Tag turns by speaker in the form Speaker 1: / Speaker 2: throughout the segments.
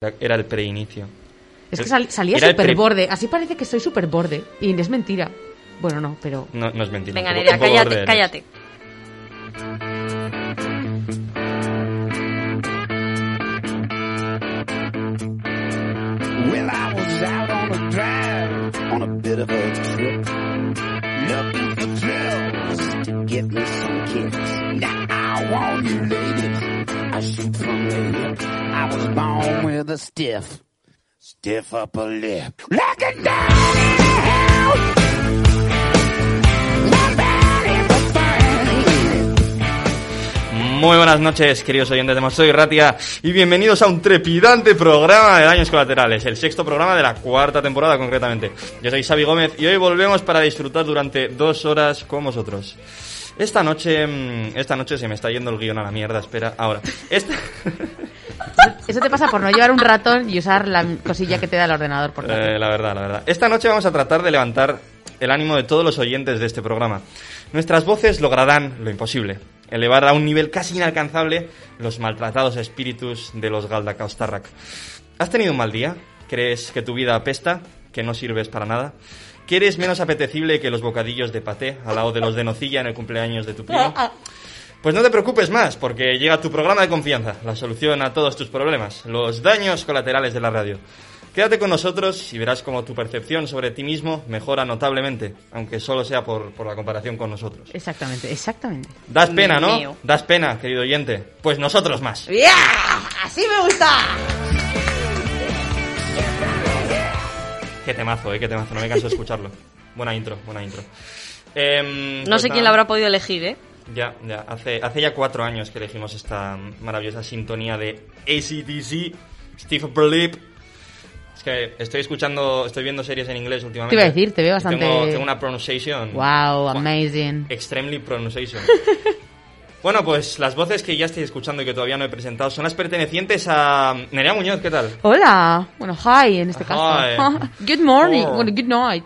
Speaker 1: Era el preinicio.
Speaker 2: Es que sal- salía
Speaker 1: Era el
Speaker 2: súper borde. Así parece que soy súper borde. Y es mentira. Bueno, no, pero...
Speaker 1: No, no es mentira.
Speaker 3: Venga, Nerea, cállate, cállate.
Speaker 4: Well, I was out on a drive on a bit of a trip, looking for thrills to get me some kicks. Now I want you ladies, I was born with a stiff, stiff upper lip. Looking down in.
Speaker 1: Muy buenas noches, queridos oyentes de Soy Ratia, y bienvenidos a un trepidante programa de Daños Colaterales, el sexto programa de la cuarta temporada concretamente. Yo soy Xavi Gómez y hoy volvemos para disfrutar durante dos horas con vosotros. Esta noche, mm, esta noche se me está yendo el guion a la mierda, espera, ahora. Esta...
Speaker 2: Eso te pasa por no llevar un ratón y usar la cosilla que te da el ordenador. Por
Speaker 1: Eh, la verdad, la verdad. Esta noche vamos a tratar de levantar el ánimo de todos los oyentes de este programa. Nuestras voces lograrán lo imposible, elevar a un nivel casi inalcanzable los maltratados espíritus de los Galdakaostarrak. ¿Has tenido un mal día? ¿Crees que tu vida apesta? ¿Que no sirves para nada? ¿Quieres menos apetecible que los bocadillos de paté al lado de los de nocilla en el cumpleaños de tu primo? Pues no te preocupes más, porque llega tu programa de confianza, la solución a todos tus problemas, los daños colaterales de la radio. Quédate con nosotros y verás cómo tu percepción sobre ti mismo mejora notablemente, aunque solo sea por, por la comparación con nosotros.
Speaker 2: Exactamente, exactamente.
Speaker 1: Das pena, ¿no? Das pena, querido oyente. Pues nosotros más.
Speaker 2: ¡Ya! ¡Así me gusta!
Speaker 1: Qué temazo, eh, qué temazo, no me canso de escucharlo. Buena intro, buena intro. Em,
Speaker 3: No
Speaker 1: pues
Speaker 3: sé quién
Speaker 1: nada.
Speaker 3: la habrá podido elegir, ¿eh?
Speaker 1: Ya, ya. Hace, hace ya cuatro años que elegimos esta maravillosa sintonía de ACDC, Steve Berlip. Es que estoy escuchando, estoy viendo series en inglés últimamente.
Speaker 2: Te iba a decir, te veo bastante-
Speaker 1: Tengo, tengo una pronunciation.
Speaker 2: Wow, amazing.
Speaker 1: Extremely pronunciation. bueno, pues las voces que ya estoy escuchando y que todavía no he presentado son las pertenecientes a Nerea Muñoz, ¿qué tal?
Speaker 2: Hola. Bueno, hi en este
Speaker 1: Hi.
Speaker 2: caso. good morning.
Speaker 1: Oh.
Speaker 2: Bueno, good night.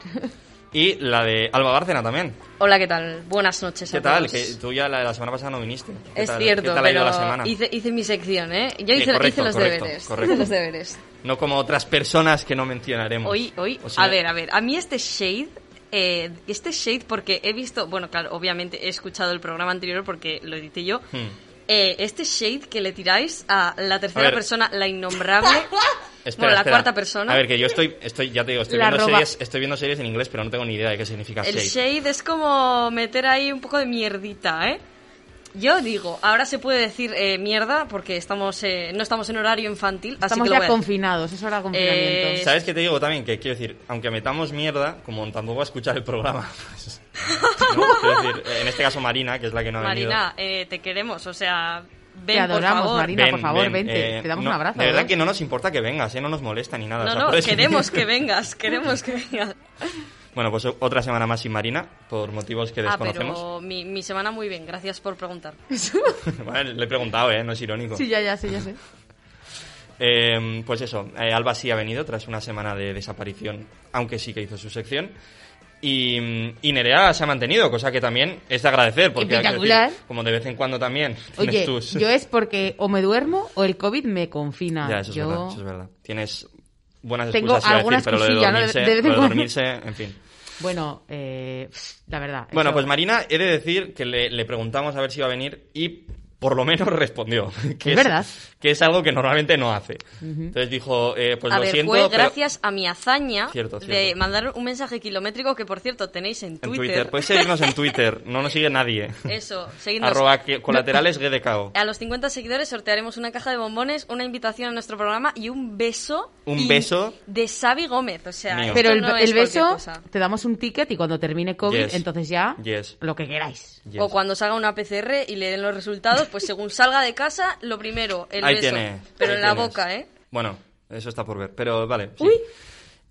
Speaker 1: Y la de Alba Bárcena también.
Speaker 3: Hola, ¿qué tal? Buenas noches
Speaker 1: ¿Qué
Speaker 3: a
Speaker 1: tal?
Speaker 3: todos.
Speaker 1: Que tú ya la, la semana pasada no viniste. ¿Qué
Speaker 3: Es
Speaker 1: tal?
Speaker 3: cierto,
Speaker 1: ¿Qué tal ha ido
Speaker 3: pero
Speaker 1: la semana?
Speaker 3: Hice, hice mi sección, ¿eh? Yo
Speaker 1: Sí,
Speaker 3: hice,
Speaker 1: correcto,
Speaker 3: hice los
Speaker 1: correcto,
Speaker 3: deberes.
Speaker 1: correcto.
Speaker 3: Hice los deberes.
Speaker 1: No como otras personas que no mencionaremos.
Speaker 3: Hoy, hoy,
Speaker 1: O sea,
Speaker 3: a ver, a ver, a mí este shade, eh, este shade porque he visto, bueno, claro, obviamente he escuchado el programa anterior porque lo edité yo.
Speaker 1: hmm.
Speaker 3: Eh, este shade que le tiráis a la tercera
Speaker 1: A
Speaker 3: persona, la innombrable,
Speaker 1: Espera,
Speaker 3: bueno, la
Speaker 1: espera.
Speaker 3: cuarta persona.
Speaker 1: A ver, que yo estoy, estoy ya te digo, estoy
Speaker 2: La
Speaker 1: viendo,
Speaker 2: roba-
Speaker 1: series, estoy viendo series en inglés, pero no tengo ni idea de qué significa
Speaker 3: El
Speaker 1: shade.
Speaker 3: shade es como meter ahí un poco de mierdita, ¿eh? Yo digo, ahora se puede decir eh, mierda porque estamos eh, no estamos en horario infantil, así
Speaker 2: Estamos
Speaker 3: que lo
Speaker 2: ya
Speaker 3: voy a decir.
Speaker 2: confinados, es hora de confinamiento.
Speaker 3: Eh,
Speaker 1: ¿Sabes qué te digo también? Que quiero decir, aunque metamos mierda, como tampoco va a escuchar el programa, pues, ¿no? Quiero decir, en este caso Marina, que es la que no ha venido.
Speaker 3: Marina, eh, te queremos, o sea, ven
Speaker 2: Te adoramos,
Speaker 3: por favor.
Speaker 2: Marina, por favor, vente,
Speaker 1: eh,
Speaker 2: te damos
Speaker 1: no,
Speaker 2: un abrazo.
Speaker 1: De verdad
Speaker 2: ¿verdad?
Speaker 1: que no nos importa que vengas, ¿eh? no nos molesta ni nada.
Speaker 3: No,
Speaker 1: o sea,
Speaker 3: no, queremos que vengas, queremos que vengas.
Speaker 1: Bueno, pues otra semana más sin Marina, por motivos que
Speaker 3: Ah,
Speaker 1: desconocemos.
Speaker 3: pero mi, mi semana muy bien, gracias por preguntar.
Speaker 1: Vale, le he preguntado, ¿eh? No es irónico.
Speaker 2: Sí, ya, ya, sí, ya sé.
Speaker 1: Eh, pues eso, eh, Alba sí ha venido tras una semana de desaparición, aunque sí que hizo su sección. Y, y Nerea se ha mantenido, cosa que también es de agradecer, porque
Speaker 2: Espectacular.
Speaker 1: decir, como de vez en cuando también
Speaker 2: Oye,
Speaker 1: tus...
Speaker 2: yo es porque o me duermo o el COVID me confina.
Speaker 1: Ya, eso es,
Speaker 2: yo...
Speaker 1: verdad, eso es verdad. Tienes buenas
Speaker 2: Tengo
Speaker 1: excusas, iba a decir,
Speaker 2: algunas
Speaker 1: pero lo de
Speaker 2: cosillas, ¿no? De-
Speaker 1: dormirse,
Speaker 2: de
Speaker 1: lo de dormirse, en fin.
Speaker 2: Bueno, eh, la verdad.
Speaker 1: Bueno,
Speaker 2: eso-
Speaker 1: pues Marina, he de decir que le, le preguntamos a ver si iba a venir y por lo menos respondió. Que
Speaker 2: Es verdad.
Speaker 1: Que es algo que normalmente no hace. Entonces dijo, eh, pues
Speaker 3: a
Speaker 1: lo
Speaker 3: ver,
Speaker 1: siento,
Speaker 3: fue
Speaker 1: pero-
Speaker 3: gracias a mi hazaña
Speaker 1: Cierto,
Speaker 3: de mandar un mensaje kilométrico que, por cierto, tenéis en
Speaker 1: En
Speaker 3: Twitter.
Speaker 1: Twitter. Puedes seguirnos en Twitter, no nos sigue nadie.
Speaker 3: Eso, seguidnos.
Speaker 1: Arroba que- colaterales GDKO.
Speaker 3: A los 50 seguidores sortearemos una caja de bombones, una invitación a nuestro programa y un beso.
Speaker 1: Un beso.
Speaker 3: De Xavi Gómez, o sea.
Speaker 1: Mío.
Speaker 2: Pero el,
Speaker 3: no
Speaker 2: beso,
Speaker 3: cosa.
Speaker 2: te damos un ticket y cuando termine COVID,
Speaker 1: Yes.
Speaker 2: entonces ya
Speaker 1: Yes.
Speaker 2: lo que queráis.
Speaker 1: Yes.
Speaker 3: O cuando salga una PCR y le den los resultados, pues según salga de casa, lo primero, el
Speaker 1: Ahí
Speaker 3: beso.
Speaker 1: tiene.
Speaker 3: Pero
Speaker 1: ahí
Speaker 3: en la
Speaker 1: tienes.
Speaker 3: boca, ¿eh?
Speaker 1: Bueno, eso está por ver. Pero vale. sí.
Speaker 2: Uy.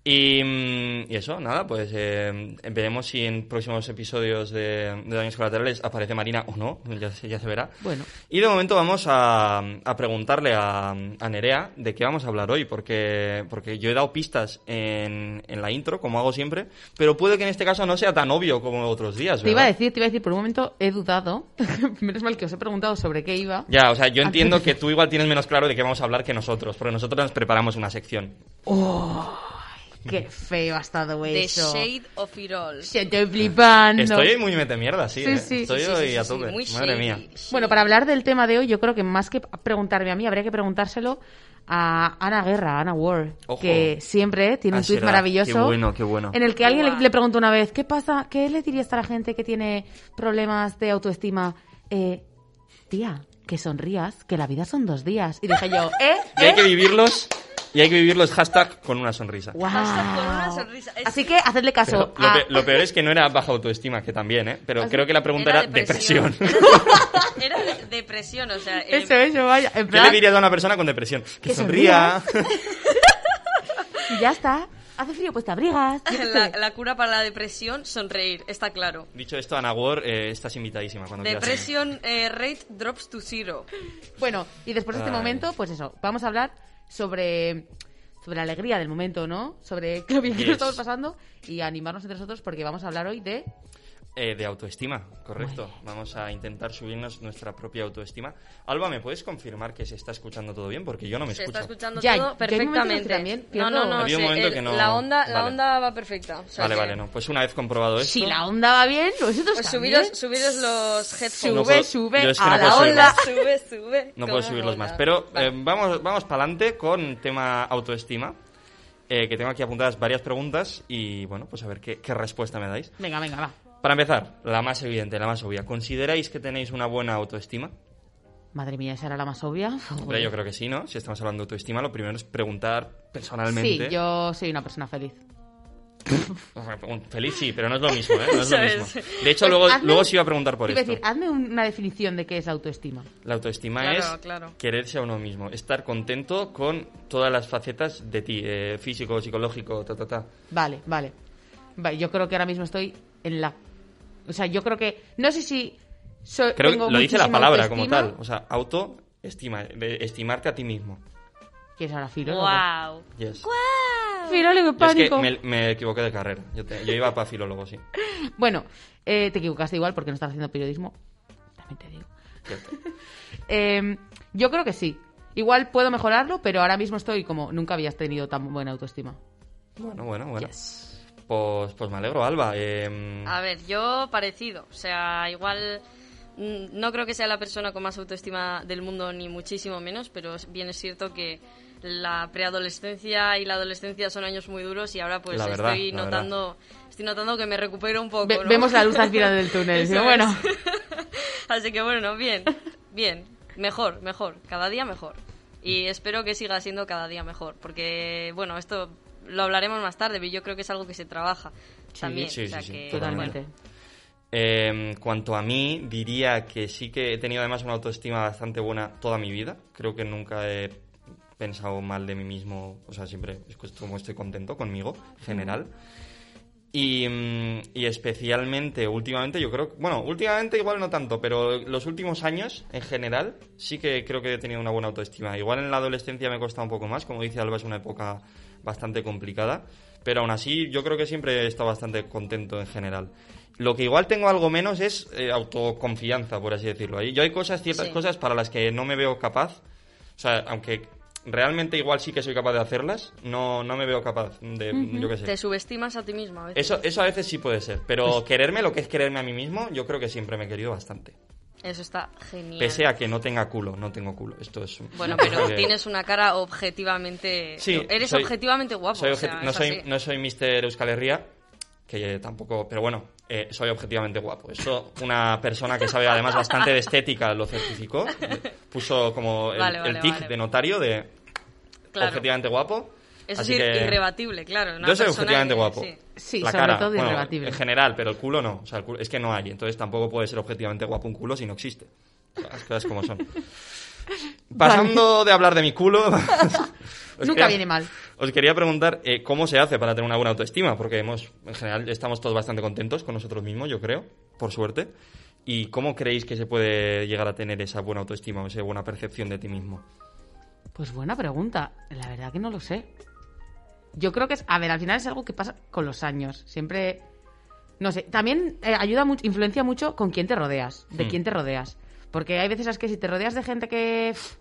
Speaker 1: Y, mm, y eso, nada, pues eh, veremos si en próximos episodios de, de Daños Colaterales aparece Marina o no, ya se, ya se verá.
Speaker 2: Bueno.
Speaker 1: Y de momento vamos a, a preguntarle a, a Nerea de qué vamos a hablar hoy, porque, porque yo he dado pistas en, en la intro, como hago siempre, pero puede que en este caso no sea tan obvio como otros días,
Speaker 2: Te iba a
Speaker 1: ¿verdad?
Speaker 2: decir, te iba a decir, por un momento he dudado. Menos mal que os he preguntado sobre qué iba.
Speaker 1: Ya, o sea, yo entiendo que tú igual tienes menos claro de qué vamos a hablar que nosotros, porque nosotros nos preparamos una sección.
Speaker 2: Qué feo ha estado
Speaker 3: The
Speaker 2: eso.
Speaker 3: Shade of It All.
Speaker 2: Se estoy flipando.
Speaker 1: Estoy muy mete mierda, sí,
Speaker 2: Sí,
Speaker 1: ¿eh?
Speaker 2: sí.
Speaker 1: Estoy
Speaker 3: Sí, sí,
Speaker 1: hoy
Speaker 3: sí,
Speaker 1: a
Speaker 3: sí,
Speaker 1: tope. Madre
Speaker 3: shady,
Speaker 1: mía.
Speaker 3: shady.
Speaker 2: Bueno, para hablar del tema de hoy, yo creo que más que preguntarme a mí, habría que preguntárselo a Ana Guerra, a Ana Ward,
Speaker 1: Ojo.
Speaker 2: que siempre tiene
Speaker 1: Ah,
Speaker 2: un tuit
Speaker 1: será.
Speaker 2: maravilloso.
Speaker 1: Qué bueno, qué bueno.
Speaker 2: En el que alguien le, le preguntó una vez, ¿qué pasa? ¿Qué le dirías a la gente que tiene problemas de autoestima? Eh, tía, que sonrías, que la vida son dos días. Y dije yo, ¿eh?
Speaker 1: Y hay que vivirlos, y hay que vivirlos hashtag con una sonrisa.
Speaker 2: Wow.
Speaker 3: Hashtag con una sonrisa. Es-
Speaker 2: Así que hacedle caso.
Speaker 1: Pero lo,
Speaker 2: a-
Speaker 1: pe- lo peor es que no era baja autoestima, que también, ¿eh? Pero
Speaker 2: ¿Ah,
Speaker 1: creo que la pregunta era, depresión.
Speaker 3: Era, era de- depresión, o sea. eh,
Speaker 2: Eso, eso, vaya. En
Speaker 1: ¿Qué
Speaker 2: plan,
Speaker 1: le dirías a una persona con depresión? Que,
Speaker 2: Que
Speaker 1: sonría.
Speaker 2: y ya está. Hace frío, pues te abrigas. yo qué
Speaker 3: la,
Speaker 2: sé.
Speaker 3: la cura para la depresión, sonreír, está claro.
Speaker 1: Dicho esto, Ana Ward, eh, estás invitadísima cuando quieras.
Speaker 3: Depression eh, rate drops to zero.
Speaker 2: Bueno, y después de este
Speaker 1: Ay.
Speaker 2: momento, pues eso, vamos a hablar sobre, sobre la alegría del momento, ¿no? Sobre lo bien que
Speaker 1: Yes.
Speaker 2: lo estamos pasando y animarnos entre nosotros porque vamos a hablar hoy de...
Speaker 1: Eh, de autoestima, correcto. Vamos a intentar subirnos nuestra propia autoestima. Alba, ¿me puedes confirmar que se está escuchando todo bien? Porque yo no me
Speaker 3: Se
Speaker 1: escucho.
Speaker 3: está escuchando
Speaker 2: Ya,
Speaker 3: todo
Speaker 2: que
Speaker 3: perfectamente.
Speaker 2: también
Speaker 3: no, no, no.
Speaker 1: Había un
Speaker 3: se-
Speaker 1: momento
Speaker 3: el-
Speaker 1: que no-
Speaker 3: La onda, la
Speaker 1: Vale.
Speaker 3: onda va perfecta. o sea
Speaker 1: Vale,
Speaker 3: que-
Speaker 1: vale, no. Pues una vez comprobado esto...
Speaker 2: Si la onda va bien, vosotros
Speaker 3: Pues subiros, subiros los headphones.
Speaker 2: Sube,
Speaker 1: No puedo-
Speaker 2: sube
Speaker 1: yo es que
Speaker 2: a
Speaker 1: no
Speaker 2: la onda.
Speaker 1: más.
Speaker 3: Sube, sube.
Speaker 1: No puedo subirlos más. Pero
Speaker 3: Vale.
Speaker 1: eh, vamos, vamos para adelante con tema autoestima. eh, que tengo aquí apuntadas varias preguntas y bueno, pues a ver qué, qué respuesta me dais.
Speaker 2: Venga, venga, va.
Speaker 1: Para empezar, la más evidente, la más obvia. ¿Consideráis que tenéis una buena autoestima?
Speaker 2: Madre mía, esa era la más obvia.
Speaker 1: Hombre, yo creo que sí, ¿no? Si estamos hablando de autoestima, lo primero es preguntar personalmente.
Speaker 2: Sí, yo soy una persona feliz.
Speaker 1: Feliz sí, pero no es lo mismo, ¿eh? No es lo mismo. De hecho,
Speaker 2: Pues
Speaker 1: luego,
Speaker 2: hazme
Speaker 1: luego sí iba a preguntar por esto.
Speaker 2: decir, hazme una definición de qué es la autoestima.
Speaker 1: La autoestima
Speaker 3: Claro,
Speaker 1: es
Speaker 3: claro.
Speaker 1: quererse a uno mismo, estar contento con todas las facetas de ti, eh, físico, psicológico, ta, ta, ta.
Speaker 2: Vale, vale. Vale, Yo creo que ahora mismo estoy en la... O sea, yo creo que... No sé si... so-
Speaker 1: Creo
Speaker 2: tengo
Speaker 1: que lo dice la palabra como tal. O sea, autoestima, estimarte a ti mismo.
Speaker 2: ¿Quieres ahora filólogo?
Speaker 3: Wow.
Speaker 1: Yes.
Speaker 2: Filólogo
Speaker 1: Yo es que
Speaker 2: pánico.
Speaker 1: me, me equivoqué de carrera. Yo, te- yo iba para filólogo, sí.
Speaker 2: Bueno, eh, te equivocaste igual porque no estás haciendo periodismo. También te digo. Eh, yo creo que sí. Igual puedo mejorarlo, pero ahora mismo estoy como nunca habías tenido tan buena autoestima.
Speaker 1: Bueno, bueno, bueno. Pues, pues me alegro, Alba. Eh,
Speaker 3: A ver, yo parecido. O sea, igual mm, no creo que sea la persona con más autoestima del mundo, ni muchísimo menos, pero bien es cierto que la preadolescencia y la adolescencia son años muy duros y ahora pues
Speaker 1: La verdad,
Speaker 3: estoy notando estoy notando que me recupero un poco.
Speaker 2: Ve-
Speaker 3: ¿no?
Speaker 2: Vemos la luz al final del túnel. ¿sí? Bueno.
Speaker 3: Así que bueno, bien, bien, mejor, mejor, cada día mejor. Y espero que siga siendo cada día mejor, porque bueno, esto lo hablaremos más tarde, pero yo creo que es algo que se trabaja también.
Speaker 1: sí,
Speaker 3: o sea
Speaker 1: sí, sí,
Speaker 3: que,
Speaker 2: totalmente.
Speaker 3: bueno.
Speaker 1: Eh, cuanto a mí, diría que sí que he tenido además una autoestima bastante buena toda mi vida. Creo que nunca he pensado mal de mí mismo. O sea, siempre es como estoy contento conmigo, en general. Y, mm, y especialmente últimamente, yo creo, bueno, últimamente igual no tanto, pero los últimos años en general sí que creo que he tenido una buena autoestima. Igual en la adolescencia me costado un poco más, como dice Alba, es una época bastante complicada, pero aún así yo creo que siempre he estado bastante contento en general. Lo que igual tengo algo menos es eh, autoconfianza, por así decirlo. Ahí- Yo hay cosas, ciertas
Speaker 3: Sí.
Speaker 1: cosas para las que no me veo capaz, o sea, aunque realmente igual sí que soy capaz de hacerlas, no, no me veo capaz de, yo qué sé.
Speaker 3: Te subestimas a ti mismo a veces.
Speaker 1: Eso, eso a veces sí puede ser, pero
Speaker 2: Pues
Speaker 1: quererme, lo que es quererme a mí mismo, yo creo que siempre me he querido bastante.
Speaker 3: Eso está genial.
Speaker 1: Pese a que no tenga culo, no tengo culo. Esto es
Speaker 3: Bueno, pero tienes una cara objetivamente...
Speaker 1: Sí,
Speaker 3: Eres
Speaker 1: soy-
Speaker 3: objetivamente guapo.
Speaker 1: soy
Speaker 3: o
Speaker 1: obje-
Speaker 3: sea,
Speaker 1: no, soy, no soy Mr. Euskal Herria, que tampoco, pero bueno, eh, soy objetivamente guapo. Esto una persona que sabe además bastante de estética lo certificó, puso como el,
Speaker 3: Vale,
Speaker 1: el
Speaker 3: vale,
Speaker 1: tic
Speaker 3: vale.
Speaker 1: de notario de
Speaker 3: Claro.
Speaker 1: objetivamente guapo.
Speaker 3: Eso
Speaker 1: Así
Speaker 3: es ir-
Speaker 1: que-
Speaker 3: irrebatible, claro. una
Speaker 1: Yo soy objetivamente
Speaker 3: que-
Speaker 1: guapo.
Speaker 3: sí.
Speaker 2: Sí,
Speaker 1: la
Speaker 2: sobre
Speaker 1: cara,
Speaker 2: todo
Speaker 1: bueno,
Speaker 2: irrebatible.
Speaker 1: En general, pero el culo no. O sea, el culo- es que no hay. Entonces tampoco puede ser objetivamente guapo un culo si no existe. Las cosas como son. Pasando de hablar de mi culo,
Speaker 2: Nunca
Speaker 1: quería-
Speaker 2: viene mal.
Speaker 1: Os quería preguntar eh, cómo se hace para tener una buena autoestima, porque hemos, en general estamos todos bastante contentos con nosotros mismos, yo creo, por suerte. ¿Y cómo creéis que se puede llegar a tener esa buena autoestima o esa buena percepción de ti mismo?
Speaker 2: Pues buena pregunta. La verdad que no lo sé. Yo creo que es. A ver, al final es algo que pasa con los años. Siempre. No sé. También eh, ayuda mucho, influencia mucho con quién te rodeas. De
Speaker 1: Hmm.
Speaker 2: quién te rodeas. Porque hay veces es que si te rodeas de gente que. pff,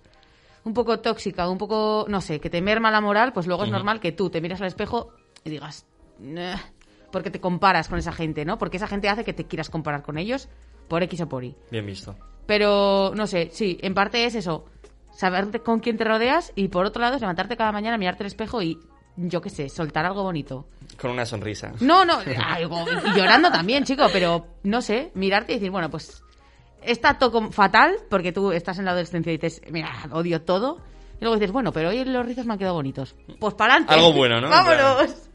Speaker 2: un poco tóxica, un poco. No sé, que te merma la moral, pues luego es normal que tú te mires al espejo y digas. "Nah", porque te comparas con esa gente, ¿no? Porque esa gente hace que te quieras comparar con ellos por X o por Y.
Speaker 1: Bien visto.
Speaker 2: Pero, no sé, sí, en parte es eso. Saber con quién te rodeas y por otro lado es levantarte cada mañana, mirarte al espejo y, yo qué sé, soltar algo bonito.
Speaker 1: Con una sonrisa.
Speaker 2: No, no, algo, llorando también, chico, pero no sé, mirarte y decir, bueno, pues está todo fatal porque tú estás en la adolescencia y dices, mira, odio todo. Y luego dices, bueno, pero hoy los rizos me han quedado bonitos. Pues para adelante.
Speaker 1: Algo bueno, ¿no?
Speaker 2: ¡Vámonos!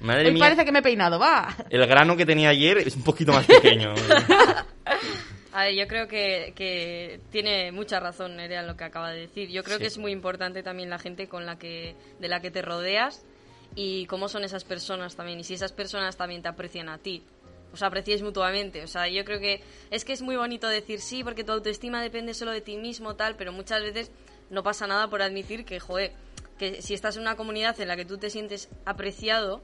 Speaker 1: Madre
Speaker 2: Hoy
Speaker 1: mía,
Speaker 2: parece que me he peinado, va.
Speaker 1: el grano que tenía ayer es un poquito más pequeño.
Speaker 3: A ver, yo creo que, que tiene mucha razón Nerea en lo que acaba de decir. Yo creo
Speaker 1: Sí.
Speaker 3: que es muy importante también la gente con la que, de la que te rodeas y cómo son esas personas también. Y si esas personas también te aprecian a ti. Os apreciéis mutuamente. O sea, yo creo que es que es muy bonito decir sí, porque tu autoestima depende solo de ti mismo, tal, pero muchas veces no pasa nada por admitir que, joder, que si estás en una comunidad en la que tú te sientes apreciado,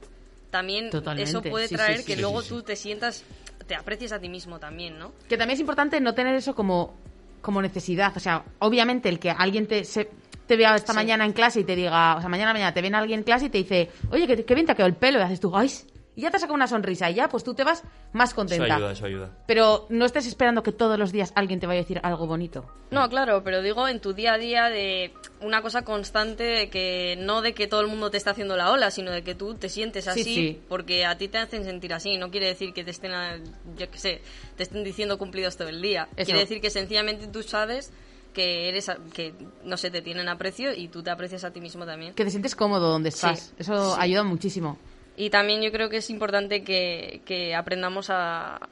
Speaker 3: también
Speaker 2: Totalmente,
Speaker 3: eso puede
Speaker 2: sí,
Speaker 3: traer
Speaker 2: sí,
Speaker 3: que
Speaker 1: sí,
Speaker 3: luego tú te sientas, te aprecies a ti mismo también, ¿no?
Speaker 2: Que también es importante no tener eso como, como necesidad. O sea, obviamente el que alguien te, se- te vea esta
Speaker 3: Sí.
Speaker 2: mañana en clase y te diga, o sea, mañana mañana te ven alguien en clase y te dice, oye, que, que bien te ha quedado el pelo. Y haces tú, ay, y ya te saca una sonrisa y ya, pues tú te vas más
Speaker 1: Eso
Speaker 2: contenta.
Speaker 1: ayuda, eso ayuda.
Speaker 2: Pero no estés esperando que todos los días alguien te vaya a decir algo bonito.
Speaker 3: No, claro, pero digo en tu día a día de una cosa constante de que no de que todo el mundo te está haciendo la ola, sino de que tú te sientes
Speaker 2: Sí,
Speaker 3: así
Speaker 2: sí.
Speaker 3: porque a ti te hacen sentir así. No quiere decir que te estén, a- yo qué sé, te estén diciendo cumplidos todo el día.
Speaker 2: Eso.
Speaker 3: Quiere decir que sencillamente tú sabes que eres, que no sé, te tienen aprecio y tú te aprecias a ti mismo también.
Speaker 2: Que te sientes cómodo donde estás.
Speaker 3: Sí,
Speaker 2: Eso
Speaker 3: sí.
Speaker 2: ayuda muchísimo.
Speaker 3: Y también yo creo que es importante que, que aprendamos a,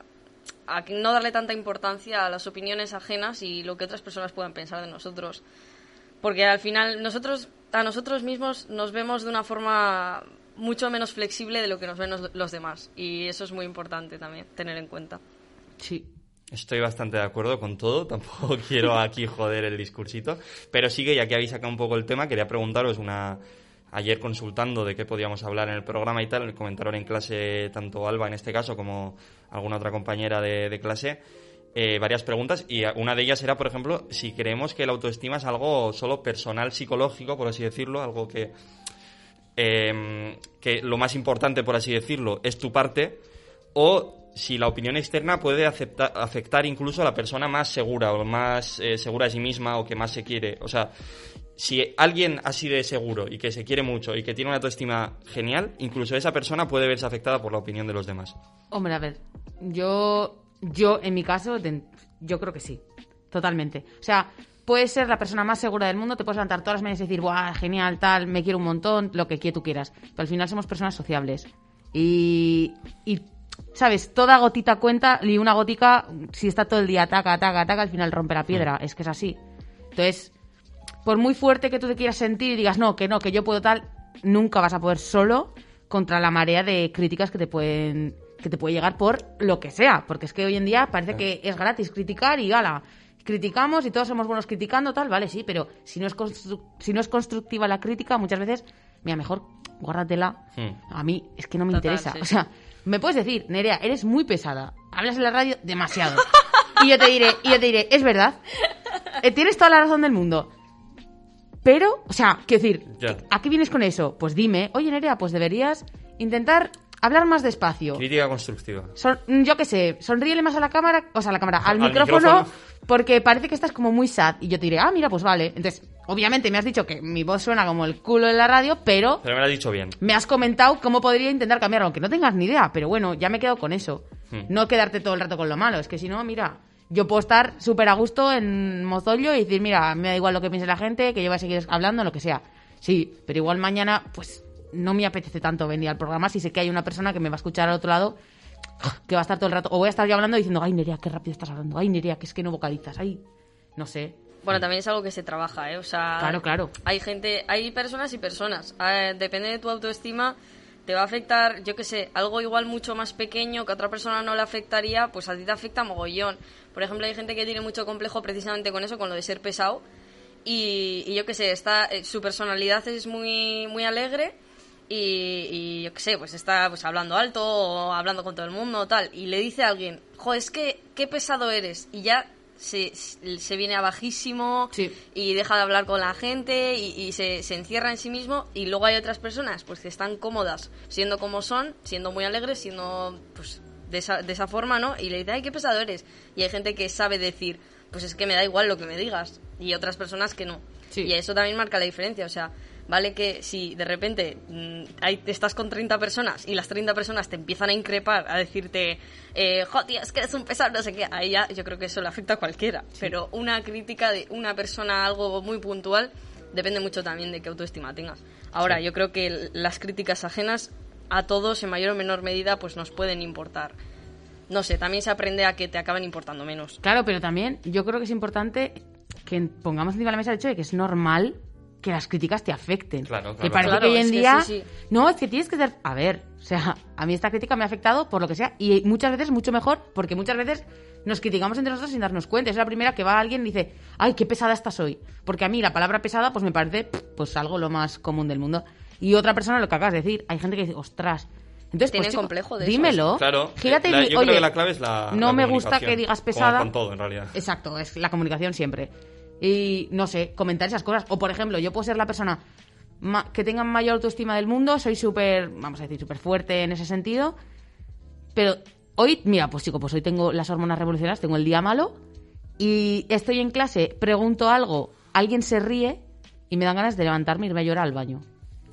Speaker 3: a no darle tanta importancia a las opiniones ajenas y lo que otras personas puedan pensar de nosotros. Porque al final nosotros a nosotros mismos nos vemos de una forma mucho menos flexible de lo que nos ven los, los demás. Y eso es muy importante también tener en cuenta.
Speaker 2: Sí.
Speaker 1: Estoy bastante de acuerdo con todo, tampoco quiero aquí joder el discursito, pero sí que ya que habéis sacado un poco el tema, quería preguntaros una... Ayer consultando de qué podíamos hablar en el programa y tal, comentaron en clase tanto Alba en este caso como alguna otra compañera de, clase eh, varias preguntas y una de ellas era, por ejemplo, si creemos que la autoestima es algo solo personal, psicológico, por así decirlo, algo que, eh, que lo más importante, por así decirlo, es tu parte, o si la opinión externa puede afectar incluso a la persona más segura o más eh, segura de sí misma o que más se quiere. O sea, si alguien así de seguro y que se quiere mucho y que tiene una autoestima genial, incluso esa persona puede verse afectada por la opinión de los demás.
Speaker 2: Hombre, a ver, yo, yo en mi caso, yo creo que sí, totalmente. O sea, puedes ser la persona más segura del mundo, te puedes levantar todas las mañanas y decir, ¡buah, genial, tal, me quiero un montón, lo que tú quieras! Pero al final somos personas sociables. Y, y, ¿sabes? Toda gotita cuenta y una gotica, si está todo el día taca, taca, taca, al final rompe la piedra. Es que es así. Entonces, por muy fuerte que tú te quieras sentir y digas, no, que no, que yo puedo tal, nunca vas a poder solo contra la marea de críticas que te pueden que te puede llegar por lo que sea, porque es que hoy en día parece que es gratis criticar y gala. Criticamos y todos somos buenos criticando, tal, vale, sí, pero si no es constru- si no es constructiva la crítica, muchas veces, mira, mejor guárdatela.
Speaker 1: Hmm.
Speaker 2: A mí es que no me
Speaker 3: Total,
Speaker 2: interesa.
Speaker 3: sí.
Speaker 2: O sea, me puedes decir, Nerea, eres muy pesada. Hablas en la radio demasiado. Y yo te diré, y yo te diré, es verdad. Eh, tienes toda la razón del mundo. Pero, o sea, quiero decir,
Speaker 1: Ya.
Speaker 2: ¿a qué vienes con eso? Pues dime, oye Nerea, pues deberías intentar hablar más despacio.
Speaker 1: Crítica constructiva.
Speaker 2: Son- yo qué sé, sonríele más a la cámara, o sea, a la cámara, al,
Speaker 1: Al
Speaker 2: micrófono,
Speaker 1: micrófono.
Speaker 2: porque parece que estás como muy sad. Y yo te diré, ah, mira, pues vale. Entonces, obviamente me has dicho que mi voz suena como el culo en la radio, pero
Speaker 1: Pero me lo has dicho bien.
Speaker 2: me has comentado cómo podría intentar cambiarlo, aunque no tengas ni idea, pero bueno, ya me quedo con eso.
Speaker 1: Hmm.
Speaker 2: No quedarte todo el rato con lo malo, es que si no, mira, yo puedo estar súper a gusto en Mozollo y decir, mira, me da igual lo que piense la gente, que yo voy a seguir hablando, lo que sea. Sí, pero igual mañana, pues no me apetece tanto venir al programa si sé que hay una persona que me va a escuchar al otro lado que va a estar todo el rato, o voy a estar yo hablando diciendo, ay Nerea, qué rápido estás hablando, ay Nerea, que es que no vocalizas, ay, no sé.
Speaker 3: Bueno, también es algo que se trabaja, ¿eh? O sea,
Speaker 2: Claro, claro.
Speaker 3: hay gente, hay personas y personas. Eh, depende de tu autoestima, te va a afectar, yo qué sé, algo igual mucho más pequeño que a otra persona no le afectaría, pues a ti te afecta mogollón. Por ejemplo, hay gente que tiene mucho complejo precisamente con eso, con lo de ser pesado. Y, yo qué sé, está, eh, su personalidad es muy, muy alegre y, y yo qué sé, pues está pues hablando alto o hablando con todo el mundo tal. Y le dice a alguien, jo, es que qué pesado eres. Y ya se, se viene abajísimo
Speaker 2: Sí.
Speaker 3: y deja de hablar con la gente y, y se, se encierra en sí mismo y luego hay otras personas pues que están cómodas siendo como son, siendo muy alegres, siendo pues de esa, de esa forma, ¿no? Y le dice, ay, qué pesado eres. Y hay gente que sabe decir, pues es que me da igual lo que me digas. Y otras personas que no.
Speaker 2: Sí.
Speaker 3: Y eso también marca la diferencia. O sea, vale que si de repente mm, estás con 30 personas y las 30 personas te empiezan a increpar, a decirte, eh, es que eres un pesado, no sé qué, ahí ya yo creo que eso le afecta a cualquiera. Pero una crítica de una persona a algo muy puntual depende mucho también de qué autoestima tengas. Ahora, yo creo que las críticas ajenas a todos, en mayor o menor medida, pues nos pueden importar. No sé, también se aprende a que te acaben importando menos.
Speaker 2: Claro, pero también yo creo que es importante que pongamos encima de la mesa el hecho de que es normal que las críticas te afecten.
Speaker 1: Claro,
Speaker 2: Que
Speaker 1: claro,
Speaker 2: parece
Speaker 3: claro.
Speaker 2: que hoy en
Speaker 3: que
Speaker 2: día...
Speaker 3: sí, sí.
Speaker 2: No, es que tienes que ser... A ver, o sea, a mí esta crítica me ha afectado por lo que sea y muchas veces mucho mejor porque muchas veces nos criticamos entre nosotros sin darnos cuenta. Es la primera que va alguien y dice, ay, qué pesada estás hoy. Porque a mí la palabra pesada pues me parece pues algo lo más común del mundo. Y otra persona lo que acabas de decir, hay gente que dice, ostras. Entonces, pues, chico,
Speaker 3: complejo de eso.
Speaker 2: dímelo.
Speaker 1: Claro,
Speaker 2: Gírate y
Speaker 1: la-
Speaker 2: di,
Speaker 1: yo
Speaker 2: oye,
Speaker 1: creo que la clave es la
Speaker 2: no
Speaker 1: la
Speaker 2: me gusta que digas
Speaker 1: como
Speaker 2: pesada.
Speaker 1: con todo, en realidad.
Speaker 2: Exacto, es la comunicación siempre. Y no sé, comentar esas cosas. O por ejemplo, yo puedo ser la persona que tenga mayor autoestima del mundo, soy súper, vamos a decir, súper fuerte en ese sentido. Pero hoy, mira, pues chico, pues hoy tengo las hormonas revolucionarias, tengo el día malo y estoy en clase, pregunto algo, alguien se ríe y me dan ganas de levantarme y irme a llorar al baño.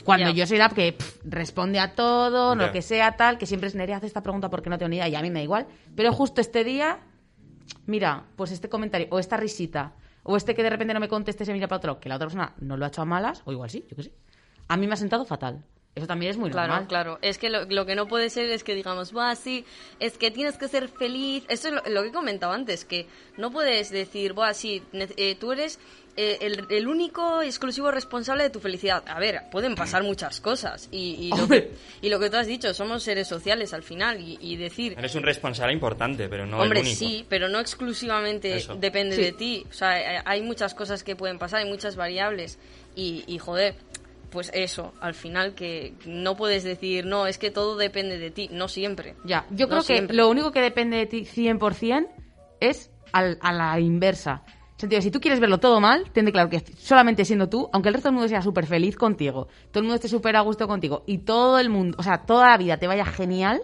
Speaker 2: Cuando yo soy la que pff, responde a todo,
Speaker 1: Ya.
Speaker 2: lo que sea, tal, que siempre es Nerea hace esta pregunta porque no tengo ni idea y a mí me da igual. Pero justo este día mira, pues este comentario, o esta risita, o este que de repente no me conteste se mira para otro, que la otra persona no lo ha hecho a malas, o igual sí, yo qué sé. A mí me ha sentado fatal. Eso también es muy
Speaker 3: Claro,
Speaker 2: normal.
Speaker 3: claro. Es que lo, lo que no puede ser es que digamos, Buah, sí, es que tienes que ser feliz. Eso es lo, lo que he comentado antes, que no puedes decir, Buah, sí, eh, tú eres eh, el, el único y exclusivo responsable de tu felicidad. A ver, pueden pasar muchas cosas. Y, y, lo, que, y lo que tú has dicho, somos seres sociales al final. Y, y decir,
Speaker 1: Eres un responsable importante, pero no
Speaker 3: Hombre,
Speaker 1: el único.
Speaker 3: sí, pero no exclusivamente
Speaker 1: Eso.
Speaker 3: depende
Speaker 2: Sí.
Speaker 3: de ti. O sea, hay- hay muchas cosas que pueden pasar, hay muchas variables. Y, y, joder, pues eso, al final que no puedes decir, no, es que todo depende de ti. No siempre.
Speaker 2: Ya, yo
Speaker 3: No
Speaker 2: creo que lo único que depende de ti 100% es al- a la inversa. Sentido, si tú quieres verlo todo mal, ten de claro que solamente siendo tú, aunque el resto del mundo sea súper feliz contigo, todo el mundo esté súper a gusto contigo y todo el mundo, o sea, toda la vida te vaya genial,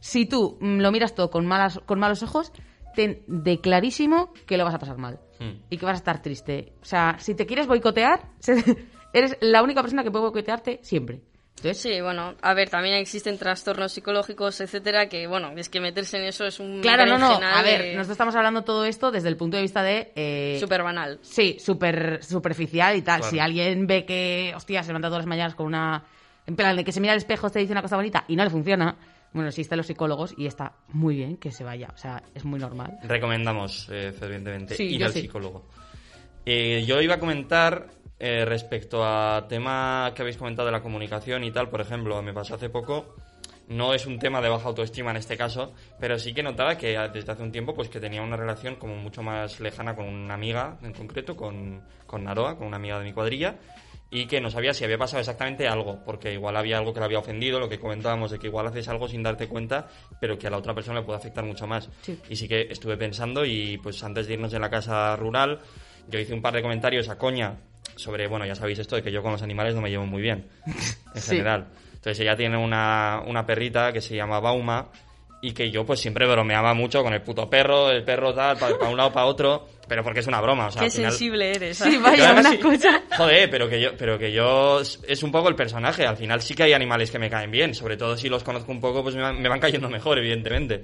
Speaker 2: si tú mm, lo miras todo con, malas, con malos ojos, ten de clarísimo que lo vas a pasar mal
Speaker 1: Hmm.
Speaker 2: y que vas a estar triste. O sea, si te quieres boicotear, eres la única persona que puede boicotearte siempre. Entonces,
Speaker 3: Sí, bueno, a ver, también existen trastornos psicológicos, etcétera, que bueno, es que meterse en eso es un
Speaker 2: Claro, no, no. A ver,
Speaker 3: de-
Speaker 2: nosotros estamos hablando todo esto desde el punto de vista de. eh,
Speaker 3: súper banal.
Speaker 2: Sí, súper superficial y tal.
Speaker 1: Claro.
Speaker 2: Si alguien ve que, hostia, se levanta todas las mañanas con una. En plan, de que se mira al espejo, te dice una cosa bonita y no le funciona. Bueno, existen los psicólogos y está muy bien que se vaya. O sea, es muy normal.
Speaker 1: Recomendamos eh, fervientemente
Speaker 2: Sí,
Speaker 1: ir al
Speaker 2: sí.
Speaker 1: psicólogo. Eh, yo iba a comentar eh, respecto a tema que habéis comentado de la comunicación y tal, por ejemplo, me pasó hace poco. No es un tema de baja autoestima en este caso, pero sí que notaba que desde hace un tiempo pues que tenía una relación como mucho más lejana con una amiga en concreto, con, con Naroa, con una amiga de mi cuadrilla, y que no sabía si había pasado exactamente algo, porque igual había algo que le había ofendido, lo que comentábamos de que igual haces algo sin darte cuenta, pero que a la otra persona le puede afectar mucho más.
Speaker 2: Sí.
Speaker 1: Y sí que estuve pensando y pues antes de irnos de la casa rural, yo hice un par de comentarios a coña sobre, bueno, ya sabéis esto de que yo con los animales no me llevo muy bien, en
Speaker 2: Sí.
Speaker 1: general. Entonces ella tiene una, una perrita que se llama Bauma y que yo pues siempre bromeaba mucho con el puto perro, el perro tal, para un lado, para otro, pero porque es una broma, o sea,
Speaker 3: Qué
Speaker 1: al final-
Speaker 3: sensible eres.
Speaker 2: Sí,
Speaker 1: yo
Speaker 2: vaya, una
Speaker 1: sí-
Speaker 2: cosa.
Speaker 1: Joder, pero que yo, pero que yo es es un poco el personaje. Al final sí que hay animales que me caen bien, sobre todo si los conozco un poco, pues me van, me van cayendo mejor, evidentemente.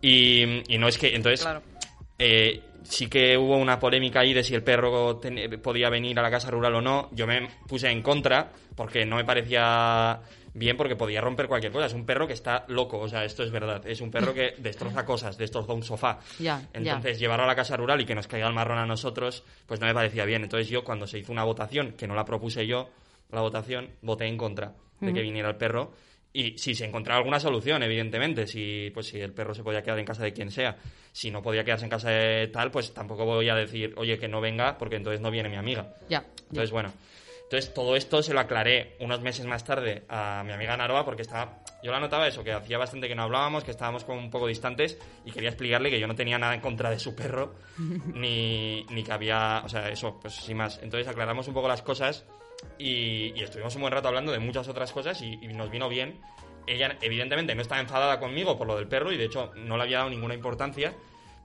Speaker 1: Y, y no es que, entonces,
Speaker 3: Claro.
Speaker 1: Eh, sí que hubo una polémica ahí de si el perro ten- podía venir a la casa rural o no. Yo me puse en contra porque no me parecía bien porque podía romper cualquier cosa. Es un perro que está loco, o sea, esto es verdad. Es un perro que destroza cosas, destroza un sofá.
Speaker 2: Ya, ya.
Speaker 1: Entonces, llevarlo a la casa rural y que nos caiga el marrón a nosotros, pues no me parecía bien. Entonces, yo, cuando se hizo una votación, que no la propuse yo, la votación, voté en contra de que viniera el perro. Y si se encontraba alguna solución, evidentemente, si, pues, si el perro se podía quedar en casa de quien sea, si no podía quedarse en casa de tal, pues tampoco voy a decir, oye, que no venga, porque entonces no viene mi amiga.
Speaker 2: Ya.
Speaker 1: Entonces, bueno. Entonces, todo esto se lo aclaré unos meses más tarde a mi amiga Naroa porque estaba. Yo la notaba eso, que hacía bastante que no hablábamos, que estábamos como un poco distantes y quería explicarle que yo no tenía nada en contra de su perro, ni, ni que había. O sea, eso, pues sin más. Entonces, aclaramos un poco las cosas y, y estuvimos un buen rato hablando de muchas otras cosas y, y nos vino bien. Ella, evidentemente, no estaba enfadada conmigo por lo del perro y de hecho no le había dado ninguna importancia,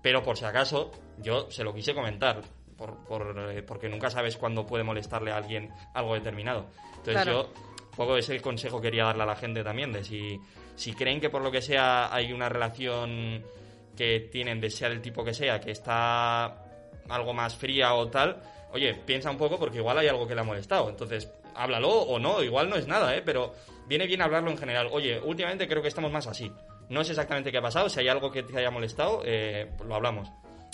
Speaker 1: pero por si acaso yo se lo quise comentar, por, por, eh, porque nunca sabes cuándo puede molestarle a alguien algo determinado. Entonces
Speaker 3: Claro.
Speaker 1: yo, un poco ese consejo quería darle a la gente también, de si, si creen que por lo que sea hay una relación que tienen, de sea del tipo que sea, que está algo más fría o tal, oye, piensa un poco porque igual hay algo que le ha molestado. Entonces, háblalo o no, igual no es nada, ¿eh? Pero viene bien hablarlo en general. Oye, últimamente creo que estamos más así. No sé exactamente qué ha pasado, si hay algo que te haya molestado, eh, lo hablamos.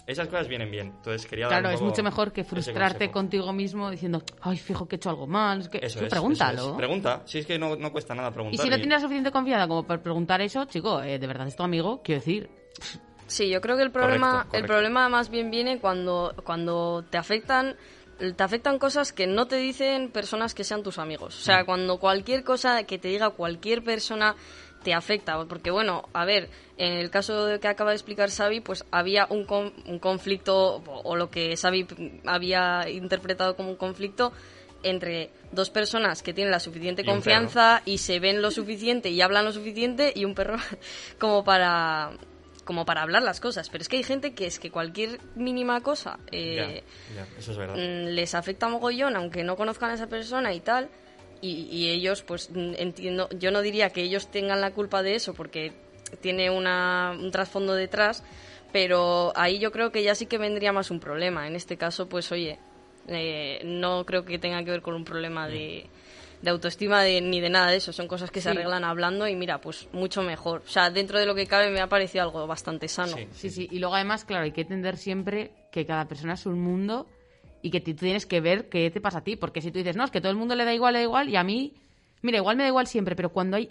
Speaker 1: Esas cosas vienen bien. Entonces, quería dar
Speaker 2: Claro,
Speaker 1: un
Speaker 2: es
Speaker 1: poco
Speaker 2: mucho mejor que frustrarte contigo mismo diciendo, ay, fijo que he hecho algo mal. Es que,
Speaker 1: Eso es,
Speaker 2: pregúntalo.
Speaker 1: eso es. Pregunta. Si es que no, no cuesta nada
Speaker 2: Y
Speaker 1: preguntar.
Speaker 2: si no tienes la suficiente confianza como para preguntar eso, chico, eh, de verdad es tu amigo, quiero decir.
Speaker 3: Sí, yo creo que el problema,
Speaker 1: Correcto, correcto.
Speaker 3: el problema más bien viene cuando, cuando te afectan te afectan cosas que no te dicen personas que sean tus amigos. O
Speaker 1: Mm.
Speaker 3: sea, cuando cualquier cosa que te diga cualquier persona te afecta. Porque, bueno, a ver, en el caso de que acaba de explicar Xavi, pues había un, con- un conflicto, o, lo que Xavi había interpretado como un conflicto entre dos personas que tienen la suficiente
Speaker 1: Y
Speaker 3: confianza y se ven lo suficiente y hablan lo suficiente y un perro como para como para hablar las cosas. Pero es que hay gente que es que cualquier mínima cosa eh,
Speaker 1: Ya, ya, eso es verdad.
Speaker 3: mm, les afecta mogollón, aunque no conozcan a esa persona y tal. Y, y ellos, pues mm, entiendo, yo no diría que ellos tengan la culpa de eso, porque tiene una, un trasfondo detrás, pero ahí yo creo que ya sí que vendría más un problema. En este caso, pues oye, eh, no creo que tenga que ver con un problema de, de autoestima de- ni de nada de eso. Son cosas que se arreglan hablando y mira, pues mucho mejor. O sea, dentro de lo que cabe me ha parecido algo bastante sano.
Speaker 1: Sí.
Speaker 2: Sí, sí. Y luego además, claro, hay que entender siempre que cada persona es un mundo y que tú tienes que ver qué te pasa a ti. Porque si tú dices, no, es que todo el mundo le da igual, le da igual, y a mí, mira, igual me da igual siempre, pero cuando hay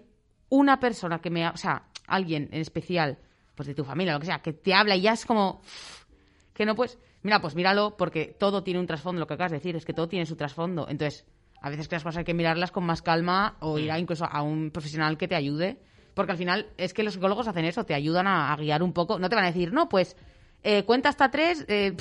Speaker 2: una persona que me, ha- o sea, alguien en especial, pues de tu familia, lo que sea, que te habla y ya es como que no puedes, mira, pues míralo porque todo tiene un trasfondo, lo que acabas de decir, es que todo tiene su trasfondo. Entonces, a veces que las cosas hay que mirarlas con más calma o ir a incluso a un profesional que te ayude, porque al final es que los psicólogos hacen eso, te ayudan a, a guiar un poco, no te van a decir, no, pues eh, cuenta hasta tres, eh,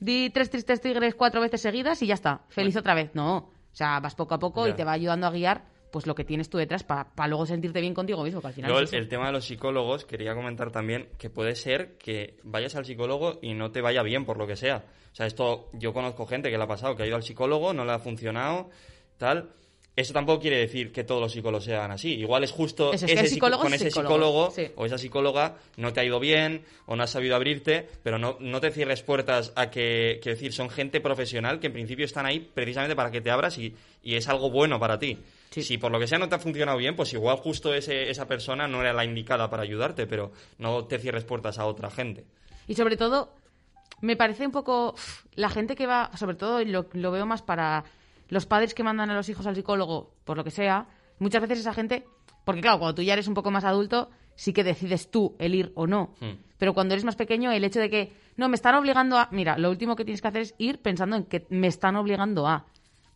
Speaker 2: di tres tristes tigres cuatro veces seguidas y ya está, feliz otra vez. No, o sea, vas poco a poco y te va ayudando a guiar pues lo que tienes tú detrás para luego sentirte bien contigo mismo, que al final
Speaker 1: Luego,
Speaker 2: es
Speaker 1: el, tema de los psicólogos, quería comentar también que puede ser que vayas al psicólogo y no te vaya bien por lo que sea. O sea, esto yo conozco gente que le ha pasado, que ha ido al psicólogo, no le ha funcionado, tal. Eso tampoco quiere decir que todos los psicólogos sean así. Igual es justo
Speaker 2: es
Speaker 1: ese
Speaker 2: psicólogo
Speaker 1: con
Speaker 2: es
Speaker 1: ese
Speaker 2: psicólogo,
Speaker 1: psicólogo
Speaker 2: sí.
Speaker 1: o esa psicóloga no te ha ido bien o no has sabido abrirte, pero no, no te cierres puertas a que, quiero decir, son gente profesional que en principio están ahí precisamente para que te abras y, y es algo bueno para ti.
Speaker 2: Sí.
Speaker 1: Si por lo que sea no te ha funcionado bien, pues igual justo ese, esa persona no era la indicada para ayudarte, pero no te cierres puertas a otra gente.
Speaker 2: Y sobre todo, me parece un poco la gente que va, sobre todo lo, lo veo más para los padres que mandan a los hijos al psicólogo, por lo que sea, muchas veces esa gente, porque claro, cuando tú ya eres un poco más adulto, sí que decides tú el ir o no.
Speaker 1: Hmm.
Speaker 2: Pero cuando eres más pequeño, el hecho de que, no, me están obligando a... Mira, lo último que tienes que hacer es ir pensando en que me están obligando a...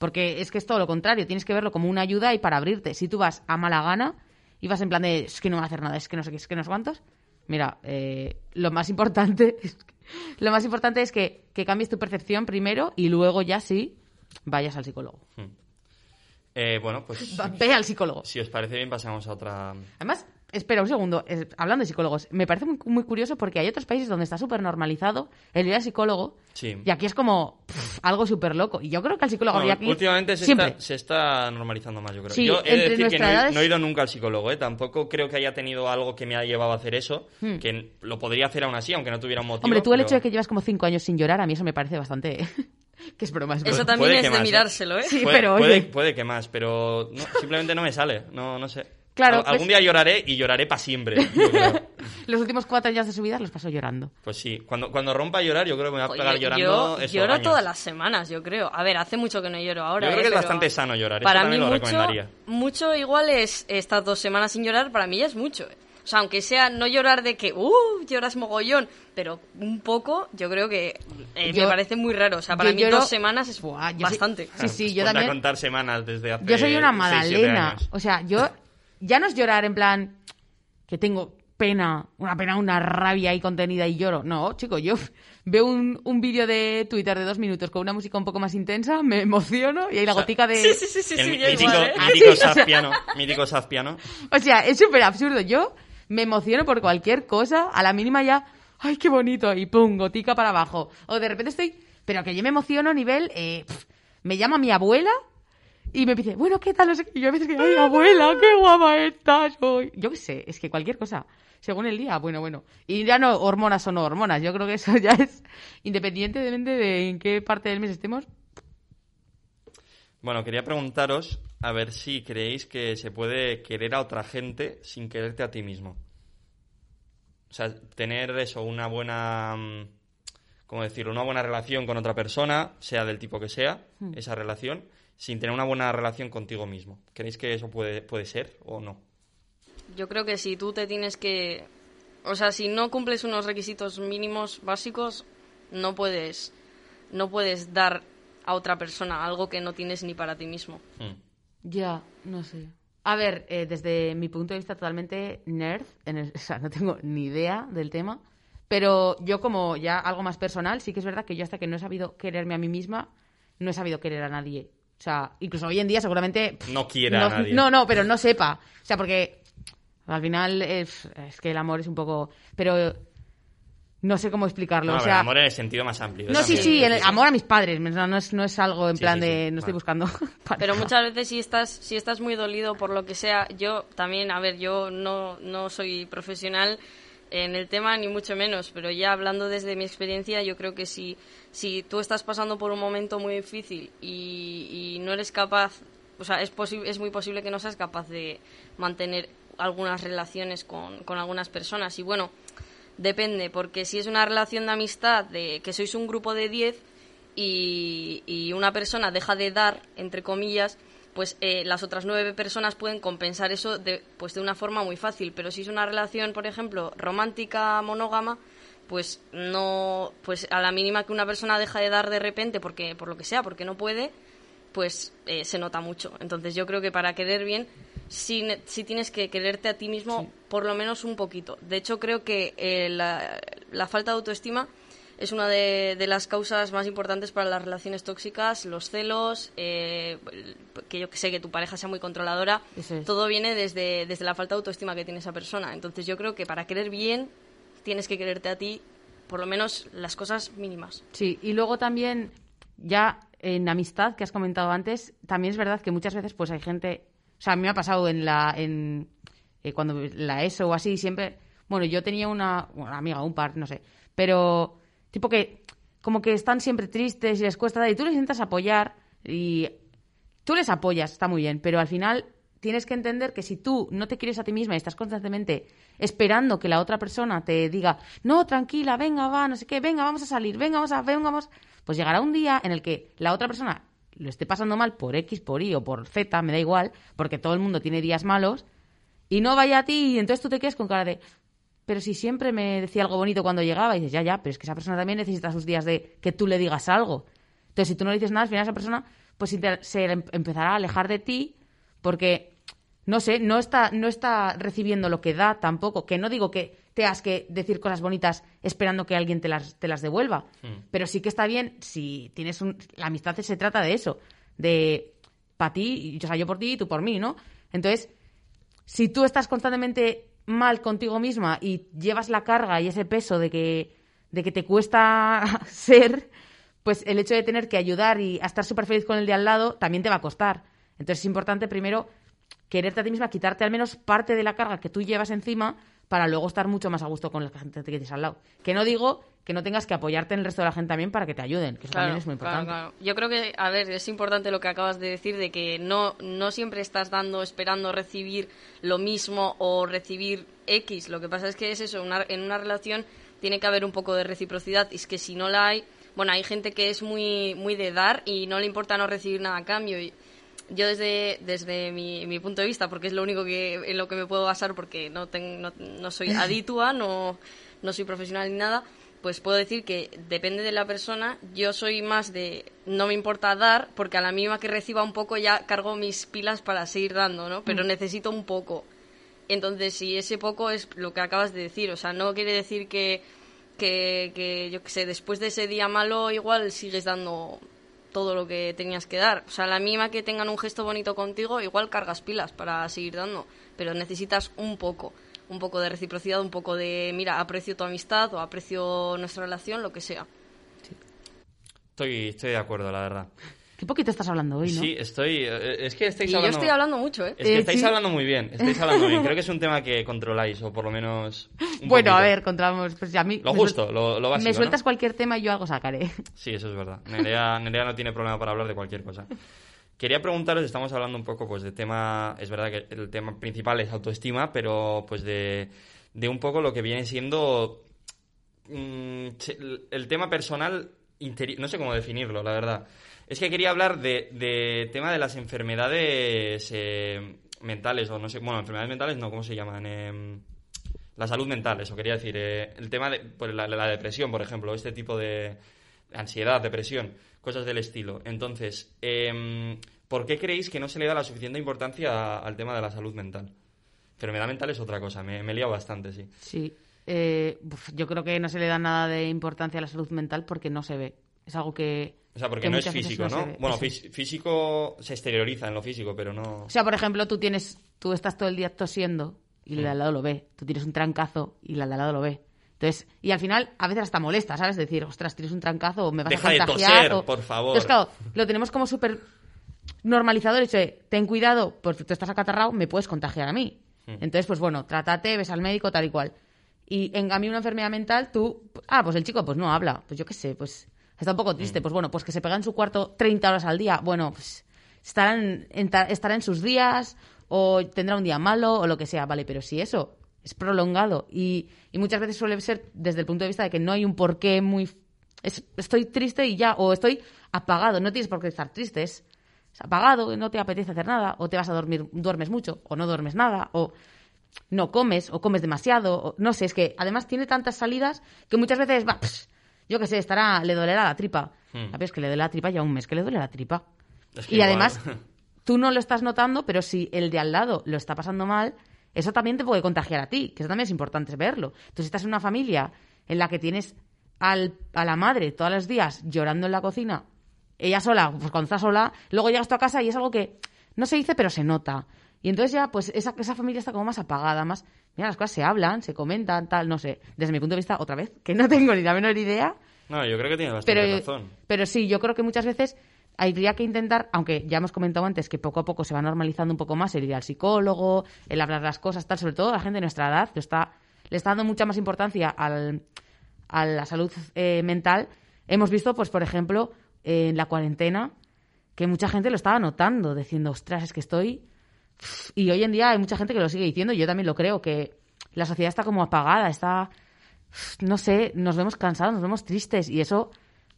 Speaker 2: Porque es que es todo lo contrario, tienes que verlo como una ayuda y para abrirte. Si tú vas a mala gana y vas en plan de, es que no va a hacer nada, es que no sé qué, es que no sé cuántos, mira, eh, lo más importante es que, lo más importante es que, que cambies tu percepción primero y luego ya sí vayas al psicólogo.
Speaker 1: Eh, bueno, pues
Speaker 2: Ve al psicólogo.
Speaker 1: si os parece bien pasamos a otra...
Speaker 2: Además, espera un segundo, es- hablando de psicólogos, me parece muy, muy curioso porque hay otros países donde está súper normalizado el ir al psicólogo
Speaker 1: Sí.
Speaker 2: y aquí es como pff, algo súper loco. Y yo creo que al psicólogo
Speaker 1: Bueno,
Speaker 2: habría que ir
Speaker 1: últimamente se
Speaker 2: siempre.
Speaker 1: está, se está normalizando más, yo creo.
Speaker 2: Sí,
Speaker 1: yo he
Speaker 2: entre
Speaker 1: de decir que no, he-
Speaker 2: edad es-
Speaker 1: no he ido nunca al psicólogo, ¿eh? Tampoco creo que haya tenido algo que me haya llevado a hacer eso,
Speaker 2: Hmm.
Speaker 1: que lo podría hacer aún así, aunque no tuviera un motivo.
Speaker 2: Hombre, tú el hecho de que llevas como cinco años sin llorar, a mí eso me parece bastante... Que es broma, es
Speaker 3: Eso también
Speaker 1: Puede
Speaker 3: es
Speaker 1: que
Speaker 3: de
Speaker 1: más, ¿eh?
Speaker 3: mirárselo, ¿eh?
Speaker 2: Sí,
Speaker 1: puede,
Speaker 2: pero
Speaker 1: puede,
Speaker 2: oye.
Speaker 1: puede que más, pero no, simplemente no me sale. No, no sé.
Speaker 2: Claro,
Speaker 1: Al- algún
Speaker 2: pues-
Speaker 1: día lloraré y lloraré para siempre.
Speaker 2: Los últimos cuatro años de su vida los pasó llorando.
Speaker 1: Pues sí, cuando, cuando rompa a llorar, yo creo que me va a pegar llorando.
Speaker 3: yo lloro
Speaker 1: años.
Speaker 3: todas las semanas, yo creo. A ver, hace mucho que no lloro ahora.
Speaker 1: Yo creo
Speaker 3: ¿eh?
Speaker 1: que es
Speaker 3: Pero
Speaker 1: bastante sano llorar. eso
Speaker 3: Para mí
Speaker 1: lo
Speaker 3: mucho,
Speaker 1: recomendaría.
Speaker 3: mucho igual es estas dos semanas sin llorar, para mí ya es mucho. ¿eh? O sea, aunque sea no llorar de que, uh, lloras mogollón, pero un poco, yo creo que eh,
Speaker 2: Yo-
Speaker 3: me parece muy raro. O sea, para mí
Speaker 2: lloro-
Speaker 3: dos semanas es
Speaker 2: Buah,
Speaker 3: bastante.
Speaker 2: Sí, sí, yo también.
Speaker 1: contar semanas desde hace
Speaker 2: Yo soy una
Speaker 1: seis,
Speaker 2: magdalena.
Speaker 1: años.
Speaker 2: O sea, yo ya no es llorar en plan que tengo pena, una pena, una rabia ahí contenida y lloro. No, chico, yo veo un, un vídeo de Twitter de dos minutos con una música un poco más intensa, me emociono y ahí la
Speaker 1: sea,
Speaker 2: gotica de...
Speaker 3: Sí, sí, sí, sí,
Speaker 1: El
Speaker 3: sí, yo
Speaker 1: mítico,
Speaker 3: igual, ¿eh?
Speaker 1: mítico
Speaker 2: Ah, sí, o sea-
Speaker 1: sad piano. Mítico.
Speaker 2: O sea, es súper absurdo. Yo me emociono por cualquier cosa, a la mínima ya, ¡ay, qué bonito! Y pum, gotica para abajo. O de repente estoy... Pero que yo me emociono a nivel... eh, me llama mi abuela y me dice, bueno, ¿qué tal? No sé qué. Y yo a veces que, ¡ay, abuela, qué guapa estás hoy! Yo qué sé, es que cualquier cosa. Según el día, bueno, bueno. Y ya no hormonas o no hormonas. Yo creo que eso ya es independientemente de en qué parte del mes estemos.
Speaker 1: Bueno, quería preguntaros a ver si creéis que se puede querer a otra gente sin quererte a ti mismo. O sea, tener eso, una buena. mm, ¿Cómo decirlo? Una buena relación con otra persona, sea del tipo que sea,
Speaker 2: Hmm.
Speaker 1: esa relación, sin tener una buena relación contigo mismo. ¿Creéis que eso puede, puede ser o no?
Speaker 3: Yo creo que si tú te tienes que... O sea, si no cumples unos requisitos mínimos básicos, no puedes, no puedes dar a otra persona algo que no tienes ni para ti mismo.
Speaker 1: Mm.
Speaker 2: Ya, no sé. A ver, eh, desde mi punto de vista totalmente nerd, en el- o sea, no tengo ni idea del tema, pero yo como ya algo más personal, sí que es verdad que yo hasta que no he sabido quererme a mí misma, no he sabido querer a nadie. O sea, incluso hoy en día seguramente... pff,
Speaker 1: No quiera
Speaker 2: no,
Speaker 1: a nadie.
Speaker 2: No, no, pero no sepa. O sea, porque al final es, es que el amor es un poco... Pero no sé cómo explicarlo.
Speaker 1: No,
Speaker 2: o
Speaker 1: a ver,
Speaker 2: sea,
Speaker 1: amor en el sentido más amplio.
Speaker 2: no, sí,
Speaker 1: también.
Speaker 2: sí, el amor a mis padres. No, no es, no es algo en
Speaker 1: Sí,
Speaker 2: plan
Speaker 1: sí,
Speaker 2: de...
Speaker 1: sí,
Speaker 2: No estoy buscando...
Speaker 3: Pero muchas veces si estás, si estás muy dolido por lo que sea, yo también, a ver, yo no, no soy profesional en el tema ni mucho menos, pero ya hablando desde mi experiencia, yo creo que si, si tú estás pasando por un momento muy difícil y, y no eres capaz, o sea, es, es muy posible que no seas capaz de mantener algunas relaciones con, con algunas personas. Y bueno, depende, porque si es una relación de amistad, de que sois un grupo de 10 y, y una persona deja de dar, entre comillas, pues eh, las otras nueve personas pueden compensar eso de, pues de una forma muy fácil. Pero si es una relación, por ejemplo, romántica, monógama, pues no, pues a la mínima que una persona deja de dar de repente, porque por lo que sea, porque no puede, pues eh, se nota mucho. Entonces yo creo que para querer bien, sí, sí tienes que quererte a ti mismo por lo menos un poquito. De hecho creo que eh, la, la falta de autoestima es una de, de las causas más importantes para las relaciones tóxicas, los celos, eh, que yo que sé que tu pareja sea muy controladora.
Speaker 2: Es.
Speaker 3: Todo viene desde, desde la falta de autoestima que tiene esa persona. Entonces yo creo que para querer bien tienes que quererte a ti por lo menos las cosas mínimas.
Speaker 2: Sí, y luego también, ya en amistad que has comentado antes, también es verdad que muchas veces pues hay gente, o sea, a mí me ha pasado en la, en, eh, cuando la ESO o así, siempre, bueno, yo tenía una, una amiga, un par, no sé, pero tipo que como que están siempre tristes y les cuesta dar, y tú les intentas apoyar y tú les apoyas, está muy bien, pero al final tienes que entender que si tú no te quieres a ti misma y estás constantemente esperando que la otra persona te diga, no, tranquila, venga, va, no sé qué, venga, vamos a salir, venga, vamos a, venga, vamos, pues llegará un día en el que la otra persona lo esté pasando mal por X, por Y o por Z, me da igual, porque todo el mundo tiene días malos, y no vaya a ti, y entonces tú te quedas con cara de, pero si siempre me decía algo bonito cuando llegaba, y dices, ya, ya, pero es que esa persona también necesita sus días de que tú le digas algo. Entonces, si tú no le dices nada, al final esa persona pues se em- empezará a alejar de ti porque, no sé, no está, no está recibiendo lo que da tampoco. Que no digo que tengas que decir cosas bonitas esperando que alguien te las, te las devuelva. Pero sí que está bien si tienes un... La amistad se trata de eso, de para ti, o sea, yo por ti y tú por mí, ¿no? Entonces, si tú estás constantemente mal contigo misma y llevas la carga y ese peso de que, de que te cuesta ser, pues el hecho de tener que ayudar y a estar súper feliz con el de al lado también te va a costar. Entonces es importante primero quererte a ti misma, quitarte al menos parte de la carga que tú llevas encima para luego estar mucho más a gusto con la gente que tienes al lado. Que no digo que no tengas que apoyarte en el resto de la gente también para que te ayuden, que eso
Speaker 3: Claro,
Speaker 2: también es muy
Speaker 3: claro,
Speaker 2: importante.
Speaker 3: claro. Yo creo que, a ver, es importante lo que acabas de decir de que no, no siempre estás dando, esperando recibir lo mismo o recibir X. Lo que pasa es que es eso, una- en una relación tiene que haber un poco de reciprocidad y es que si no la hay, bueno, hay gente que es muy, muy de dar y no le importa no recibir nada a cambio. Y yo desde, desde mi, mi punto de vista, porque es lo único que, en lo que me puedo basar porque no, ten- no, no soy aditua, no, no soy profesional ni nada, pues puedo decir que depende de la persona. Yo soy más de no me importa dar, porque a la mínima que reciba un poco ya cargo mis pilas para seguir dando, ¿no? Pero necesito un poco. Entonces, si ese poco es lo que acabas de decir, o sea, no quiere decir que, que, que yo qué sé, después de ese día malo igual sigues dando todo lo que tenías que dar. O sea, la mínima que tengan un gesto bonito contigo, igual cargas pilas para seguir dando, pero necesitas un poco, un poco de reciprocidad, un poco de, mira, aprecio tu amistad o aprecio nuestra relación, lo que sea.
Speaker 1: Estoy, estoy de acuerdo, la verdad.
Speaker 2: Qué poquito estás hablando hoy, ¿no?
Speaker 1: Sí, estoy. eh, Es que estáis
Speaker 3: Y yo
Speaker 1: hablando.
Speaker 3: estoy hablando mucho, ¿eh?
Speaker 1: Es que
Speaker 2: Eh,
Speaker 1: estáis
Speaker 2: sí.
Speaker 1: hablando muy bien. Estáis hablando bien. Creo que es un tema que controláis, o por lo menos. un
Speaker 2: bueno, a
Speaker 1: poquito.
Speaker 2: ver, controlamos. Pues a mí
Speaker 1: Lo justo, lo, lo básico.
Speaker 2: me
Speaker 1: ¿no?
Speaker 2: sueltas cualquier tema y yo algo sacaré.
Speaker 1: Sí, eso es verdad. Nerea, Nerea no tiene problema para hablar de cualquier cosa. Quería preguntaros, estamos hablando un poco pues de tema, es verdad que el tema principal es autoestima, pero pues de, de un poco lo que viene siendo mm, che- el- el tema personal interi- no sé cómo definirlo, la verdad. Es que quería hablar de, tema de las enfermedades eh, mentales, o no sé, bueno, enfermedades mentales no, ¿cómo se llaman? Em, la salud mental, eso quería decir. eh, el tema de pues, la, depresión, por ejemplo, este tipo de ansiedad, depresión, cosas del estilo. Entonces, em, ¿por qué creéis que no se le da la suficiente importancia al tema de la salud mental? Enfermedad mental es otra cosa, me, me he liado bastante, sí.
Speaker 2: Sí. Eh, yo creo que no se le da nada de importancia a la salud mental porque no se ve. Es algo que.
Speaker 1: O sea, porque
Speaker 2: que
Speaker 1: no es físico, ¿no? Bueno,
Speaker 2: Eso.
Speaker 1: físico se exterioriza en lo físico, pero no...
Speaker 2: O sea, por ejemplo, tú tienes, tú estás todo el día tosiendo y el de al lado lo ve. Tú tienes un trancazo y el de al lado lo ve. Entonces, y al final a veces hasta molesta, ¿sabes? Decir, ostras, tienes un trancazo o me vas
Speaker 1: Deja
Speaker 2: a
Speaker 1: de
Speaker 2: contagiar.
Speaker 1: toser,
Speaker 2: o-
Speaker 1: por favor.
Speaker 2: Entonces, claro, lo tenemos como súper normalizado el hecho de, ten cuidado, porque tú estás acatarrado, me puedes contagiar a mí.
Speaker 1: Hmm.
Speaker 2: Entonces, pues bueno, trátate, ves al médico, tal y cual. Y en cambio, una enfermedad mental, tú, ah, pues el chico, pues no habla, pues yo qué sé, pues está un poco triste,
Speaker 1: Hmm.
Speaker 2: pues bueno, pues que se pega en su cuarto 30 horas al día, bueno, pues estará en, en- estará en sus días o tendrá un día malo o lo que sea, vale, pero si eso es prolongado y, y muchas veces suele ser desde el punto de vista de que no hay un porqué muy... es- estoy triste y ya, o estoy apagado, no tienes por qué estar triste, es, es apagado, no te apetece hacer nada, o te vas a dormir, duermes mucho, o no duermes nada, o no comes, o comes demasiado, o, no sé, es que además tiene tantas salidas que muchas veces va, pss, yo qué sé, estará, le dolerá la tripa.
Speaker 1: Hmm.
Speaker 2: A ver, es que le duele la tripa ya un mes, que le duele la tripa.
Speaker 1: Es que
Speaker 2: Y
Speaker 1: igual-
Speaker 2: además, tú no lo estás notando, pero si el de al lado lo está pasando mal, eso también te puede contagiar a ti, que eso también es importante verlo. Entonces, si estás en una familia en la que tienes al- a la madre todos los días llorando en la cocina, ella sola, pues cuando está sola, luego llegas tú a casa y es algo que no se dice, pero se nota. Y entonces ya, pues esa, esa familia está como más apagada, más... Mira, las cosas se hablan, se comentan, tal, no sé. Desde mi punto de vista, otra vez, que no tengo ni la menor idea,
Speaker 1: No, yo creo que tienes bastante
Speaker 2: pero,
Speaker 1: razón.
Speaker 2: pero sí, yo creo que muchas veces habría que intentar, aunque ya hemos comentado antes que poco a poco se va normalizando un poco más el ir al psicólogo, el hablar las cosas, tal, sobre todo la gente de nuestra edad, lo está, le está dando mucha más importancia al, a la salud eh, mental. Hemos visto, pues, por ejemplo, en la cuarentena, que mucha gente lo estaba notando, diciendo, ostras, es que estoy... Y hoy en día hay mucha gente que lo sigue diciendo, y yo también lo creo, que la sociedad está como apagada, está no sé, nos vemos cansados, nos vemos tristes y eso,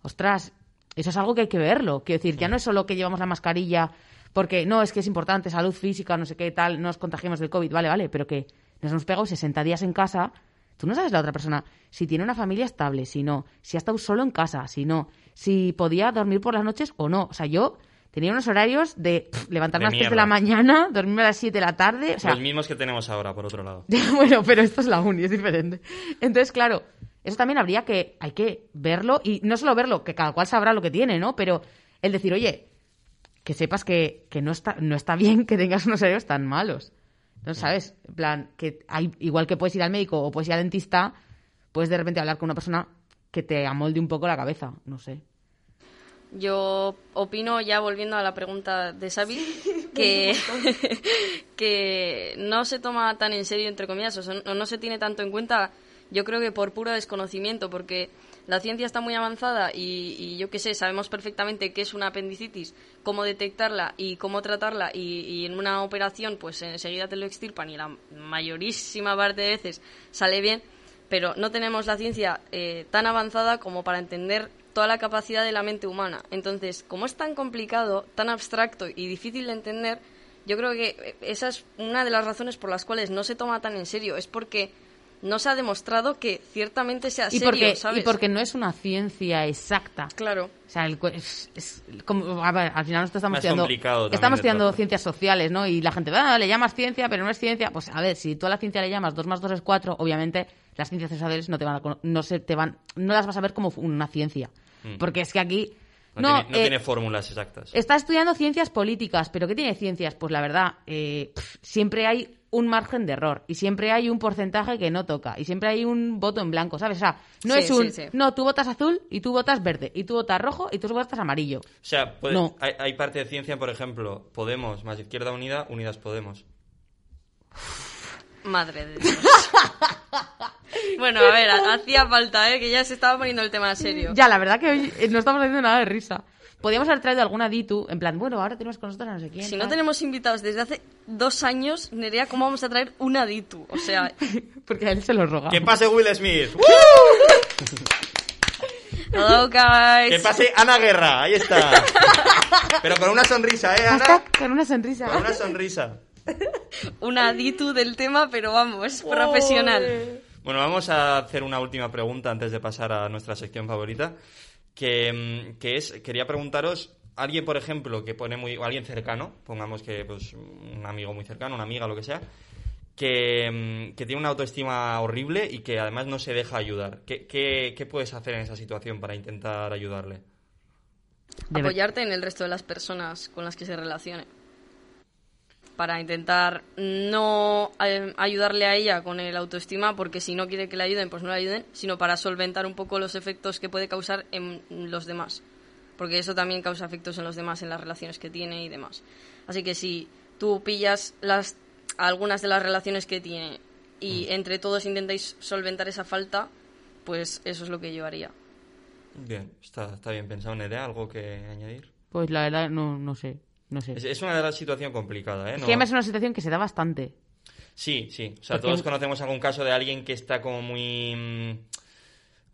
Speaker 2: ostras, eso es algo que hay que verlo. Quiero decir, ya no es solo que llevamos la mascarilla porque no, es que es importante, salud física, no sé qué tal, no nos contagiemos del COVID, vale, vale, pero que nos hemos pegado 60 días en casa, tú no sabes la otra persona si tiene una familia estable, si no, si ha estado solo en casa, si no, si podía dormir por las noches o no. O sea, yo tenía unos horarios de pff, levantarme
Speaker 1: De
Speaker 2: a las 3 de la mañana, dormirme a las 7 de la tarde, o sea,
Speaker 1: Los mismos que tenemos ahora, por otro lado.
Speaker 2: bueno, pero esto es la uni, es diferente. Entonces, claro, eso también habría que, hay que verlo, y no solo verlo, que cada cual sabrá lo que tiene, ¿no? Pero el decir, oye, que sepas que, que no, está, no está bien que tengas unos horarios tan malos. ¿No sabes? En plan, que hay, igual que puedes ir al médico o puedes ir al dentista, puedes de repente hablar con una persona que te amolde un poco la cabeza, no sé.
Speaker 3: Yo opino, ya volviendo a la pregunta de Xavi, que, que no se toma tan en serio, entre comillas, o no, no se tiene tanto en cuenta, yo creo que por puro desconocimiento, porque la ciencia está muy avanzada y, y yo qué sé, sabemos perfectamente qué es una apendicitis, cómo detectarla y cómo tratarla y, y en una operación pues enseguida te lo extirpan y la mayorísima parte de veces sale bien, pero no tenemos la ciencia eh, tan avanzada como para entender toda la capacidad de la mente humana. Entonces, como es tan complicado, tan abstracto y difícil de entender, yo creo que esa es una de las razones por las cuales no se toma tan en serio. Es porque no se ha demostrado que ciertamente sea
Speaker 2: Y
Speaker 3: serio,
Speaker 2: porque,
Speaker 3: ¿sabes?
Speaker 2: y porque no es una ciencia exacta.
Speaker 3: Claro.
Speaker 2: O sea, el cu- es, es como, a ver, al final nosotros estamos estudiando, estamos estudiando ciencias sociales, ¿no? Y la gente, ah, le llamas ciencia, pero no es ciencia. Pues a ver, si tú a la ciencia le llamas 2 más 2 es 4, obviamente las ciencias sociales no te van a, no se te van, no las vas a ver como una ciencia.
Speaker 1: Mm.
Speaker 2: Porque es que aquí
Speaker 1: No,
Speaker 2: no,
Speaker 1: tiene, no
Speaker 2: eh,
Speaker 1: tiene fórmulas exactas.
Speaker 2: Está estudiando ciencias políticas, pero ¿qué tiene ciencias? Pues la verdad, eh, siempre hay un margen de error y siempre hay un porcentaje que no toca y siempre hay un voto en blanco, ¿sabes? O sea, no
Speaker 3: Sí,
Speaker 2: es un,
Speaker 3: sí, sí.
Speaker 2: no, tú votas azul y tú votas verde y tú votas rojo y tú votas amarillo.
Speaker 1: O sea, puede-
Speaker 2: No.
Speaker 1: hay, hay parte de ciencia, por ejemplo, Podemos más Izquierda Unida, Unidas Podemos.
Speaker 3: Madre de Dios. bueno, a ver, ha- hacía falta, ¿eh? Que ya se estaba poniendo el tema serio.
Speaker 2: Ya, la verdad que hoy no estamos haciendo nada de risa. Podríamos haber traído alguna Ditu, en plan, bueno, ahora tenemos con nosotros a no sé quién.
Speaker 3: Si no tenemos invitados desde hace dos años, Nerea, ¿cómo vamos a traer un aditu? O sea,
Speaker 2: Porque a él se lo roga.
Speaker 1: ¡Que pase Will Smith!
Speaker 3: hello guys.
Speaker 1: ¡Que pase Ana Guerra! Ahí está. Pero con una sonrisa, ¿eh, Ana?
Speaker 2: Hashtag con una sonrisa.
Speaker 1: Con una sonrisa.
Speaker 3: Un aditu del tema, pero vamos, profesional.
Speaker 1: Bueno, vamos a hacer una última pregunta antes de pasar a nuestra sección favorita, que, mm, que es, quería preguntaros, alguien, por ejemplo, que pone muy, o alguien cercano, pongamos que pues un amigo muy cercano, una amiga, lo que sea, que, mm, que tiene una autoestima horrible y que además no se deja ayudar. ¿Qué, qué, qué puedes hacer en esa situación para intentar ayudarle?
Speaker 3: Apoyarte en el resto de las personas con las que se relacione. Para intentar no eh, ayudarle a ella con el autoestima, porque si no quiere que le ayuden, pues no le ayuden, sino para solventar un poco los efectos que puede causar en los demás. Porque eso también causa efectos en los demás, en las relaciones que tiene y demás. Así que si tú pillas las, algunas de las relaciones que tiene y entre todos intentáis solventar esa falta, pues eso es lo que yo haría.
Speaker 1: Bien, está, está bien pensado, Nerea, ¿algo que añadir?
Speaker 2: Pues la verdad, no, no sé. No sé.
Speaker 1: Es, es una situaciones complicadas, ¿eh?
Speaker 2: Es
Speaker 1: No-
Speaker 2: que además es una situación que se da bastante.
Speaker 1: Sí, sí. O sea,
Speaker 2: Porque-
Speaker 1: todos conocemos algún caso de alguien que está como muy mm,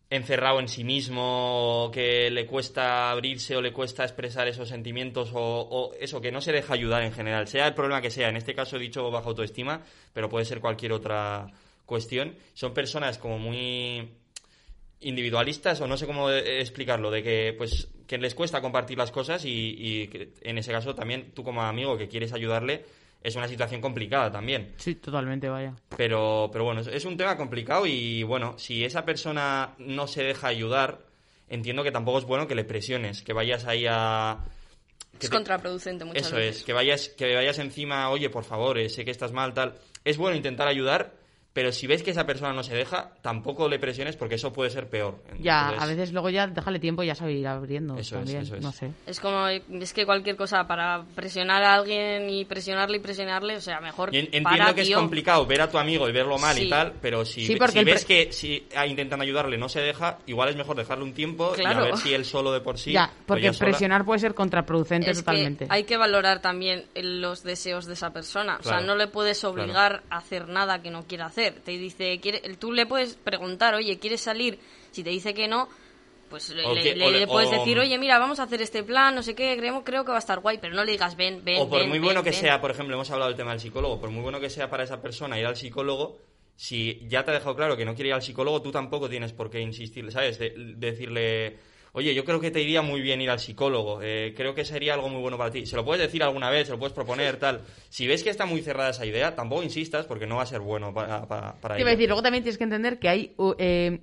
Speaker 1: encerrado en sí mismo, o que le cuesta abrirse o le cuesta expresar esos sentimientos o, o eso, que no se deja ayudar en general, sea el problema que sea. En este caso he dicho baja autoestima, pero puede ser cualquier otra cuestión. Son personas como muy individualistas o no sé cómo eh, explicarlo, de que pues que les cuesta compartir las cosas y, en ese caso también tú como amigo que quieres ayudarle es una situación complicada también.
Speaker 2: Sí, totalmente, vaya.
Speaker 1: Pero, pero bueno, es, es un tema complicado y bueno, si esa persona no se deja ayudar, entiendo que tampoco es bueno que le presiones, que vayas ahí a... que
Speaker 3: Es
Speaker 1: te-
Speaker 3: contraproducente muchas
Speaker 1: Eso
Speaker 3: veces.
Speaker 1: es, que vayas, que vayas encima, oye, por favor, eh, sé que estás mal, tal. Es bueno intentar ayudar, pero si ves que esa persona no se deja, tampoco le presiones porque eso puede ser peor.
Speaker 2: Ya, a veces luego ya déjale tiempo y ya sabe ir abriendo
Speaker 1: Eso es,
Speaker 2: también.
Speaker 1: eso es.
Speaker 2: No sé.
Speaker 3: Es como, es que cualquier cosa para presionar a alguien y presionarle y presionarle, o sea, mejor
Speaker 1: Y en- entiendo
Speaker 3: para,
Speaker 1: que es complicado ver a tu amigo y verlo mal y tal, pero si,
Speaker 2: Sí,
Speaker 1: si ves que si ah, intentan ayudarle no se deja, igual es mejor dejarle un tiempo y
Speaker 3: Claro.
Speaker 1: a ver si él solo de por sí.
Speaker 2: ya,
Speaker 1: o
Speaker 2: porque
Speaker 1: sola-
Speaker 2: presionar puede ser contraproducente
Speaker 3: Es
Speaker 2: totalmente.
Speaker 3: que hay que valorar también los deseos de esa persona. O sea, no le puedes obligar a hacer nada que no quiera hacer. Te dice, quiere, tú le puedes preguntar, oye, ¿quieres salir? Si te dice que no, pues le,
Speaker 1: O
Speaker 3: le-
Speaker 1: que-
Speaker 3: le-
Speaker 1: o le-
Speaker 3: le puedes
Speaker 1: o-
Speaker 3: decir, oye, mira, vamos a hacer este plan, no sé qué, creo, creo que va a estar guay, pero no le digas, ven, ven.
Speaker 1: O por
Speaker 3: ven,
Speaker 1: muy
Speaker 3: ven,
Speaker 1: bueno que
Speaker 3: ven".
Speaker 1: sea, por ejemplo, hemos hablado del tema del psicólogo, por muy bueno que sea para esa persona ir al psicólogo, si ya te ha dejado claro que no quiere ir al psicólogo, tú tampoco tienes por qué insistir, ¿sabes? De- decirle, oye, yo creo que te iría muy bien ir al psicólogo, eh, creo que sería algo muy bueno para ti. Se lo puedes decir alguna vez, se lo puedes proponer, tal. Si ves que está muy cerrada esa idea, tampoco insistas porque no va a ser bueno para, para, para
Speaker 2: Te iba a decir, luego también tienes que entender que hay uh, eh,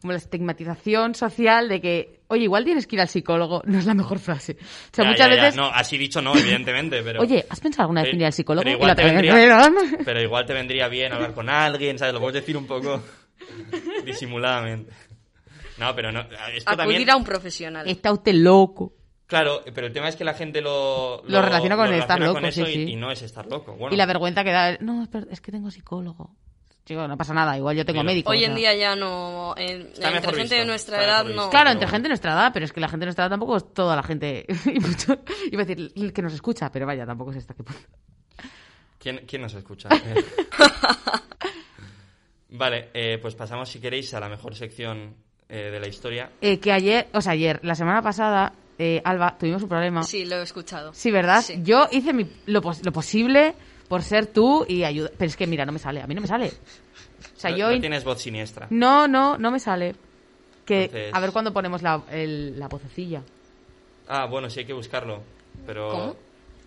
Speaker 2: como la estigmatización social de que, oye, igual tienes que ir al psicólogo, no es la mejor frase. O sea,
Speaker 1: Ya,
Speaker 2: muchas
Speaker 1: ya, ya.
Speaker 2: veces,
Speaker 1: No, así dicho no, evidentemente, pero...
Speaker 2: oye, ¿has pensado alguna vez en ir al psicólogo?
Speaker 1: Pero
Speaker 2: Y
Speaker 1: igual,
Speaker 2: la
Speaker 1: te
Speaker 2: otra vez,
Speaker 1: vendría,
Speaker 2: "Pero-
Speaker 1: pero igual te vendría bien hablar con alguien, ¿sabes? Lo puedes decir un poco disimuladamente. No, pero no, esto
Speaker 3: Acudir
Speaker 1: también...
Speaker 3: a un profesional.
Speaker 2: Está usted loco.
Speaker 1: Claro, pero el tema es que la gente lo...
Speaker 2: Lo relaciona con estar
Speaker 1: relaciona
Speaker 2: loco,
Speaker 1: con eso
Speaker 2: sí,
Speaker 1: y,
Speaker 2: sí.
Speaker 1: y no es estar loco. Bueno,
Speaker 2: Y la vergüenza que da. No, es que tengo psicólogo. Chico, no pasa nada, igual yo tengo médico.
Speaker 3: Hoy
Speaker 2: o
Speaker 3: en
Speaker 2: sea.
Speaker 3: día ya no. en- entre gente de nuestra
Speaker 1: está
Speaker 3: edad no.
Speaker 2: Claro,
Speaker 1: Pero
Speaker 2: entre
Speaker 1: bueno.
Speaker 2: gente de nuestra edad, pero es que la gente de nuestra edad tampoco es toda la gente. Iba a decir que nos escucha, pero vaya, tampoco es qué punto.
Speaker 1: ¿Quién, quién nos escucha? vale, eh, pues pasamos, si queréis, a la mejor sección eh, de la historia.
Speaker 2: Eh, que ayer, o sea, ayer, la semana pasada, eh, Alba, tuvimos un problema.
Speaker 3: Sí, lo he escuchado.
Speaker 2: Sí, ¿verdad?
Speaker 3: Sí.
Speaker 2: Yo hice mi- lo, pos- lo posible por ser tú y ayudar. Pero es que, mira, no me sale. A mí no me sale. O sea,
Speaker 1: no,
Speaker 2: yo.
Speaker 1: no
Speaker 2: in-
Speaker 1: tienes voz siniestra.
Speaker 2: No, no, no me sale. Que,
Speaker 1: Entonces-
Speaker 2: A ver cuándo ponemos la, el- la vocecilla.
Speaker 1: Ah, bueno, sí hay que buscarlo, pero...
Speaker 3: ¿Cómo?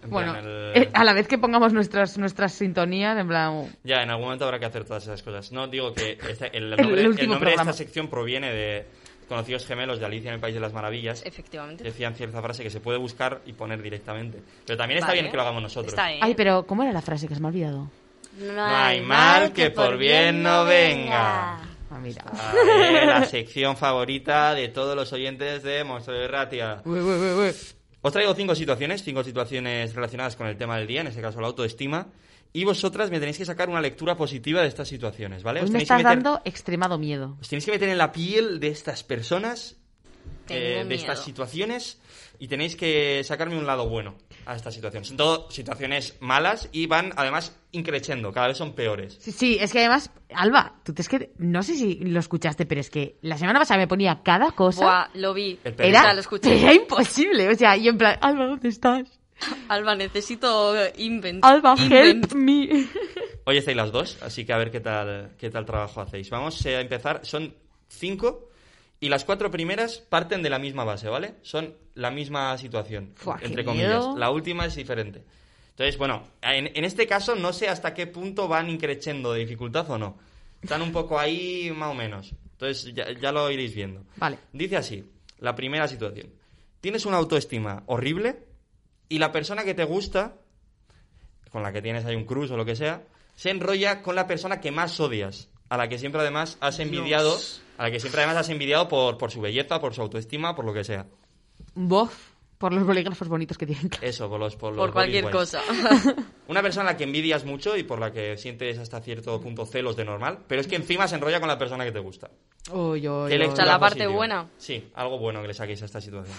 Speaker 1: En
Speaker 2: Bueno,
Speaker 1: el-
Speaker 2: eh, a la vez que pongamos nuestras, nuestras sintonías, en plan.
Speaker 1: Ya, en algún momento habrá que hacer todas esas cosas. No, digo que este- el,
Speaker 2: El
Speaker 1: nombre, el
Speaker 2: último
Speaker 1: nombre de esta sección proviene de Conocidos Gemelos de Alicia en el País de las Maravillas.
Speaker 3: Efectivamente.
Speaker 1: Decían cierta frase que se puede buscar y poner directamente. Pero también está
Speaker 3: Vale.
Speaker 1: bien que lo hagamos nosotros.
Speaker 3: Está bien.
Speaker 2: Ay, pero ¿cómo era la frase que se me ha olvidado?
Speaker 3: No
Speaker 1: hay mal que por bien no venga.
Speaker 2: Ah, mira.
Speaker 1: Ver, la sección favorita de todos los oyentes de Monstruo de Ratia.
Speaker 2: Ué, ué, ué.
Speaker 1: Os traigo cinco situaciones, cinco situaciones relacionadas con el tema del día, en este caso la autoestima. Y vosotras me tenéis que sacar una lectura positiva de estas situaciones, ¿vale?
Speaker 2: Hoy
Speaker 1: Os
Speaker 2: me
Speaker 1: tenéis que
Speaker 2: estás
Speaker 1: meter-
Speaker 2: dando extremado miedo.
Speaker 1: Os tenéis que meter en la piel de estas personas, eh, de estas situaciones, y tenéis que sacarme un lado bueno a estas situaciones. Son todo situaciones malas y van además increciendo, cada vez son peores.
Speaker 2: Sí, sí, es que además, Alba, tú te es que. No sé si lo escuchaste, pero es que la semana pasada me ponía cada cosa.
Speaker 3: Buah, lo vi.
Speaker 1: El
Speaker 2: Era,
Speaker 3: lo escuché.
Speaker 2: era imposible. O sea, y en plan, Alba, ¿dónde estás?
Speaker 3: Alba, necesito eh, invent.
Speaker 2: Alba,
Speaker 3: invent.
Speaker 2: help me.
Speaker 1: Hoy estáis las dos, así que a ver qué tal, qué tal trabajo hacéis. Vamos a empezar, son cinco, y las cuatro primeras parten de la misma base, ¿vale? Son la misma situación,
Speaker 2: Fua,
Speaker 1: entre comillas.
Speaker 2: miedo.
Speaker 1: La última es diferente. Entonces, bueno, en, en este caso no sé hasta qué punto van increciendo de dificultad o no. Están un poco ahí, más o menos. Entonces, ya, ya lo iréis viendo.
Speaker 2: Vale.
Speaker 1: Dice así, la primera situación. Tienes una autoestima horrible y la persona que te gusta, con la que tienes ahí un cruz o lo que sea, se enrolla con la persona que más odias, a la que siempre además has envidiado, a la que siempre además has envidiado por, por su belleza, por su autoestima, por lo que sea.
Speaker 2: Bof, por los bolígrafos bonitos que tienen.
Speaker 1: Eso, por los por, los
Speaker 3: Por cualquier cosa.
Speaker 1: Una persona a la que envidias mucho y por la que sientes hasta cierto punto celos de normal, pero es que encima se enrolla con la persona que te gusta.
Speaker 2: Uy, uy,
Speaker 1: ¿Qué
Speaker 2: uy.
Speaker 1: lectura
Speaker 3: O sea, la parte
Speaker 1: positiva?
Speaker 3: buena.
Speaker 1: Sí, algo bueno que le saquéis a esta situación.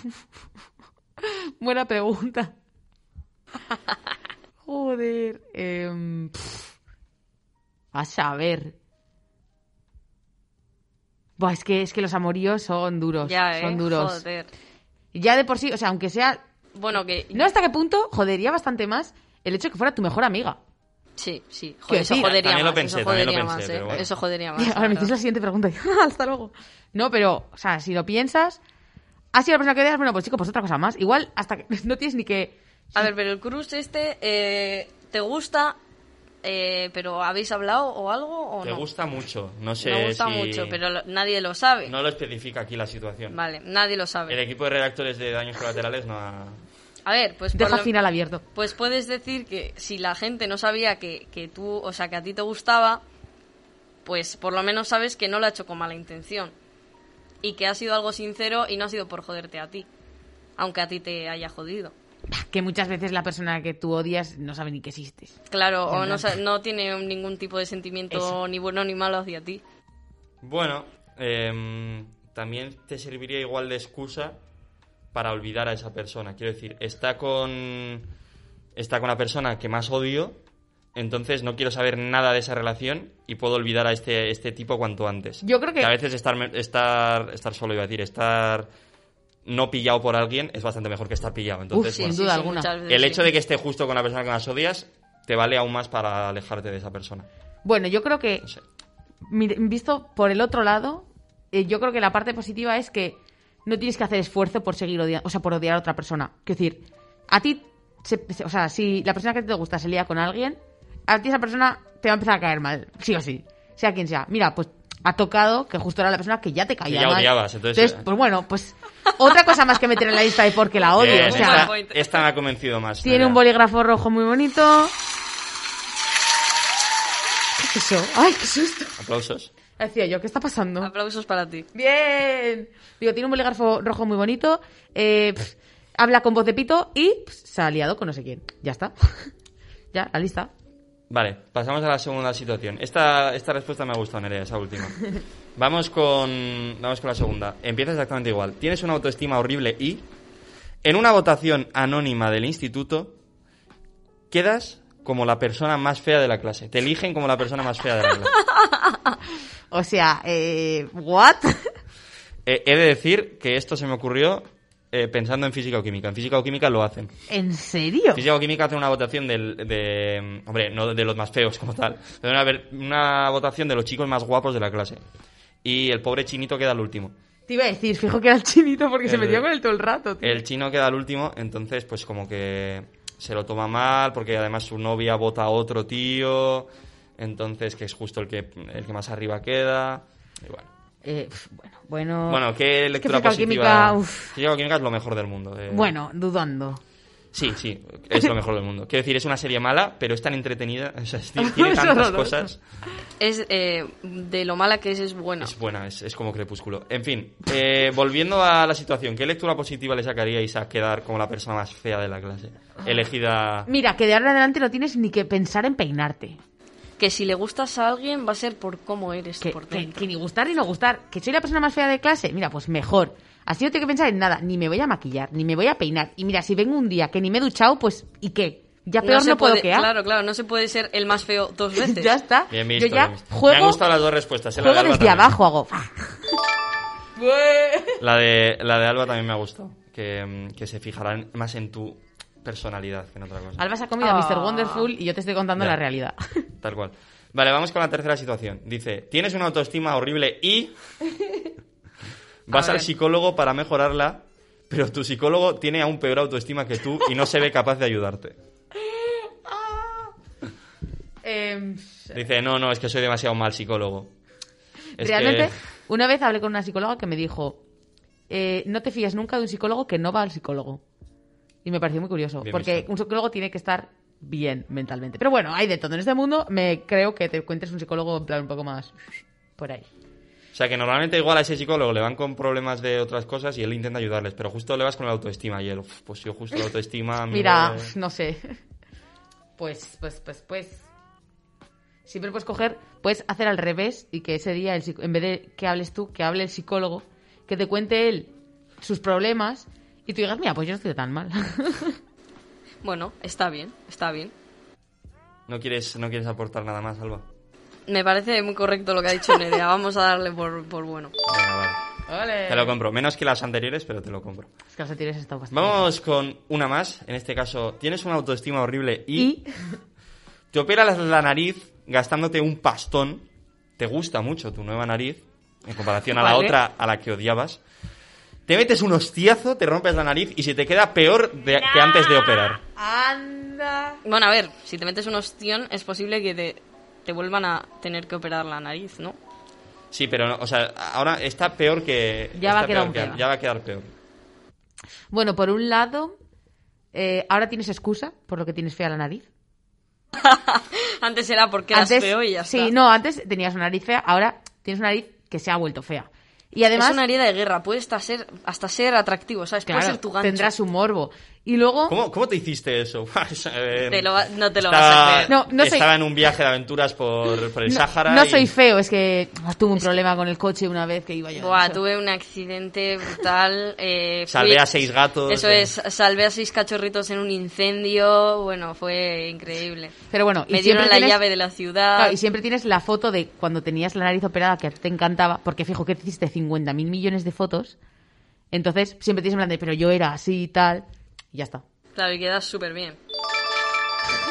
Speaker 2: Buena pregunta. Joder. pff. a saber. Buah, es que, es que los amoríos son duros.
Speaker 3: ya, eh.
Speaker 2: son duros.
Speaker 3: Joder.
Speaker 2: Ya de por sí, o sea, aunque sea.
Speaker 3: Bueno, que.
Speaker 2: No hasta qué punto jodería bastante más el hecho de que fuera tu mejor amiga.
Speaker 3: Sí, sí. Joder, eso jodería
Speaker 1: También lo
Speaker 3: más.
Speaker 1: pensé,
Speaker 3: eso
Speaker 1: lo
Speaker 3: jodería
Speaker 1: pensé,
Speaker 3: más, eh.
Speaker 1: bueno.
Speaker 3: Eso jodería más.
Speaker 2: Ahora me hiciste la siguiente pregunta. y, Hasta luego. No, pero, o sea, si lo piensas, ha sido la persona que odias, bueno, pues chico, pues otra cosa más. Igual, hasta que no tienes ni que.
Speaker 3: A ver, pero el cruz este, eh, ¿te gusta? Eh, ¿Pero habéis hablado o algo o
Speaker 1: Te
Speaker 3: no?
Speaker 1: gusta mucho, no sé
Speaker 3: Me gusta
Speaker 1: si-
Speaker 3: mucho, pero lo- nadie lo sabe.
Speaker 1: No lo especifica aquí la situación.
Speaker 3: Vale, nadie lo sabe.
Speaker 1: El equipo de redactores de daños colaterales no ha...
Speaker 3: A ver, pues
Speaker 2: Deja
Speaker 3: lo-
Speaker 2: final abierto.
Speaker 3: Pues puedes decir que si la gente no sabía que, que tú, o sea, que a ti te gustaba, pues por lo menos sabes que no lo ha hecho con mala intención. Y que ha sido algo sincero y no ha sido por joderte a ti. Aunque a ti te haya jodido.
Speaker 2: Que muchas veces la persona que tú odias no sabe ni que existes.
Speaker 3: Claro, o no, no tiene ningún tipo de sentimiento
Speaker 2: Eso.
Speaker 3: ni bueno ni malo hacia ti.
Speaker 1: Bueno, em, también te serviría igual de excusa para olvidar a esa persona. Quiero decir, está con, está con la persona que más odio, entonces no quiero saber nada de esa relación y puedo olvidar a este, este tipo cuanto antes.
Speaker 2: Yo creo que-
Speaker 1: a veces estar, estar, estar solo, iba a decir, estar no pillado por alguien es bastante mejor que estar pillado. Entonces,
Speaker 2: sin
Speaker 1: bueno,
Speaker 2: duda alguna.
Speaker 3: veces
Speaker 1: el hecho de que esté justo con la persona que más odias te vale aún más para alejarte de esa persona.
Speaker 2: Bueno, yo creo que,
Speaker 1: No sé.
Speaker 2: mir- visto por el otro lado, eh, yo creo que la parte positiva es que no tienes que hacer esfuerzo por seguir odiando, o sea, por odiar a otra persona. Es decir, a ti, se- se- o sea, si la persona que te gusta se lía con alguien, a ti esa persona te va a empezar a caer mal, sí o sí, sea quien sea. Mira, pues ha tocado que justo era la persona que ya te caía
Speaker 1: Que ya
Speaker 2: mal.
Speaker 1: odiabas, entonces-
Speaker 2: pues bueno, pues otra cosa más que meter en la lista de por qué la odio.
Speaker 1: Bien,
Speaker 2: o sea,
Speaker 1: esta, me ha convencido más.
Speaker 2: tiene un bolígrafo rojo muy bonito. ¿Qué es eso? ¡Ay, qué susto!
Speaker 1: Aplausos.
Speaker 2: Decía yo, ¿qué está pasando?
Speaker 3: Aplausos para ti.
Speaker 2: Bien. Digo, tiene un bolígrafo rojo muy bonito. Eh, habla con voz de pito y pues, se ha liado con no sé quién. Ya está. ya, la lista.
Speaker 1: Vale, pasamos a la segunda situación. Esta, esta respuesta me ha gustado, Nerea, esa última. Vamos con, vamos con la segunda. Empieza exactamente igual. Tienes una autoestima horrible y, en una votación anónima del instituto, quedas como la persona más fea de la clase. Te eligen como la persona más fea de la clase.
Speaker 2: O sea, eh, ¿what?
Speaker 1: Eh, he de decir que esto se me ocurrió eh, pensando en física o química. En física o química lo hacen.
Speaker 2: ¿En serio?
Speaker 1: Física o química hace una votación del, de... Hombre, no de los más feos como tal. Pero una, una votación de los chicos más guapos de la clase. Y el pobre chinito queda el último.
Speaker 2: Te iba a decir, fijo que era el chinito porque se metió con él todo el rato. tío.
Speaker 1: El chino queda el último, entonces pues como que se lo toma mal porque además su novia vota a otro tío. Entonces que es justo el que, el que más arriba queda. Y bueno.
Speaker 2: Eh, bueno, bueno.
Speaker 1: Bueno, ¿qué lectura
Speaker 2: o
Speaker 1: positiva?
Speaker 2: uf.
Speaker 1: Física química es lo mejor del mundo. eh.
Speaker 2: Bueno, dudando.
Speaker 1: Sí, sí, es lo mejor del mundo. Quiero decir, es una serie mala, pero es tan entretenida, o sea, es- tiene tantas cosas.
Speaker 3: Es eh, de lo mala que es, es buena.
Speaker 1: Es buena, es, es como crepúsculo. En fin, eh, volviendo a la situación, ¿qué lectura positiva le sacaríais a quedar como la persona más fea de la clase? Elegida...
Speaker 2: Mira, que de ahora en adelante no tienes ni que pensar en peinarte.
Speaker 3: Que si le gustas a alguien va a ser por cómo eres
Speaker 2: Que,
Speaker 3: por
Speaker 2: que- que ni gustar ni no gustar. Que soy la persona más fea de clase. Mira, pues mejor. Así no tengo que pensar en nada. Ni me voy a maquillar, ni me voy a peinar. Y mira, si vengo un día que ni me he duchado, pues ¿y qué? Ya peor no,
Speaker 3: se
Speaker 2: puedo
Speaker 3: puede,
Speaker 2: quedar.
Speaker 3: Claro, claro, no se puede ser el más feo dos veces.
Speaker 2: ya está.
Speaker 1: Bien visto,
Speaker 2: Yo ya
Speaker 1: bien visto.
Speaker 2: juego,
Speaker 1: Me han gustado las dos respuestas. eh, la de
Speaker 2: juego
Speaker 1: Alba
Speaker 2: desde
Speaker 1: también.
Speaker 2: abajo. Hago...
Speaker 1: La de, la de Alba también me ha gustado. Que, que se fijarán más en tu personalidad que en otra cosa.
Speaker 2: Alba se ha comido a Mr. Wonderful y yo te estoy contando
Speaker 1: Ya.
Speaker 2: la realidad.
Speaker 1: Tal cual. Vale, vamos con la tercera situación. Dice, tienes una autoestima horrible y vas al psicólogo para mejorarla, pero tu psicólogo tiene aún peor autoestima que tú y no se ve capaz de ayudarte.
Speaker 2: Em,
Speaker 1: Dice, no, no, es que soy demasiado mal psicólogo. Es
Speaker 2: Realmente,
Speaker 1: que-
Speaker 2: una vez hablé con una psicóloga que me dijo, eh, no te fías nunca de un psicólogo que no va al psicólogo. Y me pareció muy curioso,
Speaker 1: Bien
Speaker 2: porque
Speaker 1: visto.
Speaker 2: un psicólogo tiene que estar bien mentalmente. Pero bueno, hay de todo en este mundo. Me creo que te encuentres un psicólogo en plan un poco más por ahí.
Speaker 1: O sea, que normalmente igual a ese psicólogo le van con problemas de otras cosas y él intenta ayudarles, pero justo le vas con la autoestima y él, "Uf, pues yo justo la autoestima...
Speaker 2: Mira,
Speaker 1: eh".
Speaker 2: no sé. Pues, pues, pues, pues. Siempre puedes coger, puedes hacer al revés y que ese día, el en vez de que hables tú, que hable el psicólogo, que te cuente él sus problemas y tú digas, mira, pues yo no estoy tan mal.
Speaker 3: Bueno, está bien, está bien.
Speaker 1: ¿No quieres, ¿No quieres aportar nada más, Alba?
Speaker 3: Me parece muy correcto lo que ha dicho Nerea. Vamos a darle por, por bueno.
Speaker 1: Venga, vale.
Speaker 2: Vale.
Speaker 1: Te lo compro. Menos que las anteriores, pero te lo compro.
Speaker 2: Es que los anteriores han estado bastante.
Speaker 1: Vamos con una más. En este caso, tienes una autoestima horrible y,
Speaker 2: Y
Speaker 1: te operas la nariz gastándote un pastón. Te gusta mucho tu nueva nariz en comparación a la
Speaker 2: Vale.
Speaker 1: otra a la que odiabas. Te metes un hostiazo, te rompes la nariz y se te queda peor de- que antes de operar.
Speaker 2: anda.
Speaker 3: Bueno, a ver, si te metes un ostión, es posible que te, te vuelvan a tener que operar la nariz, ¿no?
Speaker 1: Sí, pero, no, o sea, ahora está peor que...
Speaker 2: Ya va a quedar
Speaker 1: peor que-. Ya va a quedar peor.
Speaker 2: Bueno, por un lado, eh, ahora tienes excusa por lo que tienes fea la nariz.
Speaker 3: Antes era porque eras
Speaker 2: antes,
Speaker 3: feo y ya
Speaker 2: sí,
Speaker 3: está.
Speaker 2: no, antes tenías una nariz fea, ahora tienes una nariz que se ha vuelto fea. Y además,
Speaker 3: es una herida de guerra, puede hasta ser, hasta ser atractivo, ¿sabes?
Speaker 2: claro,
Speaker 3: puede ser tu gancho.
Speaker 2: tendrás su morbo. Y luego,
Speaker 1: ¿Cómo, cómo te hiciste eso? Eh,
Speaker 3: Te lo va- no te lo
Speaker 1: estaba-
Speaker 3: vas a creer.
Speaker 2: No, no soy-
Speaker 1: Estaba en un viaje de aventuras por, por el
Speaker 2: no,
Speaker 1: Sáhara.
Speaker 2: no
Speaker 1: y-
Speaker 2: soy feo, es que ah, tuve un problema con el coche una vez que iba yo.
Speaker 3: Buah, tuve un accidente brutal. eh, fui-
Speaker 1: Salvé a seis gatos.
Speaker 3: Eso
Speaker 1: eh.
Speaker 3: es, salvé a seis cachorritos en un incendio. Bueno, fue increíble.
Speaker 2: Pero bueno, y
Speaker 3: Me dieron la
Speaker 2: tienes-
Speaker 3: llave de la ciudad.
Speaker 2: Claro, y siempre tienes la foto de cuando tenías la nariz operada que te encantaba, porque fijo que te hiciste 50 mil millones de fotos. Entonces, siempre tienes en plan de, pero yo era así y tal. Y ya está.
Speaker 3: Claro, y quedas súper bien.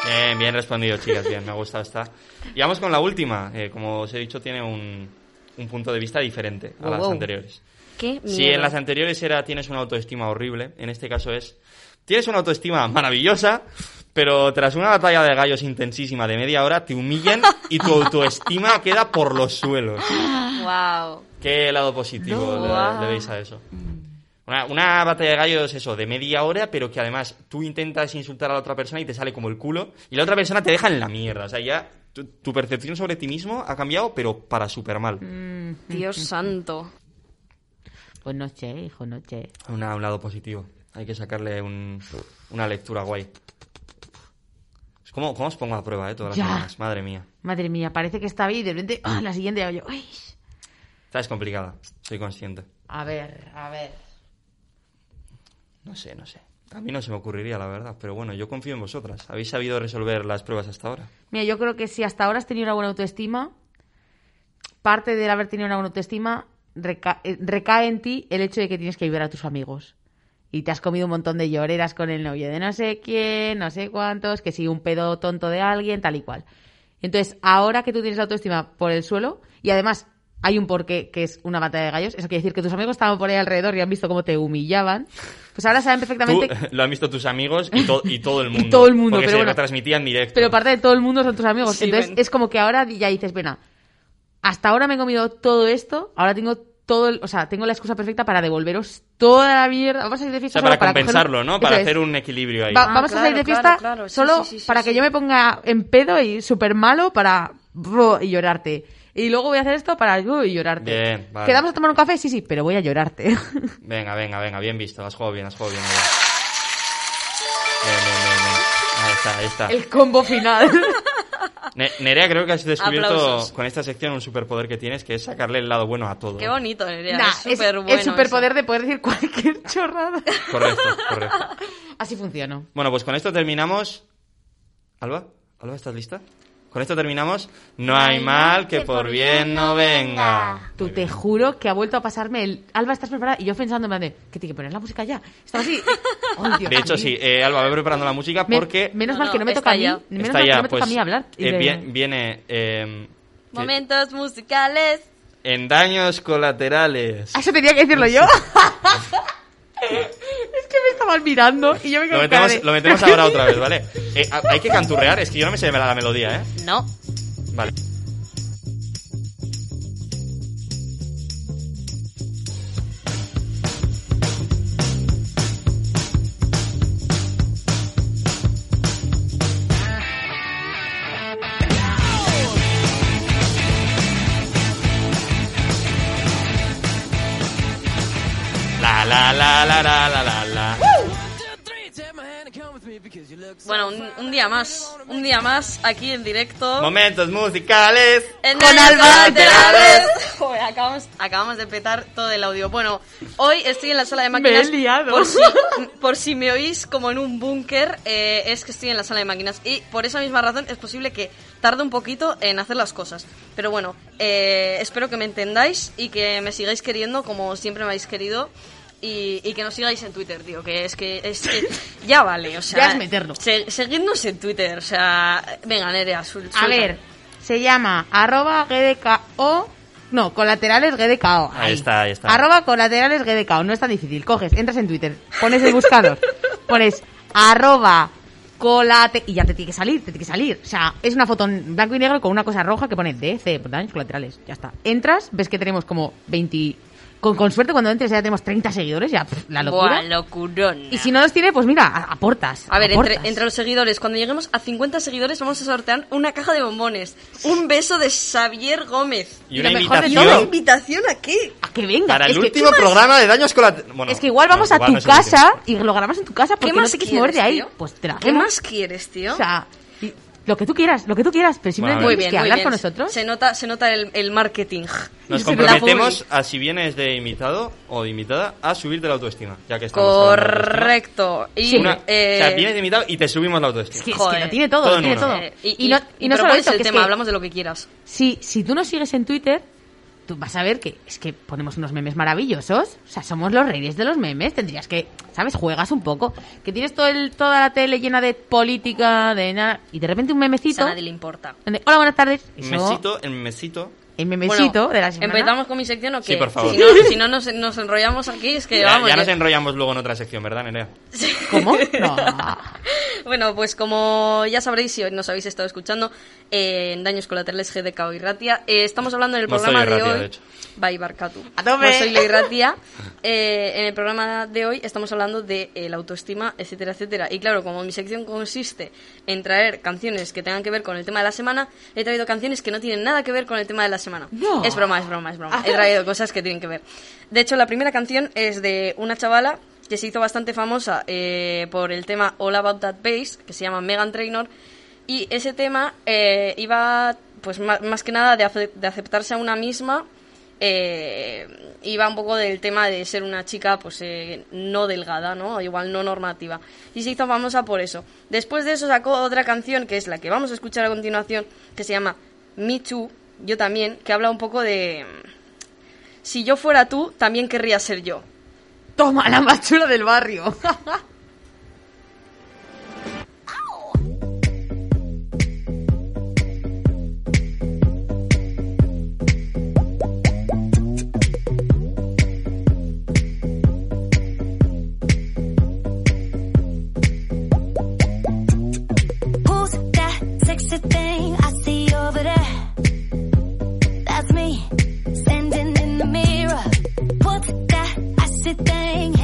Speaker 1: Bien, bien respondido, chicas, bien, me ha gustado esta. Y vamos con la última. eh, como os he dicho, tiene un, un punto de vista diferente a
Speaker 2: Wow,
Speaker 1: las
Speaker 2: wow.
Speaker 1: anteriores.
Speaker 3: ¿Qué?
Speaker 1: Si en las anteriores era tienes una autoestima horrible, en este caso es tienes una autoestima maravillosa, pero tras una batalla de gallos intensísima de media hora te humillan y tu autoestima queda por los suelos.
Speaker 3: Wow.
Speaker 1: ¿Qué lado positivo
Speaker 3: No.
Speaker 1: le,
Speaker 3: Guau.
Speaker 1: le veis a eso? Una, una batalla de gallos, eso, de media hora, pero que además tú intentas insultar a la otra persona y te sale como el culo, y la otra persona te deja en la mierda. O sea, ya tu, tu percepción sobre ti mismo ha cambiado, pero para súper mal.
Speaker 3: Dios santo.
Speaker 2: Pues no sé, hijo, no sé.
Speaker 1: Una- un lado positivo. Hay que sacarle un- una lectura guay. Es como, ¿Cómo os pongo a prueba, eh? Todas las semanas. Madre mía.
Speaker 2: Madre mía, parece que está bien y de repente, ah, la siguiente hago yo, uy.
Speaker 1: Esta es complicada. Soy consciente.
Speaker 2: A ver, a ver.
Speaker 1: No sé, no sé. A mí no se me ocurriría, la verdad. Pero bueno, yo confío en vosotras. ¿Habéis sabido resolver las pruebas hasta ahora?
Speaker 2: Mira, yo creo que si hasta ahora has tenido una buena autoestima, parte del haber tenido una buena autoestima eh, recae en ti el hecho de que tienes que ayudar a tus amigos. Y te has comido un montón de lloreras con el novio de no sé quién, no sé cuántos, que si un pedo tonto de alguien, tal y cual. Entonces, ahora que tú tienes la autoestima por el suelo, y además hay un porqué que es una batalla de gallos, eso quiere decir que tus amigos estaban por ahí alrededor y han visto cómo te humillaban, pues ahora saben
Speaker 1: Tú
Speaker 2: perfectamente
Speaker 1: lo han visto tus amigos y, to- y todo el mundo.
Speaker 2: todo el mundo,
Speaker 1: Porque
Speaker 2: pero
Speaker 1: se
Speaker 2: bueno.
Speaker 1: retransmitía en directo.
Speaker 2: Pero parte de todo el mundo son tus amigos.
Speaker 3: Sí,
Speaker 2: Entonces
Speaker 3: ven.
Speaker 2: es como que ahora ya dices, bueno, hasta ahora me he comido todo esto, ahora tengo todo, el- o sea, tengo la excusa perfecta para devolveros toda la mierda. Vamos a ir de
Speaker 1: o
Speaker 2: fiesta
Speaker 1: sea,
Speaker 2: solo
Speaker 1: para
Speaker 2: un-
Speaker 1: compensarlo, ¿no?
Speaker 2: Eso
Speaker 1: Para
Speaker 2: es.
Speaker 1: hacer un equilibrio ahí.
Speaker 2: Va-
Speaker 3: Ah,
Speaker 2: vamos a salir de
Speaker 3: claro,
Speaker 2: fiesta
Speaker 3: claro, claro. Sí,
Speaker 2: solo
Speaker 3: sí, sí, sí,
Speaker 2: para
Speaker 3: sí.
Speaker 2: que yo me ponga en pedo y súper malo para y llorarte. Y luego voy a hacer esto para uh, y llorarte.
Speaker 1: Bien, vale.
Speaker 2: ¿Quedamos a tomar un café? Sí, sí, pero voy a llorarte.
Speaker 1: Venga, venga, venga, bien visto. Has jugado bien, has jugado bien. Bien, bien, bien, bien. Ahí está, ahí está.
Speaker 2: el combo final.
Speaker 1: Ne- Nerea, creo que has descubierto
Speaker 3: Aplausos.
Speaker 1: con esta sección un superpoder que tienes, que es sacarle el lado bueno a todo.
Speaker 3: Qué bonito, Nerea.
Speaker 2: Nah,
Speaker 3: es
Speaker 2: es
Speaker 3: súper bueno.
Speaker 2: el superpoder
Speaker 3: eso.
Speaker 2: de poder decir cualquier chorrada.
Speaker 1: Correcto, correcto.
Speaker 2: Así funciona.
Speaker 1: Bueno, pues con esto terminamos. Alba, Alba, ¿estás lista? Con esto terminamos. No hay mal que por bien no venga.
Speaker 2: Tú te juro que ha vuelto a pasarme el. Alba, ¿estás preparada? Y yo pensando en de. Que tiene que poner la música ya. Estaba así. Dios
Speaker 1: De hecho,
Speaker 2: mío.
Speaker 1: sí, eh, Alba, voy preparando la música
Speaker 2: Me-
Speaker 1: porque
Speaker 2: menos
Speaker 3: No,
Speaker 2: mal que no me toca a mí. Menos
Speaker 1: está
Speaker 2: mal que
Speaker 1: ya,
Speaker 2: no me toca
Speaker 1: pues,
Speaker 2: a mí hablar.
Speaker 1: eh,
Speaker 2: de-
Speaker 1: viene eh, que-
Speaker 3: Momentos musicales.
Speaker 1: en daños colaterales.
Speaker 2: Ah, Eso tenía que decirlo yo. es que me estaban mirando y yo me
Speaker 1: Lo metemos,
Speaker 2: de-
Speaker 1: lo metemos ahora otra vez, ¿vale? Eh, hay que canturrear, es que yo no me sé la melodía, ¿eh?
Speaker 3: No.
Speaker 1: Vale. La la la la la la la la.
Speaker 3: Bueno, un, un día más. Un día más aquí en directo.
Speaker 1: Momentos musicales.
Speaker 3: En
Speaker 2: Con Alba.
Speaker 3: Joder, acabamos, acabamos de petar todo el audio. Bueno, hoy estoy en la sala de
Speaker 2: Me
Speaker 3: máquinas.
Speaker 2: he liado.
Speaker 3: Por si, por si me oís como en un búnker, eh, es que estoy en la sala de máquinas. Y por esa misma razón es posible que tarde un poquito en hacer las cosas. Pero bueno, eh, espero que me entendáis y que me sigáis queriendo como siempre me habéis querido. Y, y que nos sigáis en Twitter, tío, que es que, es que ya vale, o sea...
Speaker 2: Ya es meterlo.
Speaker 3: se- seguidnos en Twitter, o sea... Venga, Nerea, sul-
Speaker 2: A ver, se llama arroba GDKO. No, colaterales GDKO.
Speaker 1: Ahí está, ahí está.
Speaker 2: Arroba colaterales GDKO. No es tan difícil. Coges, entras en Twitter, pones el buscador, pones arroba colate y ya te tiene que salir, te tiene que salir. O sea, es una foto en blanco y negro con una cosa roja que pone DC, por daños colaterales. Ya está. Entras, ves que tenemos como 20... Con, con suerte cuando entres ya tenemos 30 seguidores, ya pff, la locura.
Speaker 3: Buah, locurón.
Speaker 2: Y si no los tiene, pues mira, a- aportas.
Speaker 3: A ver,
Speaker 2: aportas.
Speaker 3: entre, entre los seguidores, cuando lleguemos a 50 seguidores vamos a sortear una caja de bombones. Un beso de Xavier Gómez.
Speaker 1: Y una
Speaker 2: lo mejor de
Speaker 3: ¿Y
Speaker 2: todo-
Speaker 3: una
Speaker 1: invitación
Speaker 3: invitación a qué?
Speaker 2: A que venga.
Speaker 1: para el
Speaker 2: es que-
Speaker 1: último programa de daños colaterales. Bueno,
Speaker 2: es que igual vamos
Speaker 1: no,
Speaker 2: a tu
Speaker 1: no es el último.
Speaker 2: casa y lo grabamos en tu casa porque
Speaker 3: ¿Qué
Speaker 2: no
Speaker 3: más
Speaker 2: te quieres mover de
Speaker 3: quieres,
Speaker 2: ahí.
Speaker 3: tío?
Speaker 2: Pues te la
Speaker 3: ¿Qué
Speaker 2: hacemos.
Speaker 3: más quieres, tío?
Speaker 2: O sea, lo que tú quieras, lo que tú quieras, pero simplemente
Speaker 1: Bueno,
Speaker 3: muy
Speaker 2: tienes
Speaker 3: bien,
Speaker 2: que
Speaker 3: muy
Speaker 2: hablar
Speaker 3: bien.
Speaker 2: con nosotros.
Speaker 3: Se nota, se nota el, el marketing.
Speaker 1: Nos comprometemos a si vienes de invitado o de invitada a subirte la autoestima, ya que estamos.
Speaker 3: Correcto. Y,
Speaker 1: Una-
Speaker 3: eh,
Speaker 1: O sea, vienes de invitado y te subimos la
Speaker 2: Es
Speaker 1: autoestima.
Speaker 2: es
Speaker 3: Joder.
Speaker 2: que lo tiene todo,
Speaker 1: Todo
Speaker 2: lo tiene
Speaker 1: uno.
Speaker 2: todo.
Speaker 3: eh, y,
Speaker 2: y no, y no solo eso,
Speaker 3: el
Speaker 2: que es
Speaker 3: tema,
Speaker 2: que
Speaker 3: hablamos de lo que quieras.
Speaker 2: si, si tú nos sigues en Twitter, tú vas a ver que es que ponemos unos memes maravillosos. O sea, somos los reyes de los memes. Tendrías que, ¿sabes? Juegas un poco. Que tienes todo el, toda la tele llena de política, de nada. Y de repente un
Speaker 3: Eso
Speaker 2: memecito.
Speaker 3: a nadie le importa.
Speaker 2: donde, Hola, buenas tardes. Eso,
Speaker 1: Mesito, el mesito.
Speaker 2: El memecito
Speaker 3: Bueno,
Speaker 2: de la semana.
Speaker 3: ¿Empezamos con mi sección o qué?
Speaker 1: Sí, por favor.
Speaker 3: Si no, si no nos, nos enrollamos aquí, es que
Speaker 1: Ya,
Speaker 3: vamos.
Speaker 1: ya nos enrollamos luego en otra sección, ¿verdad, Nerea?
Speaker 2: ¿Cómo? No.
Speaker 3: Bueno, pues como ya sabréis, si nos habéis estado escuchando, eh, en Daños Colaterales GDK y Ratia, eh, estamos hablando en el
Speaker 1: No
Speaker 3: programa
Speaker 1: soy
Speaker 3: de hoy.
Speaker 1: de hecho.
Speaker 3: By Barcatu.
Speaker 2: ¡A tope!
Speaker 3: No soy Ley Ratia. Eh, en el programa de hoy estamos hablando de eh, la autoestima, etcétera, etcétera. Y claro, como mi sección consiste en traer canciones que tengan que ver con el tema de la semana, he traído canciones que no tienen nada que ver con el tema de la semana.
Speaker 2: No.
Speaker 3: Es broma, es broma, es broma. He traído cosas que tienen que ver. De hecho, la primera canción es de una chavala que se hizo bastante famosa eh, por el tema All About That Bass, que se llama Megan Trainor, y ese tema eh, iba, pues ma- más, que nada, de, ace- de aceptarse a una misma, eh, iba un poco del tema de ser una chica, pues, eh, no delgada, ¿no? Igual no normativa. Y se hizo famosa por eso. Después de eso sacó otra canción, que es la que vamos a escuchar a continuación, que se llama Me Too, yo también, que habla un poco de... Si yo fuera tú, también querría ser yo.
Speaker 2: Toma, la más chula del barrio.
Speaker 5: Who's that sexy thing I see over there? What's that icy thing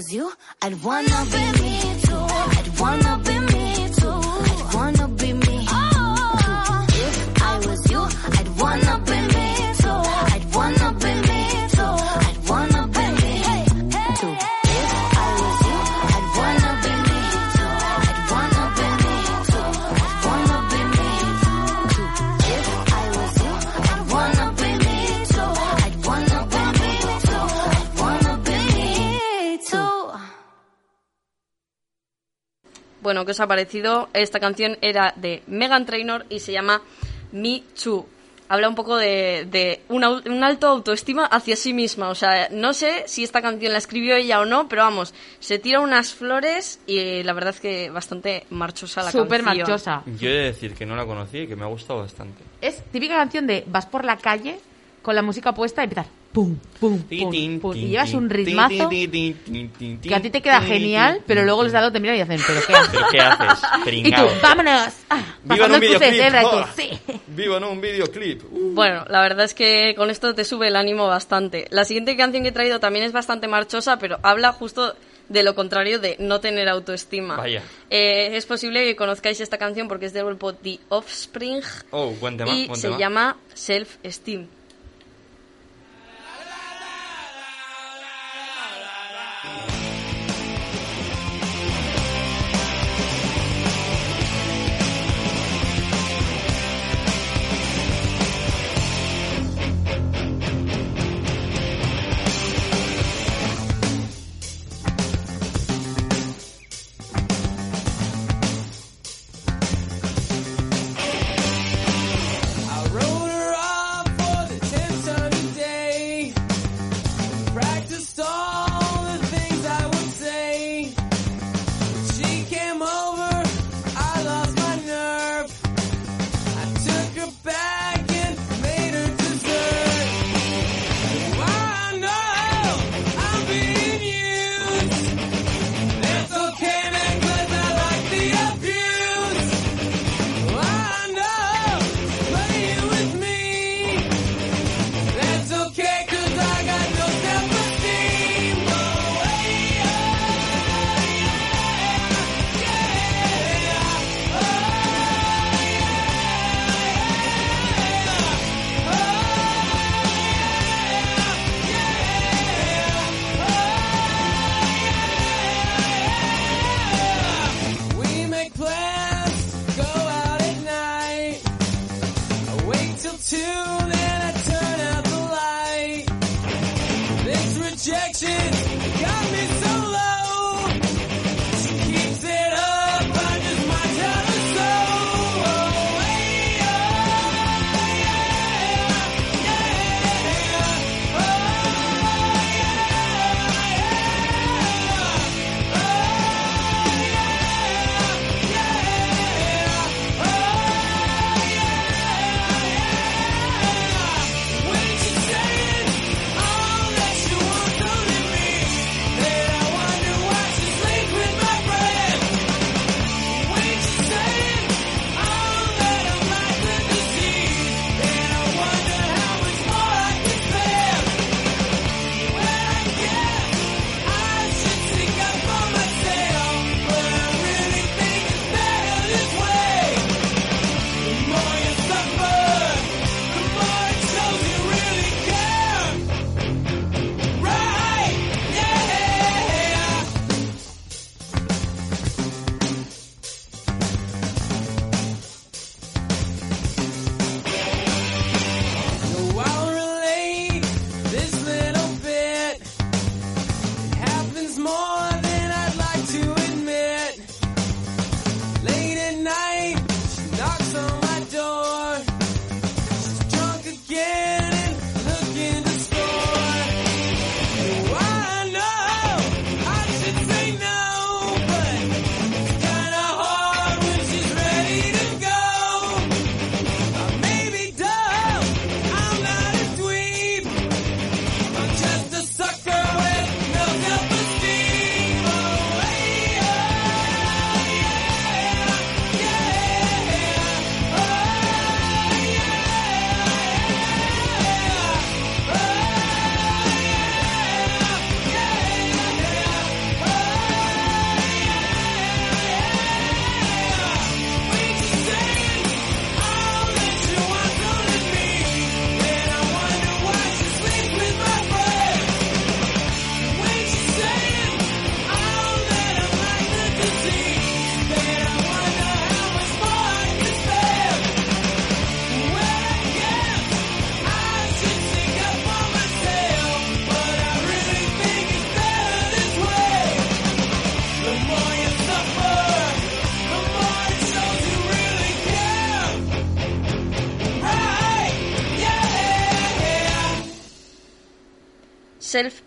Speaker 5: was you, I'd wanna be me too. I'd wanna be
Speaker 3: Bueno, ¿qué os ha parecido? Esta canción era de Megan Trainor y se llama Me Too. Habla un poco de, de un, un alto autoestima hacia sí misma. O sea, no sé si esta canción la escribió ella o no, pero vamos, se tira unas flores y la verdad es que bastante marchosa la
Speaker 2: Súper
Speaker 3: canción.
Speaker 2: marchosa.
Speaker 1: Yo he de decir que no la conocí y que me ha gustado bastante.
Speaker 2: Es típica canción de vas por la calle con la música puesta y empezar pum, pum, pum, pum, y llevas un ritmazo que a ti te queda genial, pero luego los lado te miran y dicen, ¿pero qué haces?
Speaker 1: ¿Pero qué haces?
Speaker 2: Y tú, vámonos. Ah,
Speaker 1: ¡Viva en un videoclip! ¡Oh!
Speaker 2: sí.
Speaker 1: ¡Viva en un videoclip! Uh.
Speaker 3: Bueno, la verdad es que con esto te sube el ánimo bastante. La siguiente canción que he traído también es bastante marchosa, pero habla justo de lo contrario de no tener autoestima.
Speaker 1: Vaya.
Speaker 3: Eh, es posible que conozcáis esta canción porque es del grupo The Offspring
Speaker 1: Oh, buen tema,
Speaker 3: y
Speaker 1: buen
Speaker 3: se
Speaker 1: tema.
Speaker 3: llama Self Esteem.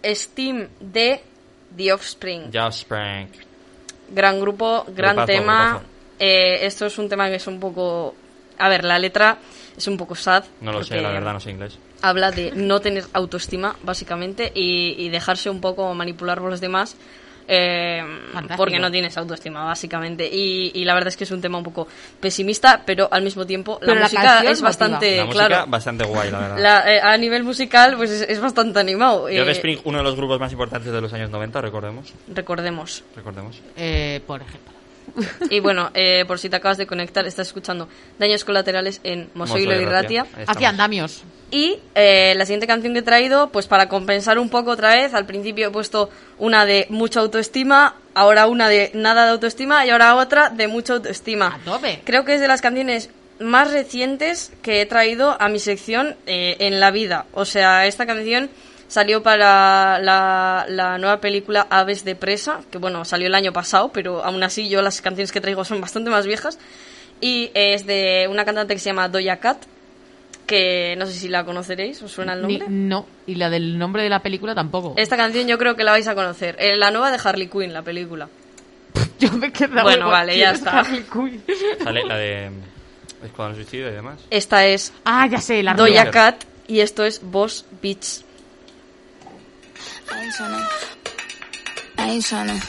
Speaker 3: Esteem de The Offspring.
Speaker 1: Just Sprank.
Speaker 3: Gran grupo, gran tema. Eh, esto es un tema que es un poco... A ver, la letra es un poco sad.
Speaker 1: No lo sé, la verdad, no sé inglés.
Speaker 3: Habla de no tener autoestima, básicamente, y, y dejarse un poco manipular por los demás. Eh,
Speaker 2: Fantástico.
Speaker 3: porque no tienes autoestima, básicamente. Y, y la verdad es que es un tema un poco pesimista, pero al mismo tiempo la
Speaker 2: Pero la
Speaker 3: música es bastante...
Speaker 1: La música
Speaker 3: claro,
Speaker 1: bastante guay, la verdad.
Speaker 3: la- eh, a nivel musical, pues es, es bastante animado.
Speaker 1: Yo
Speaker 3: eh,
Speaker 1: Spring, uno de los grupos más importantes de los años 90, recordemos.
Speaker 3: recordemos.
Speaker 1: Recordemos.
Speaker 2: Eh, por ejemplo.
Speaker 3: Y bueno, eh, por si te acabas de conectar, estás escuchando Daños Colaterales en Mosoilo y Ratia.
Speaker 2: Hacia andamios.
Speaker 3: Y eh, la siguiente canción que he traído, pues para compensar un poco otra vez, al principio he puesto una de mucha autoestima, ahora una de nada de autoestima y ahora otra de mucha autoestima. Creo que es de las canciones más recientes que he traído a mi sección eh, en la vida. O sea, esta canción salió para la, la nueva película Aves de Presa, que bueno, salió el año pasado, pero aún así yo las canciones que traigo son bastante más viejas. Y es de una cantante que se llama Doja Cat, que no sé si la conoceréis, ¿os suena el
Speaker 2: Ni-
Speaker 3: nombre?
Speaker 2: no, y la del nombre de la película tampoco.
Speaker 3: Esta canción yo creo que la vais a conocer. Eh, la nueva de Harley Quinn, la película.
Speaker 2: Yo me he quedado
Speaker 3: Bueno,
Speaker 2: igual.
Speaker 3: vale,
Speaker 2: ¿Quién
Speaker 3: ya
Speaker 2: es
Speaker 3: está.
Speaker 2: Harley Quinn?
Speaker 1: Sale la de Escuadrón Suicidio y demás.
Speaker 3: Esta es
Speaker 2: Ah, ya sé, la.
Speaker 3: Doja. Cat y esto es Boss Beach.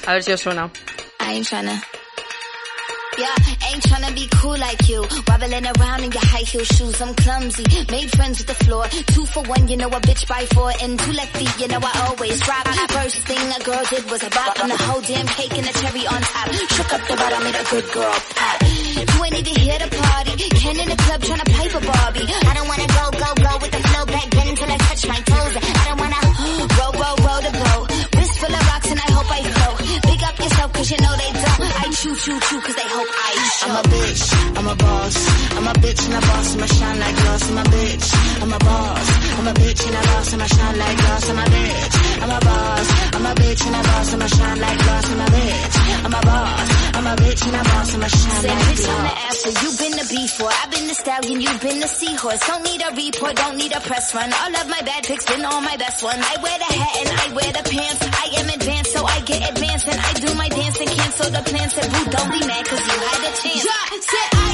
Speaker 3: A ver si os suena.
Speaker 6: Yeah, ain't tryna be cool like you. Wobbling around in your high heel shoes. I'm clumsy. Made friends with the floor. Two for one, you know a bitch by four. And two left feet, you know I always rock. First thing a girl did was a bop. And the whole damn cake and the cherry on top. Shook up the bottom, made a good girl pop. You ain't even here to party. Ken in the club tryna pipe a Barbie. I don't wanna go, go, go with the flow back then until I touch my toes. I don't wanna cause you know they don't. I chew, chew, choo cause they hope I show. I'm a bitch, I'm a boss. I'm a bitch and a boss, I'ma shine like glass. I'm a bitch, I'm a boss. I'm a bitch and a boss, I'ma shine like glass. I'm a bitch, I'm a boss. I'm a bitch and a boss, I'ma shine like glass. I'm a bitch, I'm a boss. I'm a bitch and a boss, I'ma shine like
Speaker 5: bitch, I'm the after. You've been the before. I've been the stallion. You've been the seahorse. Don't need a report. Don't need a press run. All of my bad pics been all my best ones. I wear the hat and I wear the pants. I am advanced, so I get advanced and I do my dance and cancel the plans. Said, boo, don't be mad 'cause you had a chance. Yeah, said I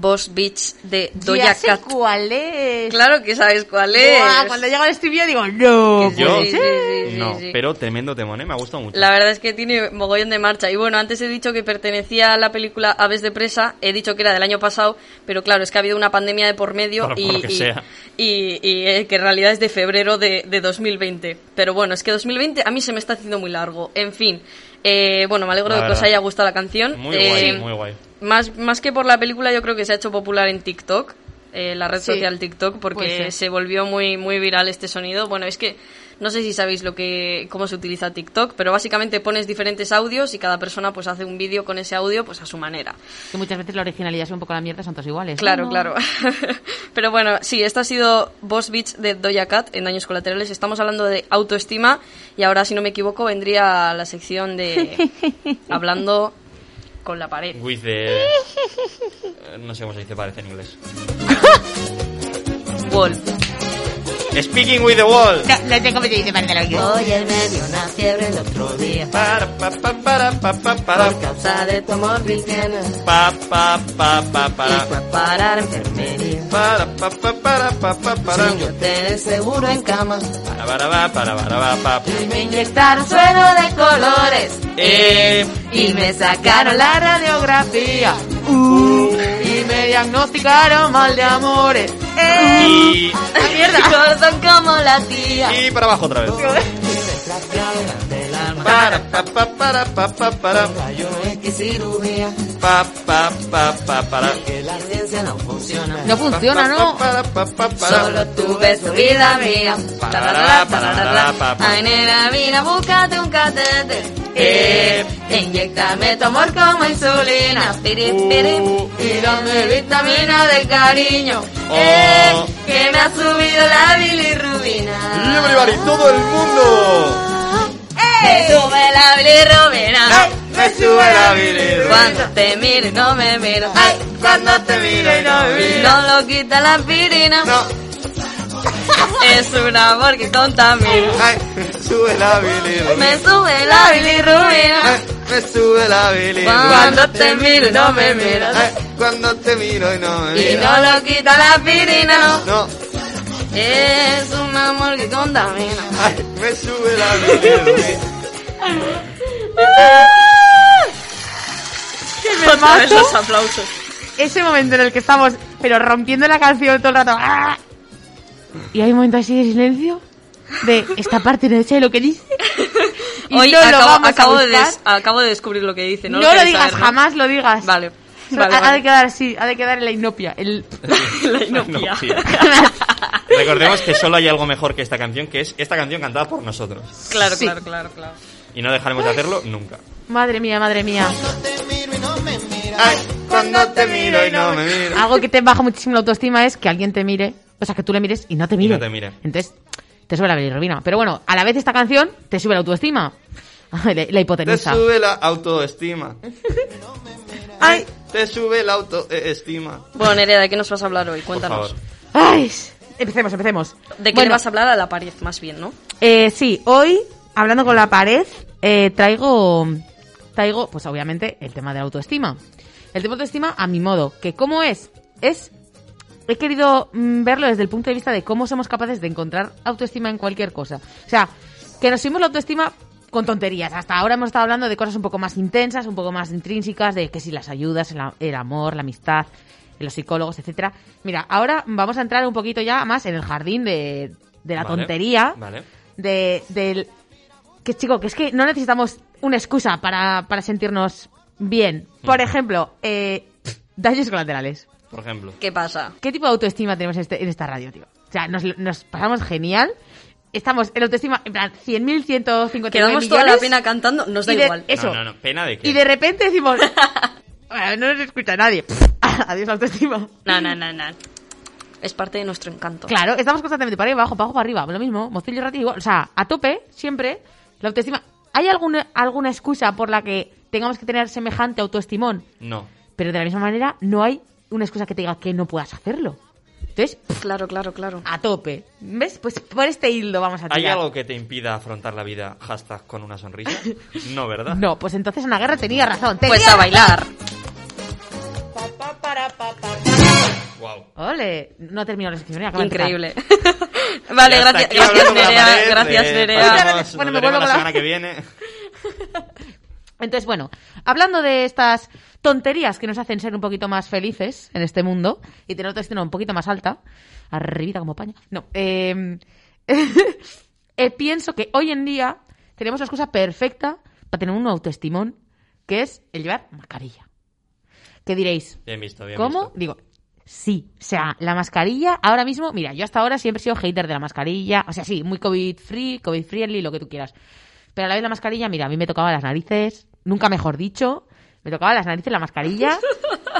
Speaker 3: Boss Beach de Doja
Speaker 2: Ya sé
Speaker 3: Cat.
Speaker 2: cuál es.
Speaker 3: Claro que sabes cuál es.
Speaker 2: Buah, cuando llega el estribillo digo, no.
Speaker 3: Que
Speaker 1: Yo,
Speaker 3: sí, sí, sí,
Speaker 1: no,
Speaker 3: sí.
Speaker 1: pero tremendo temón, ¿eh? Me ha gustado mucho.
Speaker 3: La verdad es que tiene mogollón de marcha. Y bueno, antes he dicho que pertenecía a la película Aves de Presa, he dicho que era del año pasado, pero claro, es que ha habido una pandemia de por medio
Speaker 1: Por- por
Speaker 3: y,
Speaker 1: lo que
Speaker 3: y-
Speaker 1: sea.
Speaker 3: y- y, eh, que en realidad es de febrero de, de 2020. Pero bueno, es que 2020 a mí se me está haciendo muy largo. En fin, eh, bueno, me alegro de que os haya gustado la canción.
Speaker 1: Muy
Speaker 3: Eh,
Speaker 1: guay, muy guay.
Speaker 3: Más, más que por la película, yo creo que se ha hecho popular en TikTok, eh, la red
Speaker 2: Sí,
Speaker 3: social TikTok, porque se volvió muy, muy viral este sonido. Bueno, es que no sé si sabéis lo que, cómo se utiliza TikTok, pero básicamente pones diferentes audios y cada persona pues hace un vídeo con ese audio pues a su manera.
Speaker 2: Que muchas veces la originalidad es un poco la mierda, son todos iguales.
Speaker 3: Claro,
Speaker 2: ¿no?
Speaker 3: claro. pero bueno, sí, esto ha sido Boss Beach de Doja Cat en Daños Colaterales. Estamos hablando de autoestima y ahora, si no me equivoco, vendría la sección de hablando con la pared.
Speaker 1: With the... eh, No sé cómo se dice, parece en inglés.
Speaker 3: Wall.
Speaker 1: Speaking with the wall.
Speaker 2: No, no sé cómo se dice, parece lo que
Speaker 7: Hoy me dio una fiebre el otro día.
Speaker 1: Para, pa, pa, para, pa, pa, para.
Speaker 7: Por causa de tu amor cristiano.
Speaker 1: Pa, pa, pa, pa,
Speaker 7: Y
Speaker 1: para.
Speaker 7: fue a parar enfermería.
Speaker 1: Para, pa, pa, para, pa, pa, para.
Speaker 7: Sin yo tener seguro en cama.
Speaker 1: Para, para, va, para, para, va, pa.
Speaker 7: Y me inyectaron suero de colores.
Speaker 1: Eh,
Speaker 7: Y me sacaron la radiografía.
Speaker 2: Uh, y me diagnosticaron mal de amores. ¡Eh!
Speaker 1: y,
Speaker 2: ¡Ah, mierda!
Speaker 7: Corazón como la tía.
Speaker 1: y para abajo otra vez. Para, pa, pa, para, pa, pa, para.
Speaker 7: Cirugía.
Speaker 1: Pa, pa, pa, pa, para.
Speaker 7: Que la ciencia no funciona.
Speaker 2: No funciona, ¿no?
Speaker 1: Para, pa, pa, para.
Speaker 7: Solo tu beso, vida mía.
Speaker 1: Parará, parará, pa, pa.
Speaker 7: Ay, nena, mira, búscate un catete.
Speaker 1: Eh.
Speaker 7: Eh, inyectame tu amor como insulina. Piri, piri.
Speaker 1: Uh.
Speaker 7: Y dame vitamina de cariño.
Speaker 1: Oh.
Speaker 7: Eh, que me ha subido la bilirrubina.
Speaker 1: Everybody, todo el mundo.
Speaker 7: Me sube la bilirrubina.
Speaker 1: Me sube la bilirrubina.
Speaker 7: Cuando te miro y no me miro.
Speaker 1: Ay, cuando te miro y no me miro.
Speaker 7: No lo quita la aspirina.
Speaker 1: No,
Speaker 7: Es un amor que contamina.
Speaker 1: ay, me sube la bilirrubina.
Speaker 7: Me sube la bilirrubina.
Speaker 1: Me sube la bilirrubina.
Speaker 7: Cuando te miro y no me miras.
Speaker 1: Ay, cuando te miro y no me
Speaker 7: Y
Speaker 1: miro.
Speaker 7: no lo quita la aspirina. no. Es un amor que contamina.
Speaker 1: ay, me sube la bilirrubina.
Speaker 3: Otra vez
Speaker 2: mato.
Speaker 3: los aplausos.
Speaker 2: Ese momento en el que estamos, pero rompiendo la canción todo el rato. ¡ah! Y hay un momento así de silencio. De esta parte no sé lo que dice. Y
Speaker 3: Hoy
Speaker 2: no lo
Speaker 3: acabo,
Speaker 2: a
Speaker 3: acabo de des- acabo de descubrir lo que dice. No,
Speaker 2: No, lo digas,
Speaker 3: saber, ¿no?
Speaker 2: jamás lo digas.
Speaker 3: Vale.
Speaker 2: Ha, de quedar así, ha de quedar en la inopia. El...
Speaker 3: La inopia.
Speaker 1: Recordemos que solo hay algo mejor que esta canción, que es esta canción cantada por nosotros.
Speaker 3: Claro,
Speaker 2: Sí.
Speaker 3: claro, claro, claro.
Speaker 1: Y no dejaremos de hacerlo nunca.
Speaker 2: Madre mía, madre mía.
Speaker 1: Ay, cuando te miro y no me miro.
Speaker 2: Algo que te baja muchísimo la autoestima es que alguien te mire, o sea, que tú le mires y no te mire.
Speaker 1: no te mire.
Speaker 2: Entonces, te sube la bilirrubina. Pero bueno, a la vez esta canción te sube la autoestima. la, la
Speaker 1: Te
Speaker 2: hipotenusa.
Speaker 1: sube la autoestima.
Speaker 2: Ay,
Speaker 1: Te sube la autoestima.
Speaker 3: Bueno, Nerea, ¿de qué nos vas a hablar hoy? Cuéntanos.
Speaker 2: ay. Empecemos, empecemos.
Speaker 3: ¿De qué
Speaker 2: Bueno,
Speaker 3: le vas a hablar a la pared, más bien, no?
Speaker 2: Eh, sí, hoy, hablando con la pared, eh, traigo, traigo, pues obviamente, el tema de la autoestima. El tema de autoestima a mi modo, que cómo es, es, he querido mm, verlo desde el punto de vista de cómo somos capaces de encontrar autoestima en cualquier cosa. O sea, que nos subimos la autoestima con tonterías. Hasta ahora hemos estado hablando de cosas un poco más intensas, un poco más intrínsecas, de que si las ayudas, el, amor, la amistad, los psicólogos, etcétera. Mira, ahora vamos a entrar un poquito ya más en el jardín de, de la
Speaker 1: Vale,
Speaker 2: tontería
Speaker 1: Vale.
Speaker 2: de, del... Que chico, que es que no necesitamos una excusa para, para sentirnos bien. Por ejemplo, eh, daños colaterales.
Speaker 1: Por ejemplo.
Speaker 3: ¿Qué pasa?
Speaker 2: ¿Qué tipo de autoestima tenemos en, este- en esta radio, tío? O sea, nos, nos pasamos genial. Estamos en autoestima, en plan, 100.000, 150
Speaker 3: Quedamos
Speaker 2: millones.
Speaker 3: toda la pena cantando, nos da
Speaker 2: de-
Speaker 3: igual.
Speaker 2: Eso.
Speaker 1: No, no, no. Pena de que.
Speaker 2: Y de repente decimos... "Bueno, no nos escucha nadie. Adiós la autoestima.
Speaker 3: No, no, no, no. Es parte de nuestro encanto.
Speaker 2: Claro, estamos constantemente para arriba, abajo, para abajo, para arriba. Lo mismo, mocillo ratito. O sea, a tope, siempre, la autoestima. ¿Hay alguna, alguna excusa por la que tengamos que tener semejante autoestimón?
Speaker 1: No.
Speaker 2: Pero de la misma manera, no hay una excusa que te diga que no puedas hacerlo. Entonces, pff,
Speaker 3: Claro, claro, claro.
Speaker 2: a tope. ¿Ves? Pues por este hilo vamos a
Speaker 1: ¿Hay
Speaker 2: tirar.
Speaker 1: algo que te impida afrontar la vida hashtag con una sonrisa? No, ¿verdad?
Speaker 2: No, pues entonces Ana Guerra tenía razón. Tenía
Speaker 3: Pues a bailar.
Speaker 1: Wow.
Speaker 2: Ole, no termino la sección.
Speaker 3: Increíble. vale, gracias, gracias Nerea.
Speaker 1: pared,
Speaker 3: Gracias,
Speaker 1: eh,
Speaker 3: Nerea.
Speaker 1: pasamos-
Speaker 2: Bueno, me vuelvo
Speaker 1: la- semana que viene.
Speaker 2: Entonces, bueno, hablando de estas tonterías que nos hacen ser un poquito más felices en este mundo y tener autoestima un poquito más alta, arribita como paña. No, eh, eh, pienso que hoy en día tenemos la excusa perfecta para tener un autoestimón, que es el llevar mascarilla. ¿Qué diréis?
Speaker 1: Bien visto, bien
Speaker 2: ¿Cómo?
Speaker 1: visto.
Speaker 2: Digo, sí. O sea, la mascarilla, ahora mismo, mira, yo hasta ahora siempre he sido hater de la mascarilla. O sea, sí, muy COVID-free, COVID-friendly, lo que tú quieras. Pero a la vez la mascarilla, mira, a mí me tocaba las narices, nunca mejor dicho, me tocaba las narices la mascarilla.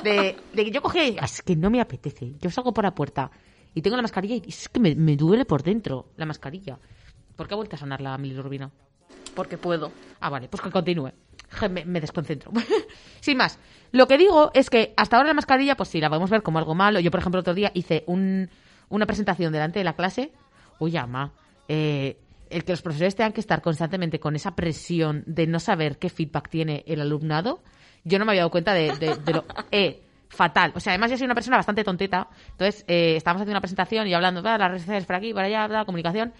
Speaker 2: De, de que yo cogía y "Ah, es que no me apetece. Yo salgo por la puerta y tengo la mascarilla y es que me, me duele por dentro la mascarilla. ¿Por qué ha vuelto a sonar la milirrubina?
Speaker 3: Porque puedo.
Speaker 2: Ah, vale, pues que continúe. Me, me desconcentro. Sin más, lo que digo es que hasta ahora la mascarilla, pues sí, la podemos ver como algo malo. Yo, por ejemplo, otro día hice un- una presentación delante de la clase, oye, ama, eh, el que los profesores tengan que estar constantemente con esa presión de no saber qué feedback tiene el alumnado, yo no me había dado cuenta de, de- de lo... Eh, fatal. O sea, además yo soy una persona bastante tonteta. Entonces, eh, estábamos haciendo una presentación y hablando, "Ah, las redes sociales por aquí, por allá, bla, comunicación.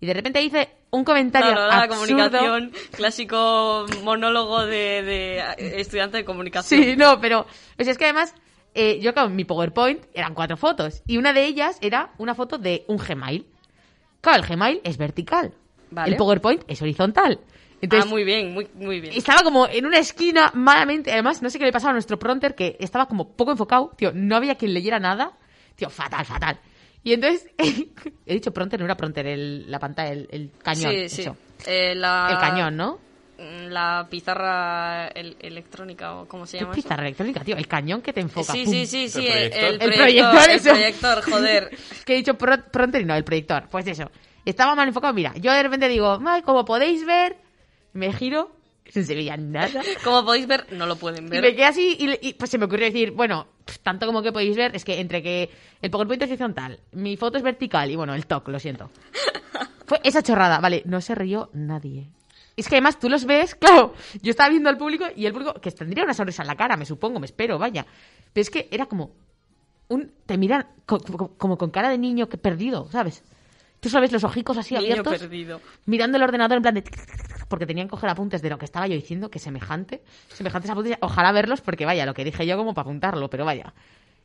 Speaker 2: Y de repente hice un comentario
Speaker 3: Claro, la
Speaker 2: absurdo.
Speaker 3: comunicación, clásico monólogo de, de eh, estudiante de comunicación.
Speaker 2: Sí, no, pero o sea, es que además eh, yo claro, mi PowerPoint eran cuatro fotos y una de ellas era una foto de un Gmail. Claro, el Gmail es vertical.
Speaker 3: Vale.
Speaker 2: El PowerPoint es horizontal. Entonces,
Speaker 3: ah, muy bien, muy, muy bien.
Speaker 2: estaba como en una esquina malamente. Además, no sé qué le pasaba a nuestro pronter que estaba como poco enfocado. Tío, no había quien leyera nada. Tío, fatal, fatal. Y entonces, he dicho pronter, no era pronter, el, la pantalla, el, el cañón.
Speaker 3: sí, sí.
Speaker 2: eso.
Speaker 3: Eh, la,
Speaker 2: El cañón, ¿no?
Speaker 3: mm, La pizarra el- electrónica, o ¿cómo se
Speaker 2: ¿Qué
Speaker 3: llama eso?
Speaker 2: pizarra electrónica, tío? El cañón que te enfoca.
Speaker 3: Sí,
Speaker 2: pum.
Speaker 3: sí, sí, sí,
Speaker 1: ¿El
Speaker 3: el,
Speaker 1: proyector?
Speaker 3: proyector,
Speaker 2: eso.
Speaker 3: proyector, joder.
Speaker 2: que he dicho pro- pronto y no, el proyector. Pues eso. Estaba mal enfocado. Mira, yo de repente digo, "Ay, como podéis ver, me giro, no se veía nada.
Speaker 3: Como podéis ver, no lo pueden
Speaker 2: Y
Speaker 3: ver.
Speaker 2: me quedé así y, y, pues se me ocurrió decir, bueno, tanto como que podéis ver, es que entre que el PowerPoint es horizontal, mi foto es vertical y bueno, el TOC, lo siento. Fue esa chorrada, vale, no se rió nadie. Es que además tú los ves, claro, yo estaba viendo al público y el público, que tendría una sonrisa en la cara, me supongo, me espero, vaya. Pero es que era como un, te miran co- co- como con cara de niño que perdido, ¿sabes? Tú sabes los ojicos así
Speaker 3: Niño
Speaker 2: abiertos
Speaker 3: perdido.
Speaker 2: mirando el ordenador en plan de... Porque tenían que coger apuntes de lo que estaba yo diciendo, que semejante. Semejantes apuntes, ojalá verlos porque vaya, lo que dije yo como para apuntarlo, pero vaya.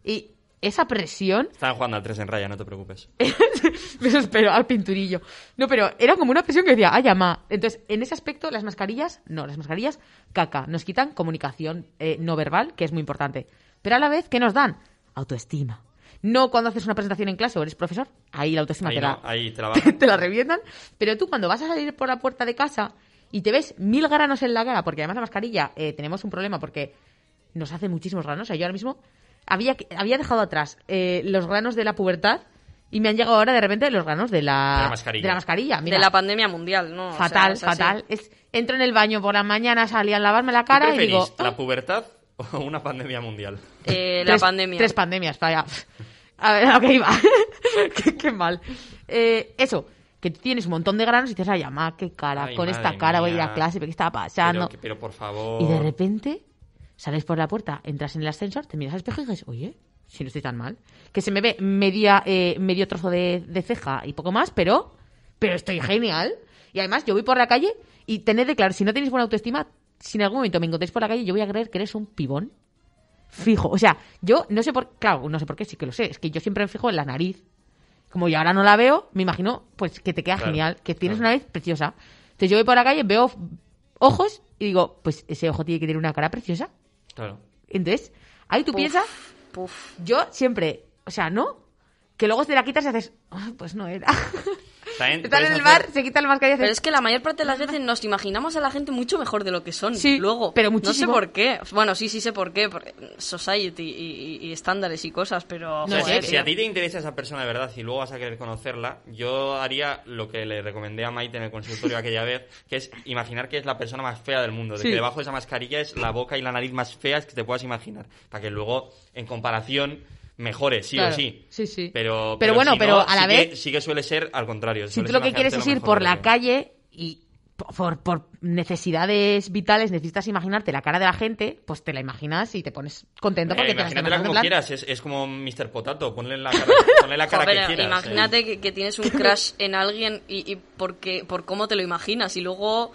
Speaker 2: Y esa presión,
Speaker 1: Estaban jugando al 3 en raya, no te preocupes.
Speaker 2: me eso espero, al pinturillo. No, pero era como una presión que decía, ay, ama. Entonces, en ese aspecto, las mascarillas, no, las mascarillas, caca. Nos quitan comunicación eh, no verbal, que es muy importante. Pero a la vez, ¿qué nos dan? Autoestima. No cuando haces una presentación en clase o eres profesor, ahí la autoestima
Speaker 1: Ahí,
Speaker 2: te
Speaker 1: no,
Speaker 2: la,
Speaker 1: ahí te la bajan.
Speaker 2: te la revientan. Pero tú cuando vas a salir por la puerta de casa y te ves mil granos en la cara, porque además la mascarilla eh, tenemos un problema porque nos hace muchísimos granos. O sea, yo ahora mismo había, había dejado atrás eh, los granos de la pubertad y me han llegado ahora de repente los granos de la,
Speaker 1: De la mascarilla.
Speaker 2: de la mascarilla. Mira,
Speaker 3: de la pandemia mundial, ¿no? O sea,
Speaker 2: fatal,
Speaker 3: es
Speaker 2: fatal. Es, entro en el baño por la mañana, salí a lavarme la
Speaker 1: ¿Qué
Speaker 2: cara y
Speaker 1: preferís,
Speaker 2: digo...
Speaker 1: la
Speaker 2: "Ah,
Speaker 1: pubertad o una pandemia mundial?
Speaker 3: Eh, la
Speaker 2: tres,
Speaker 3: pandemia.
Speaker 2: Tres pandemias, vaya. A ver, a lo que iba. qué, qué mal. Eh, eso, que tienes un montón de granos y te dices, ay, mamá, qué cara,
Speaker 1: Ay,
Speaker 2: con esta cara voy a ir a clase, ¿pero ¿qué estaba pasando?
Speaker 1: Pero, pero por favor.
Speaker 2: Y de repente sales por la puerta, entras en el ascensor, te miras al espejo y dices, oye, si no estoy tan mal. Que se me ve media, eh, medio trozo de, de ceja y poco más, pero, pero estoy genial. Y además yo voy por la calle y tened de claro, si no tenéis buena autoestima, si en algún momento me encontréis por la calle, yo voy a creer que eres un pibón. Fijo. O sea, yo no sé por claro, no sé por qué, sí que lo sé. Es que yo siempre me fijo en la nariz. Como yo ahora no la veo, me imagino pues que te queda
Speaker 1: Claro,
Speaker 2: genial, que tienes
Speaker 1: claro.
Speaker 2: una nariz preciosa. Entonces yo voy por la calle, veo ojos y digo, pues ese ojo tiene que tener una cara preciosa.
Speaker 1: Claro.
Speaker 2: Entonces, ahí tú
Speaker 3: Puf,
Speaker 2: piensas,
Speaker 3: puf.
Speaker 2: yo siempre, o sea, ¿no? Que luego te la quitas y haces, "Ah, pues no era.
Speaker 1: También
Speaker 2: Están
Speaker 1: puedes
Speaker 2: en el
Speaker 1: hacer-
Speaker 2: bar, se quita la mascarilla y
Speaker 3: Pero es que la mayor parte de las veces nos imaginamos a la gente mucho mejor de lo que son.
Speaker 2: Sí,
Speaker 3: luego.
Speaker 2: pero
Speaker 3: No sé
Speaker 2: muchísimo.
Speaker 3: por qué. Bueno, sí, sí sé por qué. Porque society y, y- y estándares y cosas, pero.
Speaker 1: O sea,
Speaker 2: No
Speaker 3: joder,
Speaker 2: sé,
Speaker 1: si, a ti te interesa esa persona de verdad y luego vas a querer conocerla, yo haría lo que le recomendé a Maite en el consultorio aquella vez, que es imaginar que es la persona más fea del mundo, de
Speaker 2: Sí.
Speaker 1: que debajo de esa mascarilla es la boca y la nariz más feas que te puedas imaginar, para que luego, en comparación, mejore, sí
Speaker 2: Claro,
Speaker 1: o sí.
Speaker 2: sí, sí.
Speaker 1: Pero,
Speaker 2: Pero bueno,
Speaker 1: si
Speaker 2: pero
Speaker 1: no,
Speaker 2: a la
Speaker 1: sí
Speaker 2: vez-
Speaker 1: Que, sí que suele ser al contrario.
Speaker 2: si tú lo que quieres es ir por la calle y por, por necesidades vitales necesitas imaginarte la cara de la gente, pues te la imaginas y te pones contento
Speaker 1: Eh,
Speaker 2: porque te la estás
Speaker 1: como
Speaker 2: plan-
Speaker 1: quieras, es, es como Mr. Potato, ponle la cara, ponle la cara
Speaker 3: Joder,
Speaker 1: que quieras.
Speaker 3: imagínate
Speaker 1: eh.
Speaker 3: que, que tienes un crush en alguien y, y porque, por cómo te lo imaginas y luego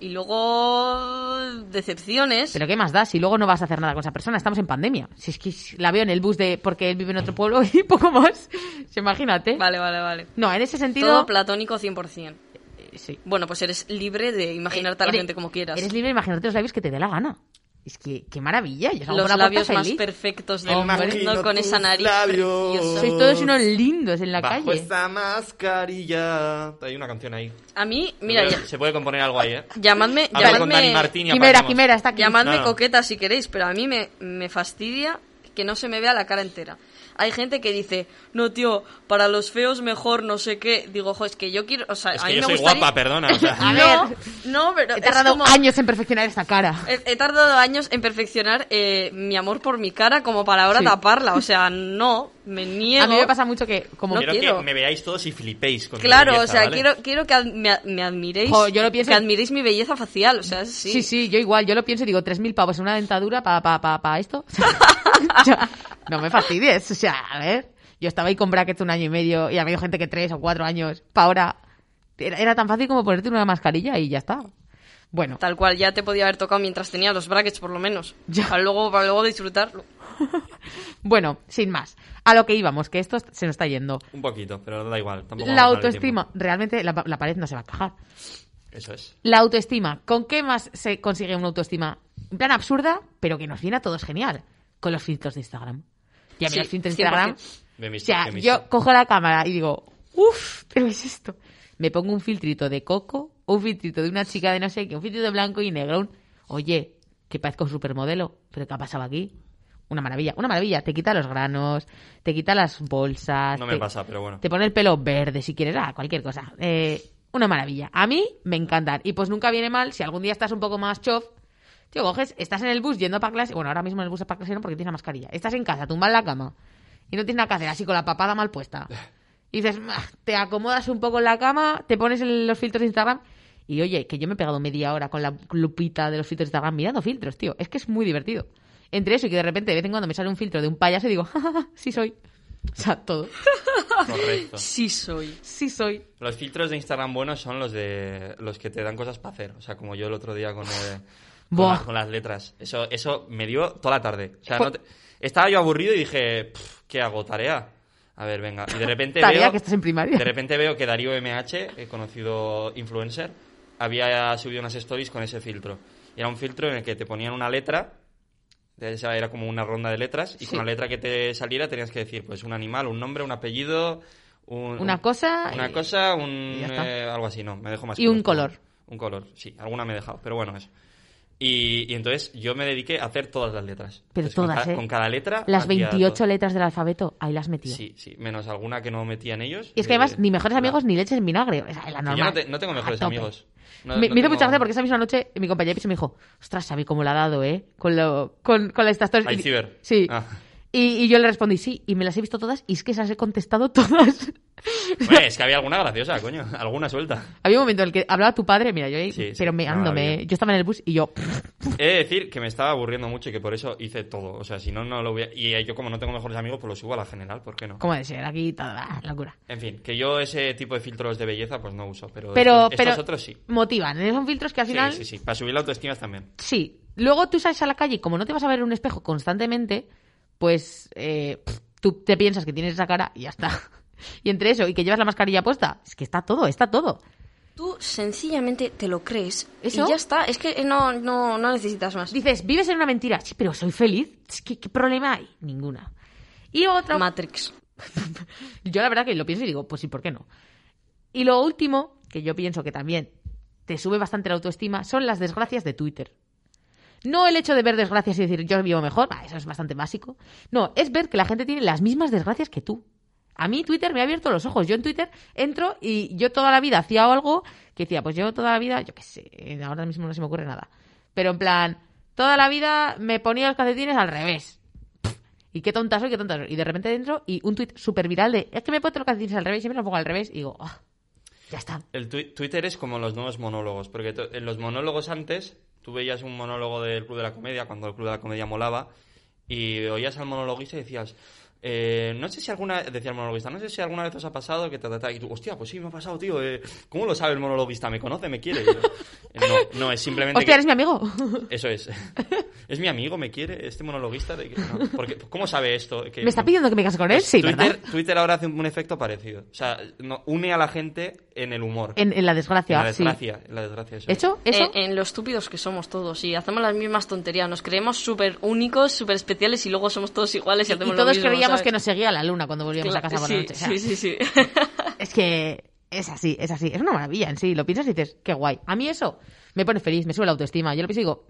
Speaker 3: y luego decepciones.
Speaker 2: Pero qué más da si luego no vas a hacer nada con esa persona, estamos en pandemia. Si es que la veo en el bus de porque él vive en otro pueblo y poco más. Imagínate.
Speaker 3: Vale, vale, vale.
Speaker 2: No, en ese sentido
Speaker 3: Todo platónico 100%.
Speaker 2: eh, sí.
Speaker 3: Bueno, pues eres libre de imaginarte a la
Speaker 2: Eres-
Speaker 3: gente como quieras.
Speaker 2: Eres libre de imaginarte los labios que te dé la gana. Es que qué maravilla,
Speaker 3: Los
Speaker 2: por la puerta
Speaker 3: labios más
Speaker 2: feliz.
Speaker 3: perfectos del mundo con esa nariz
Speaker 1: labios.
Speaker 3: preciosa.
Speaker 2: Sois todos unos lindos en la
Speaker 1: Bajo
Speaker 2: calle.
Speaker 1: esta mascarilla. Hay una canción ahí.
Speaker 3: A mí, mira,
Speaker 1: Se
Speaker 3: ya-
Speaker 1: puede- se puede componer algo ahí, ¿eh?
Speaker 3: llamadme,
Speaker 1: con
Speaker 3: llamadme,
Speaker 1: Dani Martín y
Speaker 2: Quimera. Quimera, está aquí.
Speaker 3: llamadme
Speaker 1: No, no.
Speaker 3: coqueta si queréis, pero a mí me, me fastidia que no se me vea la cara entera. Hay gente que dice, no, tío, para los feos mejor, no sé qué. Digo, jo, es que yo quiero. O sea,
Speaker 1: Es
Speaker 3: a
Speaker 1: que
Speaker 3: mí
Speaker 1: yo
Speaker 3: me
Speaker 1: soy
Speaker 3: gustaría-
Speaker 1: guapa, perdona. o sea.
Speaker 2: A
Speaker 3: no,
Speaker 2: ver.
Speaker 3: no, pero.
Speaker 2: He tardado
Speaker 3: como-
Speaker 2: años en perfeccionar esta cara.
Speaker 3: He, he tardado años en perfeccionar eh, mi amor por mi cara como para ahora
Speaker 2: Sí.
Speaker 3: taparla. O sea, no, me niego.
Speaker 2: A mí me pasa mucho que, como
Speaker 3: No
Speaker 1: quiero,
Speaker 3: quiero.
Speaker 1: que me veáis todos y flipéis con mi
Speaker 3: Claro,
Speaker 1: belleza,
Speaker 3: o sea,
Speaker 1: ¿vale?
Speaker 3: quiero, quiero que ad- me, me admiréis.
Speaker 2: Jo, yo lo pienso-
Speaker 3: Que admiréis mi belleza facial, o sea, sí.
Speaker 2: Sí, sí, yo igual, yo lo pienso y digo, 3.000 pavos en una dentadura para pa, pa, pa esto. No me fastidies, o sea, a ver. Yo estaba ahí con brackets un año y medio y ha habido gente que tres o cuatro años. Pa' ahora, era, era tan fácil como ponerte una mascarilla y ya está. Bueno,
Speaker 3: Tal cual, ya te podía haber tocado mientras tenía los brackets, por lo menos.
Speaker 2: Ya.
Speaker 3: Para luego, para luego disfrutarlo.
Speaker 2: bueno, sin más. A lo que íbamos, que esto se nos está yendo.
Speaker 1: Un poquito, pero da igual. tampoco
Speaker 2: La autoestima, realmente la, la pared no se va a encajar.
Speaker 1: Eso es.
Speaker 2: La autoestima, ¿con qué más se consigue una autoestima? En plan absurda, pero que nos viene a todos genial. Con los filtros de Instagram. Y a mí
Speaker 3: Sí,
Speaker 2: los filtros de
Speaker 3: 100%.
Speaker 2: Instagram
Speaker 1: De
Speaker 2: O sea, yo cojo la cámara y digo, uff, pero ¿qué es esto? Me pongo un filtrito de coco, un filtrito de una chica de no sé qué, un filtrito de blanco y negro. un- Oye, que parezco un supermodelo, pero ¿qué ha pasado aquí? Una maravilla, una maravilla. Te quita los granos, te quita las bolsas.
Speaker 1: No me
Speaker 2: te-
Speaker 1: pasa, pero bueno.
Speaker 2: Te pone el pelo verde si quieres, ah, cualquier cosa. Eh, una maravilla. A mí me encantan. Y pues nunca viene mal si algún día estás un poco más chof. Tío, coges, estás en el bus yendo para clase. Bueno, ahora mismo en el bus para clase no porque tienes la mascarilla. Estás en casa, tumbado en la cama. Y no tienes nada que hacer, así con la papada mal puesta. Y dices, te acomodas un poco en la cama, te pones el- los filtros de Instagram. Y oye, que yo me he pegado media hora con la lupita de los filtros de Instagram mirando filtros, tío. Es que es muy divertido. Entre eso y que de repente de vez en cuando me sale un filtro de un payaso y digo, "Ja, ja, ja, sí soy. O sea, todo.
Speaker 1: Correcto.
Speaker 3: Sí soy.
Speaker 2: Sí soy.
Speaker 1: Los filtros de Instagram buenos son los de los que te dan cosas para hacer. O sea, como yo el otro día con, eh, con, la- con las letras. Eso, eso me dio toda la tarde. O sea, no te- estaba yo aburrido y dije, "Pff, ¿qué hago? ¿Tarea? A ver, venga. Y de repente
Speaker 2: Tarea
Speaker 1: veo...
Speaker 2: que estás en primaria.
Speaker 1: De repente veo que Darío MH, el conocido influencer, había subido unas stories con ese filtro. Y era un filtro en el que te ponían una letra, era como una ronda de letras, y
Speaker 2: Sí.
Speaker 1: con la letra que te saliera tenías que decir, pues un animal, un nombre, un apellido, un,
Speaker 2: Una cosa
Speaker 1: una
Speaker 2: y-
Speaker 1: cosa, un eh, algo así, no, me dejo más.
Speaker 2: Y un color.
Speaker 1: Un color, sí, alguna me he dejado, pero bueno, eso. Y, y entonces yo me dediqué a hacer todas las letras.
Speaker 2: Pero
Speaker 1: Entonces, con
Speaker 2: todas,
Speaker 1: ca-
Speaker 2: ¿eh?
Speaker 1: Con cada letra.
Speaker 2: Las
Speaker 1: hacía
Speaker 2: 28
Speaker 1: todo.
Speaker 2: letras del alfabeto, ahí las metió.
Speaker 1: Sí, sí, menos alguna que no metían ellos.
Speaker 2: Y es que además, ni mejores amigos ni leches en vinagre. O sea, la normal.
Speaker 1: yo no, te- no tengo mejores amigos. No-
Speaker 2: me,
Speaker 1: no
Speaker 2: me hizo
Speaker 1: tengo-
Speaker 2: mucha gracia porque esa misma noche mi de piso me dijo, ostras, Xavi, cómo la ha dado, ¿eh? Con, lo, con, con las estas stories".
Speaker 1: Al
Speaker 2: Y-
Speaker 1: ciber.
Speaker 2: Sí.
Speaker 1: Ah.
Speaker 2: Y, y yo le respondí, sí, y me las he visto todas y es que esas he contestado todas.
Speaker 1: Hombre, es que había alguna graciosa, coño. Alguna suelta.
Speaker 2: Había un momento en el que hablaba tu padre, mira, yo ahí,
Speaker 1: Sí, sí,
Speaker 2: pero meándome. Yo estaba en el bus y yo,
Speaker 1: He de decir que me estaba aburriendo mucho y que por eso hice todo. O sea, si no, no lo hubiera... Y yo como no tengo mejores amigos, pues lo subo a la general, ¿por qué no?
Speaker 2: ¿cómo de ser? Aquí toda locura.
Speaker 1: En fin, que yo ese tipo de filtros de belleza pues no uso, pero,
Speaker 2: Pero,
Speaker 1: estos,
Speaker 2: pero
Speaker 1: estos otros sí.
Speaker 2: motivan. ¿eh? Son filtros que al final
Speaker 1: Sí, sí, sí. Para subir la autoestima también.
Speaker 2: Sí. Luego tú sales a la calle y como no te vas a ver en un espejo constantemente, pues eh, tú te piensas que tienes esa cara y ya está. Y entre eso y que llevas la mascarilla puesta, es que está todo, está todo.
Speaker 3: Tú sencillamente te lo crees
Speaker 2: ¿Eso?
Speaker 3: y ya está. Es que no, no, no necesitas más.
Speaker 2: Dices, vives en una mentira, sí, pero soy feliz. Es que, ¿Qué problema hay? Ninguna. Y otra...
Speaker 3: Matrix.
Speaker 2: Yo la verdad que lo pienso y digo, pues sí, ¿por qué no? Y lo último, que yo pienso que también te sube bastante la autoestima, son las desgracias de Twitter. No el hecho de ver desgracias y decir yo vivo mejor, eso es bastante básico. No, es ver que la gente tiene las mismas desgracias que tú. A mí Twitter me ha abierto los ojos. Yo en Twitter entro y yo toda la vida hacía algo que decía, pues yo toda la vida, yo qué sé, ahora mismo no se me ocurre nada. Pero en plan, toda la vida me ponía los calcetines al revés. Y qué tonta soy, qué tonta soy. Y de repente dentro y un tuit súper viral de, es que me puesto los calcetines al revés, siempre los pongo al revés. Y digo, ah, ya está.
Speaker 1: El twi- Twitter es como los nuevos monólogos, porque en los monólogos antes tú veías un monólogo del Club de la Comedia, cuando el Club de la Comedia molaba, y oías al monologuista y decías, eh, no sé si alguna, decía el monologuista, no sé si alguna vez os ha pasado que ta, ta, ta", y tú, hostia, pues sí, me ha pasado, tío, eh, ¿cómo lo sabe el monologuista? ¿Me conoce? ¿Me quiere? Yo, "Eh, no, no, es simplemente
Speaker 2: Hostia,
Speaker 1: que-
Speaker 2: eres mi amigo.
Speaker 1: Eso es. ¿Es mi amigo? ¿Me quiere? ¿Este monologuista? De no, porque, ¿Cómo sabe esto? Que-
Speaker 2: ¿Me está pidiendo que me case con él?
Speaker 1: Pues
Speaker 2: Sí,
Speaker 1: Twitter,
Speaker 2: ¿verdad?
Speaker 1: Twitter ahora hace un efecto parecido. O sea, no- une a la gente en el humor.
Speaker 2: En, en la
Speaker 1: En
Speaker 2: desgracia,
Speaker 1: la
Speaker 2: sí.
Speaker 1: desgracia. En la desgracia, eso es.
Speaker 2: ¿Hecho? ¿Eso?
Speaker 3: En, en lo estúpidos que somos todos y hacemos las mismas tonterías. Nos creemos súper únicos, súper especiales y luego somos todos iguales y,
Speaker 2: y
Speaker 3: hacemos
Speaker 2: todos
Speaker 3: lo mismo,
Speaker 2: que nos seguía la luna cuando volvíamos a casa por
Speaker 3: sí,
Speaker 2: la noche. O sea,
Speaker 3: sí, sí, sí.
Speaker 2: Es que es así, es así. Es una maravilla en sí. Lo piensas y dices, qué guay. A mí eso me pone feliz, me sube la autoestima. Yo lo pienso y digo,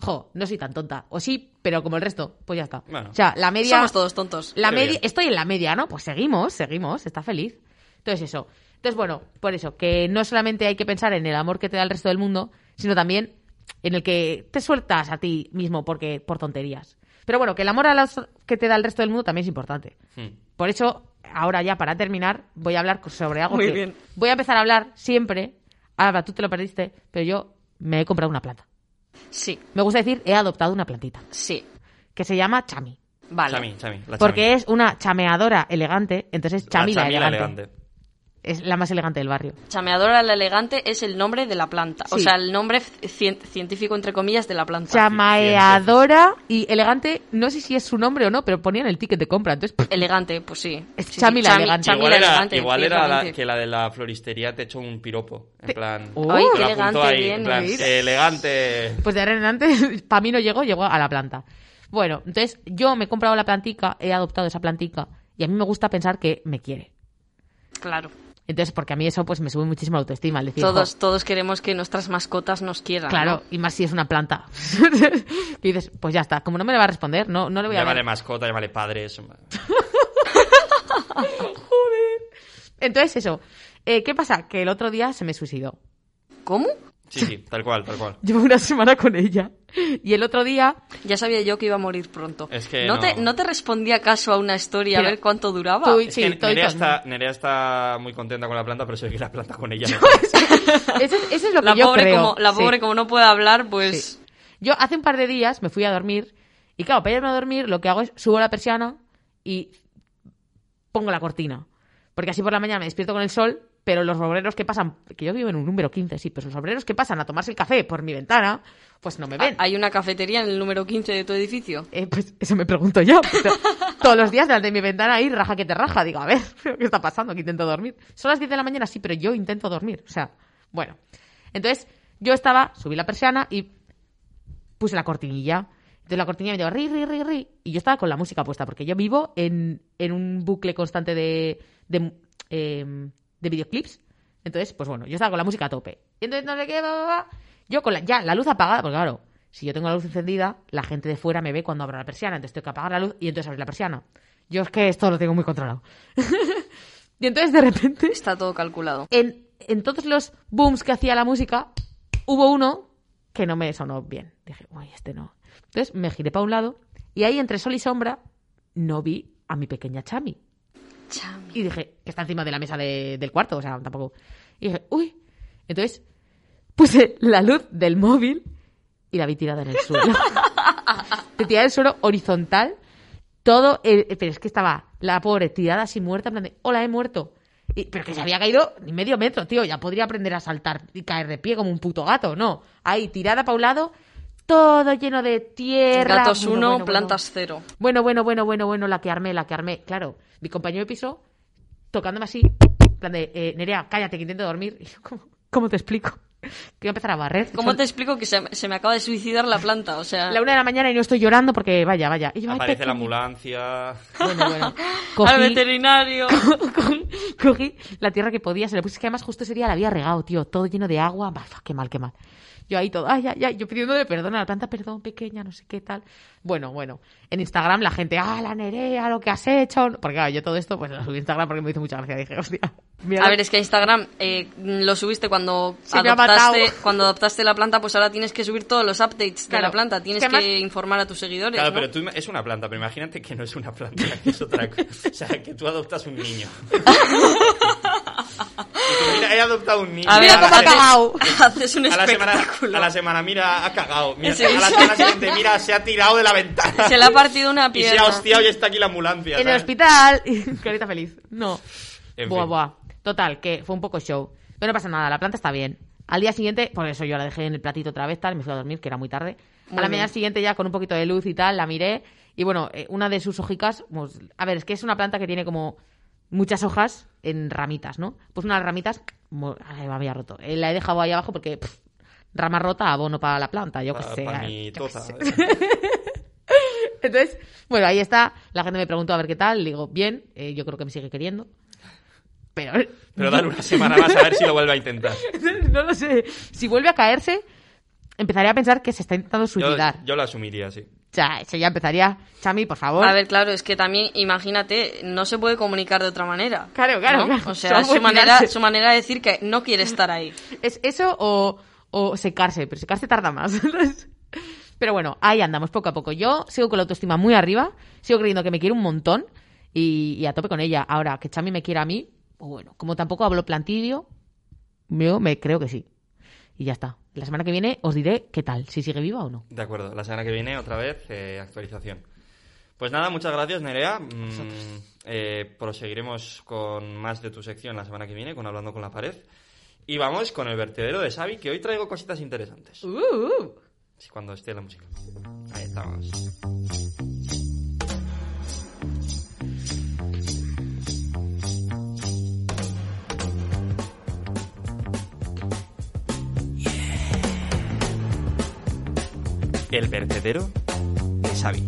Speaker 2: jo, no soy tan tonta. O sí, pero como el resto, pues ya está.
Speaker 1: Bueno.
Speaker 2: o sea, la media...
Speaker 3: Somos todos tontos.
Speaker 2: La media,
Speaker 1: bien.
Speaker 2: estoy en la media, ¿no? Pues seguimos, seguimos, está feliz. Entonces eso. Entonces, bueno, por eso, que no solamente hay que pensar en el amor que te da el resto del mundo, sino también en el que te sueltas a ti mismo porque por tonterías. Pero bueno, que el amor a los que te da el resto del mundo también es importante.
Speaker 1: Hmm.
Speaker 2: Por eso, ahora ya para terminar, voy a hablar sobre algo
Speaker 3: Muy
Speaker 2: que
Speaker 3: bien.
Speaker 2: voy a empezar a hablar siempre. Alba, tú te lo perdiste, pero yo me he comprado una planta.
Speaker 3: Sí,
Speaker 2: Me gusta decir, he adoptado una plantita,
Speaker 3: sí.
Speaker 2: que se llama Chami.
Speaker 3: Vale.
Speaker 1: Chami, Chami, la
Speaker 2: Porque
Speaker 1: Chami.
Speaker 2: es una chameadora elegante, entonces
Speaker 1: La
Speaker 2: Chami la,
Speaker 1: Chami
Speaker 2: elegante. Es la más elegante del barrio.
Speaker 3: Chameadora la elegante es el nombre de la planta. O sea, el nombre cien- científico, entre comillas, de la planta.
Speaker 2: Chamaeadora y elegante, no sé si es su nombre o no, pero ponían el ticket de compra. Entonces,
Speaker 3: Elegante, pues sí.
Speaker 2: Es
Speaker 3: Sí,
Speaker 2: Chami
Speaker 3: sí,
Speaker 2: la elegante.
Speaker 3: Chami
Speaker 1: igual
Speaker 3: la
Speaker 1: era,
Speaker 3: elegante,
Speaker 1: igual era la- que la de la floristería te echó un piropo. En
Speaker 2: Te-
Speaker 1: plan.
Speaker 2: Oh.
Speaker 3: Ay, qué elegante
Speaker 1: ahí, en
Speaker 3: viene.
Speaker 1: plan,
Speaker 2: ¿Veis?
Speaker 1: elegante.
Speaker 2: pues de ahora en adelante, para mí no llegó, llegó a la planta. Bueno, entonces yo me he comprado la plantica, he adoptado esa plantica y a mí me gusta pensar que me quiere.
Speaker 3: Claro.
Speaker 2: Entonces, porque a mí eso pues me sube muchísimo la autoestima. Decir,
Speaker 3: Todos,
Speaker 2: "Jo,
Speaker 3: todos queremos que nuestras mascotas nos quieran.
Speaker 2: Claro,
Speaker 3: ¿no?
Speaker 2: y más si es una planta. y dices, pues ya está, como no me le va a responder, no, no le voy a
Speaker 1: Llámale mascota, llámale padres.
Speaker 2: Entonces, eso. Eh, ¿Qué pasa? Que el otro día se me suicidó.
Speaker 3: ¿Cómo?
Speaker 1: Sí, sí, tal cual, tal cual.
Speaker 2: Llevo una semana con ella. Y el otro día,
Speaker 3: Ya sabía yo que iba a morir pronto.
Speaker 1: Es que
Speaker 3: no,
Speaker 1: no.
Speaker 3: Te, no te respondía caso a una historia
Speaker 2: Mira,
Speaker 3: a ver cuánto duraba.
Speaker 2: tú-
Speaker 1: Es
Speaker 2: Sí,
Speaker 1: que Nerea está, Nerea está muy contenta con la planta, pero se ve que la planta con ella no.
Speaker 2: eso, es- eso es lo que
Speaker 3: La,
Speaker 2: yo
Speaker 3: pobre,
Speaker 2: creo.
Speaker 3: como, la
Speaker 2: Sí.
Speaker 3: pobre, como no puede hablar, pues.
Speaker 2: Sí. Yo hace un par de días me fui a dormir y claro, para irme a dormir lo que hago es subo la persiana y pongo la cortina. Porque así por la mañana me despierto con el sol, pero los obreros que pasan, que yo vivo en un número 15, sí, pues los obreros que pasan a tomarse el café por mi ventana, pues no me ven.
Speaker 3: ¿Hay una cafetería en el número 15 de tu edificio?
Speaker 2: Eh, pues eso me pregunto yo. Pero todos los días delante de mi ventana ahí, raja que te raja. Digo, a ver, ¿qué está pasando? Que intento dormir. Son las 10 de la mañana, sí, pero yo intento dormir. O sea, bueno. Entonces, yo estaba, subí la persiana y puse la cortinilla. Entonces la cortinilla me dijo, ri, ri, ri, ri. Y yo estaba con la música puesta, porque yo vivo en, en un bucle constante de, de, em, de videoclips. Entonces, pues bueno, yo estaba con la música a tope. Y entonces no sé qué, va, va, va. Yo con la, ya la luz apagada, porque claro, si yo tengo la luz encendida, la gente de fuera me ve cuando abro la persiana. Entonces tengo que apagar la luz y entonces abrir la persiana. Yo es que esto lo tengo muy controlado. y entonces de repente
Speaker 3: Está todo calculado.
Speaker 2: en, en todos los booms que hacía la música, hubo uno que no me sonó bien. Dije, uy, este no. Entonces me giré para un lado y ahí entre sol y sombra no vi a mi pequeña Chami.
Speaker 3: Chami.
Speaker 2: Y dije, que está encima de la mesa de- del cuarto, o sea, tampoco. Y dije, uy. Entonces puse la luz del móvil y la vi tirada en el suelo. Te tirada en el suelo horizontal. Todo, el- pero es que estaba la pobre tirada así muerta, en plan de, hola, he muerto. Y- pero que se había caído ni medio metro, tío. Ya podría aprender a saltar y caer de pie como un puto gato, no. Ahí, tirada para un lado, todo lleno de tierra.
Speaker 3: Gatos
Speaker 2: Bueno,
Speaker 3: 1,
Speaker 2: bueno, bueno.
Speaker 3: plantas 0.
Speaker 2: Bueno, bueno, bueno, bueno, bueno, la que armé, la que armé. Claro, mi compañero de piso tocándome así, en plan de, eh, Nerea, cállate, que intento dormir. Y yo, ¿cómo, cómo te explico? Que voy a empezar a barrer.
Speaker 3: ¿Cómo
Speaker 2: Son
Speaker 3: te explico que se, se me acaba de suicidar la planta? O sea,
Speaker 2: La una de la mañana y no estoy llorando porque, vaya, vaya. Y yo, ay,
Speaker 1: Aparece la ambulancia.
Speaker 2: Bueno, bueno.
Speaker 3: al
Speaker 2: Cogí,
Speaker 3: veterinario.
Speaker 2: cogí, la tierra que podía, se le puse, que además justo ese día la había regado, tío, todo lleno de agua. Bah, qué mal, qué mal. Yo ahí todo, ay, ay, ay, yo pidiéndole perdón a la planta, perdón, pequeña, no sé qué tal. Bueno, bueno. En Instagram la gente, ah, la Nerea, lo que has hecho. Porque claro, yo todo esto, pues lo subí Instagram porque me hizo mucha gracia. Dije, hostia. Mira
Speaker 3: A ver, es que a Instagram eh, lo subiste cuando
Speaker 2: Se
Speaker 3: adoptaste, cuando adoptaste la planta, pues ahora tienes que subir todos los updates de la planta. Tienes
Speaker 2: Es que
Speaker 3: informar a tus seguidores,
Speaker 1: Claro,
Speaker 3: ¿no?
Speaker 1: pero tú es una planta, pero imagínate que no es una planta, que es otra cosa. O sea, que tú adoptas un niño. Mira, he adoptado un niño.
Speaker 3: A ver,
Speaker 2: cómo ha cagado.
Speaker 3: Haces un
Speaker 1: a la, semana,
Speaker 3: espectáculo.
Speaker 1: a la semana, mira, ha cagado. Mira,
Speaker 3: Sí.
Speaker 1: a la semana siguiente, mira, se ha tirado de la ventana.
Speaker 3: Se le ha partido una
Speaker 1: y se
Speaker 3: pierna.
Speaker 1: ha hostiado y está aquí la ambulancia.
Speaker 2: En el hospital. Carita feliz. No.
Speaker 1: En
Speaker 2: buah,
Speaker 1: fin.
Speaker 2: buah. Total, que fue un poco show. Pero no pasa nada, la planta está bien. Al día siguiente, por eso yo la dejé en el platito otra vez, tal, y me fui a dormir, que era muy tarde.
Speaker 3: Muy
Speaker 2: a la mañana siguiente ya con un poquito de luz y tal, la miré. Y bueno, eh, una de sus hojicas, pues, a ver, es que es una planta que tiene como muchas hojas en ramitas, ¿no? Pues una de las ramitas, ay, me había roto. Eh, la he dejado ahí abajo porque, pff, rama rota, abono para la planta, yo qué sé. eh, yo
Speaker 1: tota.
Speaker 2: sé. Entonces, bueno, ahí está. La gente me preguntó a ver qué tal. Le digo, bien, eh, yo creo que me sigue queriendo. Pero,
Speaker 1: Pero dale una semana más a ver si lo vuelve a intentar.
Speaker 2: no lo sé. Si vuelve a caerse, empezaría a pensar que se está intentando
Speaker 1: Yo,
Speaker 2: suicidar.
Speaker 1: yo lo asumiría, sí.
Speaker 2: O sea, eso ya empezaría. Chami, por favor.
Speaker 3: A ver, claro, es que también, imagínate, no se puede comunicar de otra manera.
Speaker 2: Claro, claro,
Speaker 3: ¿no?
Speaker 2: claro.
Speaker 3: O sea, es su manera, su manera de decir que no quiere estar ahí.
Speaker 2: Es eso o, o secarse, pero secarse tarda más. pero bueno, ahí andamos poco a poco. Yo sigo con la autoestima muy arriba, sigo creyendo que me quiere un montón y, y a tope con ella. Ahora, que Chami me quiera a mí, pues bueno, como tampoco hablo plantidio, yo me creo que sí. Y ya está. La semana que viene os diré qué tal, si sigue viva o no.
Speaker 1: De acuerdo, la semana que viene otra vez eh, actualización. Pues nada, muchas gracias Nerea. Mm, eh, proseguiremos con más de tu sección la semana que viene, con Hablando con la Pared. Y vamos con el vertedero de Xavi, que hoy traigo cositas interesantes.
Speaker 2: Uh,
Speaker 1: Sí, cuando esté la música. Ahí estamos. El vertedero de Xavi.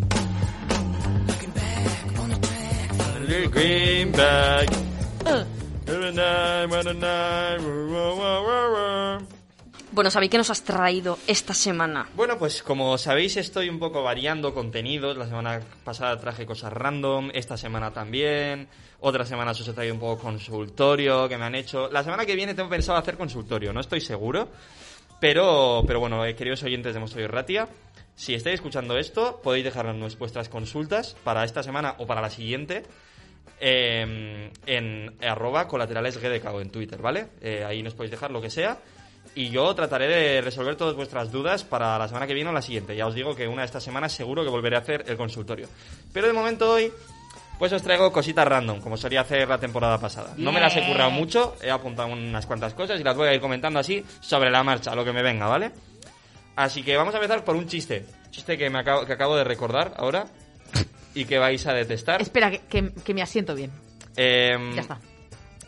Speaker 3: Bueno, Xavi, ¿qué nos has traído esta semana?
Speaker 1: Bueno, pues como sabéis estoy un poco variando contenidos. La semana pasada traje cosas random, esta semana también. Otras semanas os he traído un poco consultorio que me han hecho. La semana que viene tengo pensado hacer consultorio, no estoy seguro. Pero, pero bueno, eh, queridos oyentes de Mostoy Ratia, si estáis escuchando esto, podéis dejarnos vuestras consultas para esta semana o para la siguiente eh, en arroba colateralesgdk o en Twitter, ¿vale? Eh, ahí nos podéis dejar lo que sea. Y yo trataré de resolver todas vuestras dudas para la semana que viene o la siguiente. Ya os digo que una de estas semanas seguro que volveré a hacer el consultorio. Pero de momento hoy, pues os traigo cositas random, como solía hacer la temporada pasada. No me las he currado mucho, he apuntado unas cuantas cosas y las voy a ir comentando así sobre la marcha, lo que me venga, ¿vale? Así que vamos a empezar por un chiste. Chiste que, me acabo, que acabo de recordar ahora y que vais a detestar.
Speaker 2: Espera, que, que- que me asiento bien.
Speaker 1: Em,
Speaker 2: Ya está.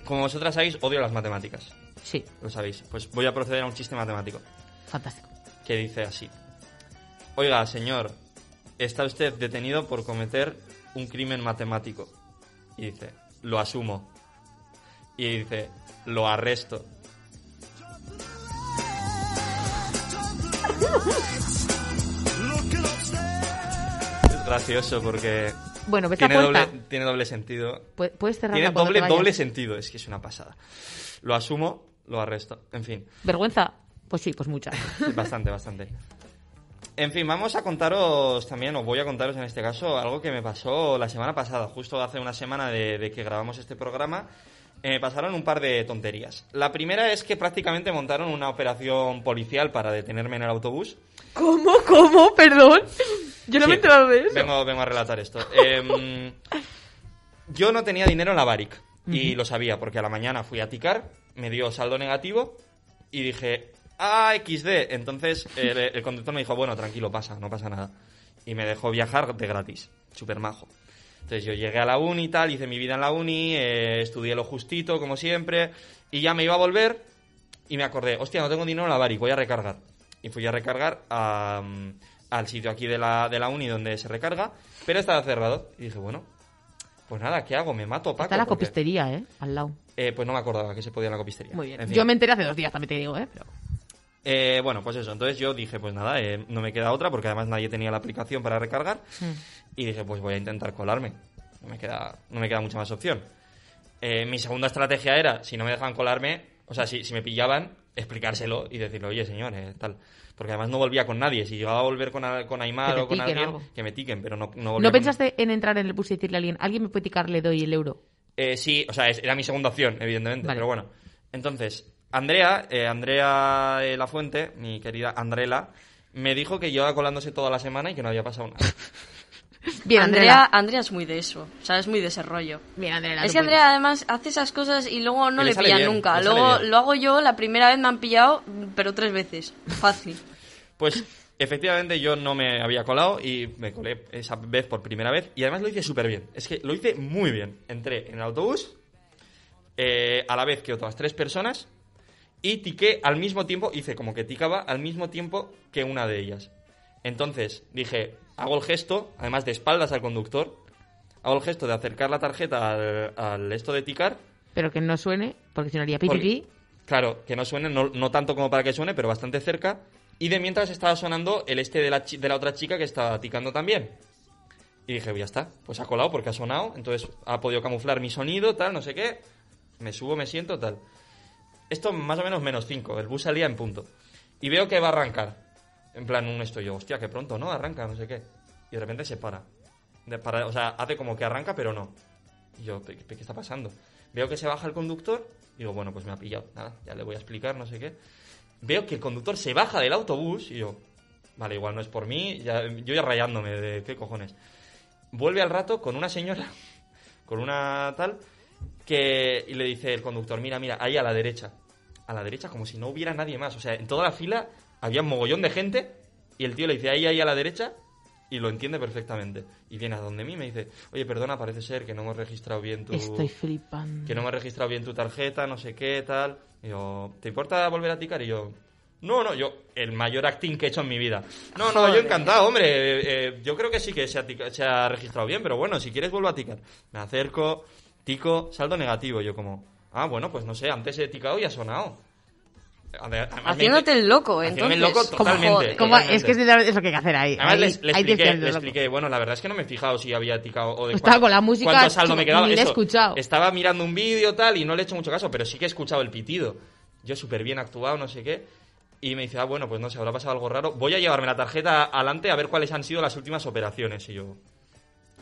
Speaker 1: Como vosotras sabéis, odio las matemáticas.
Speaker 2: Sí,
Speaker 1: Lo sabéis. Pues voy a proceder a un chiste matemático.
Speaker 2: fantástico.
Speaker 1: que dice así. Oiga, señor, está usted detenido por cometer un crimen matemático. Y dice, lo asumo. Y dice, lo arresto. Es gracioso porque
Speaker 2: Bueno,
Speaker 1: tiene doble, tiene doble sentido.
Speaker 2: Pu- Puedes cerrar
Speaker 1: Tiene doble, doble sentido, es que es una pasada. Lo asumo, lo arresto. En fin.
Speaker 2: ¿Vergüenza? Pues sí, pues mucha.
Speaker 1: Bastante, bastante. En fin, vamos a contaros también, os voy a contaros en este caso, algo que me pasó la semana pasada, justo hace una semana de, de que grabamos este programa. Eh, me pasaron un par de tonterías. La primera es que prácticamente montaron una operación policial para detenerme en el autobús.
Speaker 2: ¿Cómo? ¿Cómo? Perdón. Yo no
Speaker 1: Sí,
Speaker 2: me he enterado de eso.
Speaker 1: Vengo, vengo a relatar esto. Em, yo no tenía dinero en la Baric y lo sabía porque a la mañana fui a ticar, me dio saldo negativo y dije, ah, XD. Entonces el, el conductor me dijo, bueno, tranquilo, pasa, no pasa nada. Y me dejó viajar de gratis, súper majo. Entonces yo llegué a la uni y tal, hice mi vida en la uni, eh, estudié lo justito, como siempre, y ya me iba a volver y me acordé, hostia, no tengo dinero en la Baric, voy a recargar. Y fui a recargar a, mm, al sitio aquí de la, de la uni donde se recarga, pero estaba cerrado. Y dije, bueno, pues nada, ¿qué hago? Me mato, Paco.
Speaker 2: Está la
Speaker 1: porque-
Speaker 2: copistería, ¿eh? Al lado.
Speaker 1: Eh, pues no me acordaba que se podía en la copistería.
Speaker 2: Muy bien.
Speaker 1: En fin.
Speaker 2: Yo me enteré hace dos días, también te digo, ¿eh? Pero...
Speaker 1: Eh, bueno, pues eso. Entonces yo dije, pues nada, eh, no me queda otra porque además nadie tenía la aplicación para recargar. Y dije, pues voy a intentar colarme. No me queda, no me queda mucha más opción. Eh, mi segunda estrategia era, si no me dejaban colarme, o sea, si, si me pillaban, explicárselo y decirle, oye, señor, eh, tal. Porque además no volvía con nadie. Si llegaba a volver con, a- con Aymar
Speaker 2: Que
Speaker 1: o con alguien,
Speaker 2: algo.
Speaker 1: que me tiquen, pero no, no volvía
Speaker 2: ¿No
Speaker 1: con-
Speaker 2: pensaste en entrar en el bus y decirle a alguien, alguien me puede ticar, le doy el euro?
Speaker 1: Eh, sí, o sea, es- era mi segunda opción, evidentemente,
Speaker 2: Vale.
Speaker 1: pero bueno. Entonces, Andrea, eh, Andrea eh, La Fuente, mi querida Andrela, me dijo que llevaba colándose toda la semana y que no había pasado nada.
Speaker 2: Bien,
Speaker 3: Andrea,
Speaker 2: Andrea.
Speaker 3: Andrea es muy de eso, o sea, es muy de ese rollo.
Speaker 2: Bien, Andrea.
Speaker 3: Es que Andrea además hace esas cosas y luego no
Speaker 1: Y le
Speaker 3: pillan
Speaker 1: bien,
Speaker 3: nunca. Luego lo hago yo, la primera vez me han pillado, pero tres veces. Fácil.
Speaker 1: Pues efectivamente yo no me había colado y me colé esa vez por primera vez y además lo hice súper bien. Es que lo hice muy bien. Entré en el autobús eh, a la vez que otras tres personas y tiqué al mismo tiempo, hice como que ticaba al mismo tiempo que una de ellas. Entonces dije, hago el gesto, además de espaldas al conductor, hago el gesto de acercar la tarjeta al, al esto de ticar
Speaker 2: Pero que no suene, porque si no haría pi, pi,
Speaker 1: Porque-
Speaker 2: pi.
Speaker 1: Claro, que no suene, no, no tanto como para que suene, pero bastante cerca. Y de mientras estaba sonando el este de la, de la otra chica que estaba ticando también. Y dije, ya está, pues ha colado porque ha sonado, entonces ha podido camuflar mi sonido, tal, no sé qué. Me subo, me siento, tal. Esto más o menos menos 5, el bus salía en punto. Y veo que va a arrancar. En plan, un esto yo, hostia, que pronto, ¿no? Arranca, no sé qué. Y de repente se para. De- para- o sea, hace como que arranca, pero no. Y yo, ¿qué, qué está pasando? Veo que se baja el conductor. Digo, bueno, pues me ha pillado. Nada, ya le voy a explicar, no sé qué. Veo que el conductor se baja del autobús y yo, vale, igual no es por mí. Ya, yo ya rayándome de qué cojones. Vuelve al rato con una señora, con una tal, que y le dice el conductor, mira, mira, ahí a la derecha. A la derecha, como si no hubiera nadie más. O sea, en toda la fila había un mogollón de gente y el tío le dice, ahí, ahí a la derecha y lo entiende perfectamente. Y viene a donde mí y me dice, oye, perdona, parece ser que no hemos registrado bien tu...
Speaker 2: Estoy flipando.
Speaker 1: Que no me he registrado bien tu tarjeta, no sé qué, tal. Y yo, ¿te importa volver a ticar? Y yo, no, no, yo, el mayor acting que he hecho en mi vida. No, no, yo encantado, hombre. eh, eh, yo creo que sí que se ha, se ha registrado bien, pero bueno, si quieres vuelvo a ticar. Me acerco, tico, saldo negativo. Yo como, ah, bueno, pues no sé, antes he ticado y ha sonado. Ade- además
Speaker 3: Haciéndote el loco, entonces.
Speaker 1: el loco totalmente. totalmente.
Speaker 2: Es que es eso que hay que hacer ahí.
Speaker 1: Además,
Speaker 2: Ahí-
Speaker 1: les, le
Speaker 2: ahí
Speaker 1: expliqué,
Speaker 2: que
Speaker 1: le
Speaker 2: hacerlo.
Speaker 1: expliqué, bueno, la verdad es que no me he fijado si había ticado o de
Speaker 2: Estaba
Speaker 1: cuánto-
Speaker 2: con la música,
Speaker 1: cuánto saldo me quedaba.
Speaker 2: ni le he
Speaker 1: Eso,
Speaker 2: escuchado.
Speaker 1: Estaba mirando un vídeo tal y no le he hecho mucho caso, pero sí que he escuchado el pitido. Yo súper bien actuado, no sé qué. Y me dice, ah, bueno, pues no sé, habrá pasado algo raro. Voy a llevarme la tarjeta adelante a ver cuáles han sido las últimas operaciones. Y yo,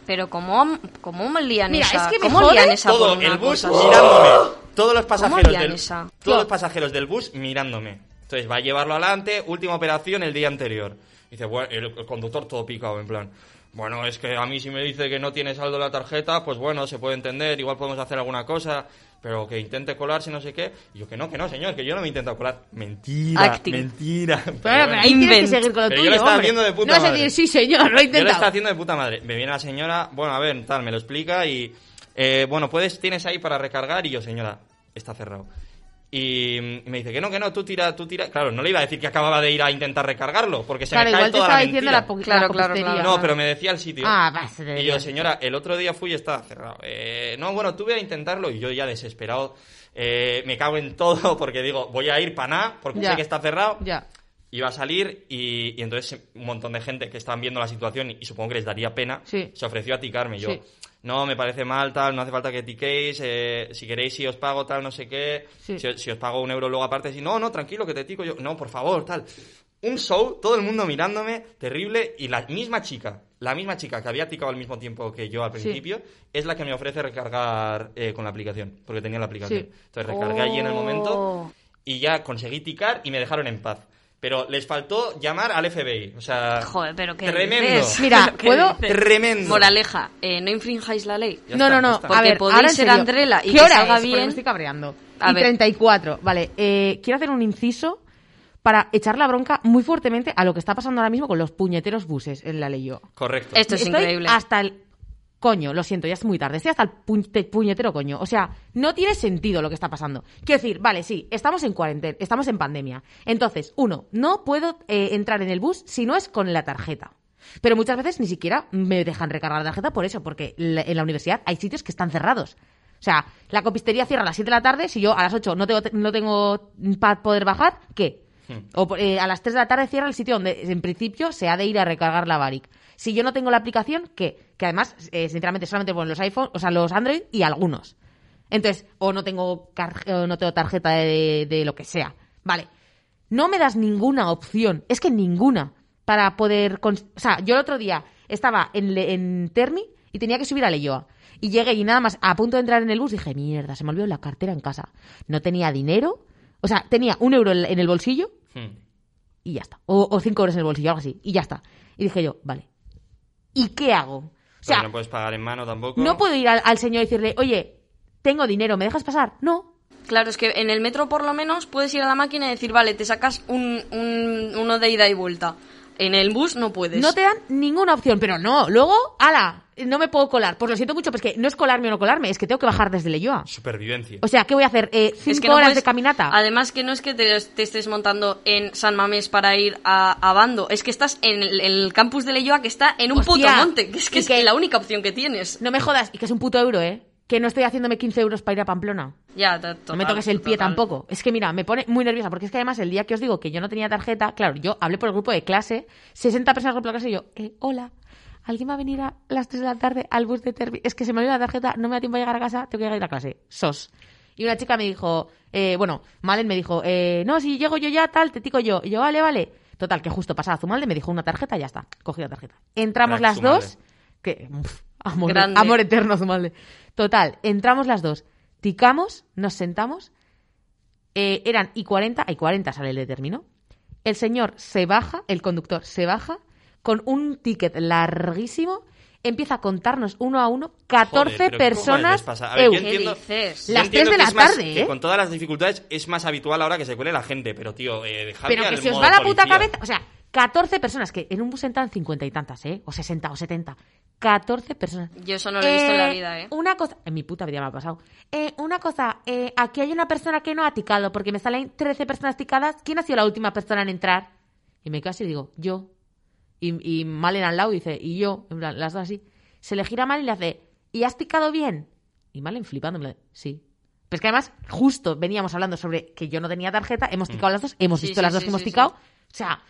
Speaker 3: Pero ¿cómo, cómo lían
Speaker 2: Mira,
Speaker 3: esa?
Speaker 2: es que me
Speaker 3: ¿Cómo lían esa
Speaker 1: todo
Speaker 3: por una
Speaker 1: el bus
Speaker 3: cosa así?
Speaker 1: mirándome. Todos los pasajeros
Speaker 3: lían
Speaker 1: del
Speaker 3: esa?
Speaker 1: todos los pasajeros del bus mirándome. Entonces va a llevarlo adelante, última operación el día anterior. Dice, bueno, el, el conductor todo picado, en plan. Bueno, es que a mí si me dice que no tiene saldo la tarjeta, pues bueno, se puede entender, igual podemos hacer alguna cosa, pero que intente colarse, no sé qué. Y yo que no, que no, señor, que yo no me intento colar. Mentira,
Speaker 3: Acting.
Speaker 1: mentira. Pero
Speaker 2: Pero,
Speaker 1: bueno.
Speaker 2: ahí tienes que seguir con lo
Speaker 1: Pero yo
Speaker 2: tuyo,
Speaker 1: lo estaba
Speaker 2: hombre.
Speaker 1: haciendo de puta
Speaker 2: no
Speaker 1: madre.
Speaker 2: decir, sí, señor, lo he
Speaker 1: Yo lo
Speaker 2: intentado.
Speaker 1: estaba haciendo de puta madre. Me viene la señora, bueno, a ver, tal, me lo explica y... eh, bueno, puedes, tienes ahí para recargar y yo, señora, está cerrado. Y me dice que no, que no, tú tira, tú tira. Claro, no le iba a decir que acababa de ir a intentar recargarlo, porque se
Speaker 2: Claro,
Speaker 1: me cae
Speaker 2: igual te
Speaker 1: toda
Speaker 2: estaba
Speaker 1: la
Speaker 2: diciendo
Speaker 1: mentira.
Speaker 2: la,
Speaker 3: Claro,
Speaker 2: la
Speaker 3: claro,
Speaker 2: copistería.
Speaker 1: No, pero me decía el sitio.
Speaker 2: Ah, va, se
Speaker 1: Y yo, señora, el otro día fui y estaba cerrado. Eh, no, bueno, tuve a intentarlo y yo ya desesperado eh, me cago en todo porque digo, voy a ir para nada porque
Speaker 2: Ya.
Speaker 1: sé que está cerrado.
Speaker 2: Ya.
Speaker 1: Iba a salir y, y entonces un montón de gente que estaban viendo la situación y, y supongo que les daría pena,
Speaker 2: Sí.
Speaker 1: se ofreció a ticarme. Yo,
Speaker 2: Sí.
Speaker 1: No, me parece mal, tal, no hace falta que tiquéis, eh, si queréis, si os pago, tal, no sé qué,
Speaker 2: Sí.
Speaker 1: si, si os pago un euro luego aparte, si no, no, tranquilo, que te tico yo, no, por favor, tal. Un show, todo el mundo mirándome, terrible, y la misma chica, la misma chica que había ticado al mismo tiempo que yo al
Speaker 2: Sí.
Speaker 1: principio, es la que me ofrece recargar eh, con la aplicación, porque tenía la aplicación.
Speaker 2: Sí.
Speaker 1: Entonces recargué allí en el momento
Speaker 3: Oh.
Speaker 1: y ya conseguí ticar y me dejaron en paz. Pero les faltó llamar al FBI. O sea,
Speaker 3: Joder, pero qué
Speaker 1: tremendo.
Speaker 3: dices?
Speaker 2: Mira,
Speaker 3: ¿Qué
Speaker 2: ¿puedo?
Speaker 1: Tremendo.
Speaker 3: Moraleja, eh, no infrinjáis la ley.
Speaker 1: Ya
Speaker 2: no,
Speaker 1: está,
Speaker 2: no, no. A ver,
Speaker 3: podéis
Speaker 2: ahora
Speaker 3: ser Andrela y
Speaker 2: ¿Qué
Speaker 3: que
Speaker 2: hora
Speaker 3: salga
Speaker 2: es? Porque
Speaker 3: bien.
Speaker 2: me estoy cabreando.
Speaker 3: A
Speaker 2: y
Speaker 3: ver.
Speaker 2: 34. Vale, eh, quiero hacer un inciso para echar la bronca muy fuertemente a lo que está pasando ahora mismo con los puñeteros buses en la ley yo.
Speaker 1: Correcto.
Speaker 3: Esto es
Speaker 2: Estoy
Speaker 3: increíble.
Speaker 2: hasta el coño, lo siento, ya es muy tarde. Estoy hasta el puñete- puñetero coño. O sea, no tiene sentido lo que está pasando. Quiero decir, vale, sí, estamos en cuarentena, estamos en pandemia. Entonces, uno, no puedo eh, entrar en el bus si no es con la tarjeta. Pero muchas veces ni siquiera me dejan recargar la tarjeta por eso, porque la- en la universidad hay sitios que están cerrados. O sea, la copistería cierra a las 7 de la tarde, si yo a las 8 no tengo, no tengo para poder bajar, ¿qué? O eh, a las 3 de la tarde cierra el sitio donde en principio se ha de ir a recargar la Baric. Si yo no tengo la aplicación, ¿qué? Que además, eh, sinceramente, solamente ponen los iPhone, o sea, los Android y algunos. Entonces, o no tengo, o no tengo tarjeta de, de lo que sea. Vale. No me das ninguna opción, es que ninguna, para poder... O sea, yo el otro día estaba en, en Terni y tenía que subir a Leyoa. Y llegué y nada más, a punto de entrar en el bus, dije, mierda, se me olvidó la cartera en casa. No tenía dinero, o sea, tenía un euro en en el bolsillo
Speaker 1: Hmm.
Speaker 2: y ya está. O, o cinco euros en el bolsillo, algo así, y ya está. Y dije yo, vale. ¿Y qué hago? O sea,
Speaker 1: Porque no puedes pagar en mano tampoco.
Speaker 2: no puedo ir al, al señor y decirle, oye, tengo dinero, ¿me dejas pasar? No.
Speaker 3: Claro, es que en el metro por lo menos puedes ir a la máquina y decir, vale, te sacas un, un- uno de ida y vuelta. En el bus no puedes.
Speaker 2: No te dan ninguna opción, pero no. Luego, ala, no me puedo colar. Pues lo siento mucho, pero es que no es colarme o no colarme, es que tengo que bajar desde Leyoa.
Speaker 1: Supervivencia.
Speaker 2: O sea, ¿qué voy a hacer? Eh, ¿Cinco
Speaker 3: Es que no
Speaker 2: horas
Speaker 3: puedes-
Speaker 2: de caminata?
Speaker 3: Además que no es que te, te estés montando en San Mamés para ir a, a Bando, es que estás en el, el campus de Leyoa que está en un
Speaker 2: Hostia,
Speaker 3: puto monte, que es que es
Speaker 2: que-
Speaker 3: la única opción que tienes.
Speaker 2: No me jodas, y que es un puto euro, ¿eh? Que no estoy haciéndome 15 euros para ir a Pamplona.
Speaker 3: Ya, to-
Speaker 2: no
Speaker 3: total,
Speaker 2: me toques el pie
Speaker 3: total.
Speaker 2: tampoco. Es que mira, me pone muy nerviosa porque es que además el día que os digo que yo no tenía tarjeta, claro, yo hablé por el grupo de clase, 60 personas del grupo de clase y yo, eh, hola, ¿alguien va a venir a las 3 de la tarde al bus de Terbi? Es que se me olvidó la tarjeta, no me da tiempo a llegar a casa, tengo que ir a clase. Sos. Y una chica me dijo, eh, bueno, Malen me dijo, eh, no, si llego yo ya, tal, te tico yo. Y yo, vale, vale. Total, que justo pasaba Zumalde, me dijo una tarjeta y ya está. Cogí la tarjeta. Entramos
Speaker 1: Crack,
Speaker 2: las
Speaker 1: Zumalde.
Speaker 2: dos, que uf, amor, amor eterno, Zumalde. Total, entramos las dos, ticamos, nos sentamos, eh, eran y 40, y 40 sale el de término. El señor se baja, el conductor se baja con un ticket larguísimo, empieza a contarnos uno a uno 14
Speaker 1: Joder, pero ¿qué cojones
Speaker 2: personas.
Speaker 1: les pasa? A ver, yo entiendo-
Speaker 3: dices?
Speaker 1: yo
Speaker 2: Las
Speaker 1: entiendo
Speaker 2: tres de
Speaker 1: que
Speaker 2: la
Speaker 1: más-
Speaker 2: tarde,
Speaker 1: Que
Speaker 2: ¿eh?
Speaker 1: con todas las dificultades es más habitual ahora que se cuele la gente, pero tío, eh, dejadme
Speaker 2: Pero que se os va la puta
Speaker 1: policía.
Speaker 2: cabeza. O sea, 14 personas, que en un bus entran 50 y tantas, ¿eh? O 60 o 70. 14 personas.
Speaker 3: Yo eso no lo he visto en la
Speaker 2: Eh,
Speaker 3: vida, ¿eh?
Speaker 2: Una cosa, en mi puta vida me ha pasado. Eh, una cosa, eh, aquí hay una persona que no ha ticado porque me salen 13 personas ticadas. ¿Quién ha sido la última persona en entrar? Y me casi digo, yo. Y, y Malen al lado dice, y yo, en plan, las dos así. Se le gira mal y le hace, ¿y has ticado bien? Y Malen flipando, en plan, sí. Pero es que además, justo veníamos hablando sobre que yo no tenía tarjeta, hemos ticado las dos, hemos
Speaker 3: Sí,
Speaker 2: visto
Speaker 3: sí,
Speaker 2: las dos
Speaker 3: sí,
Speaker 2: que hemos ticado. O sea,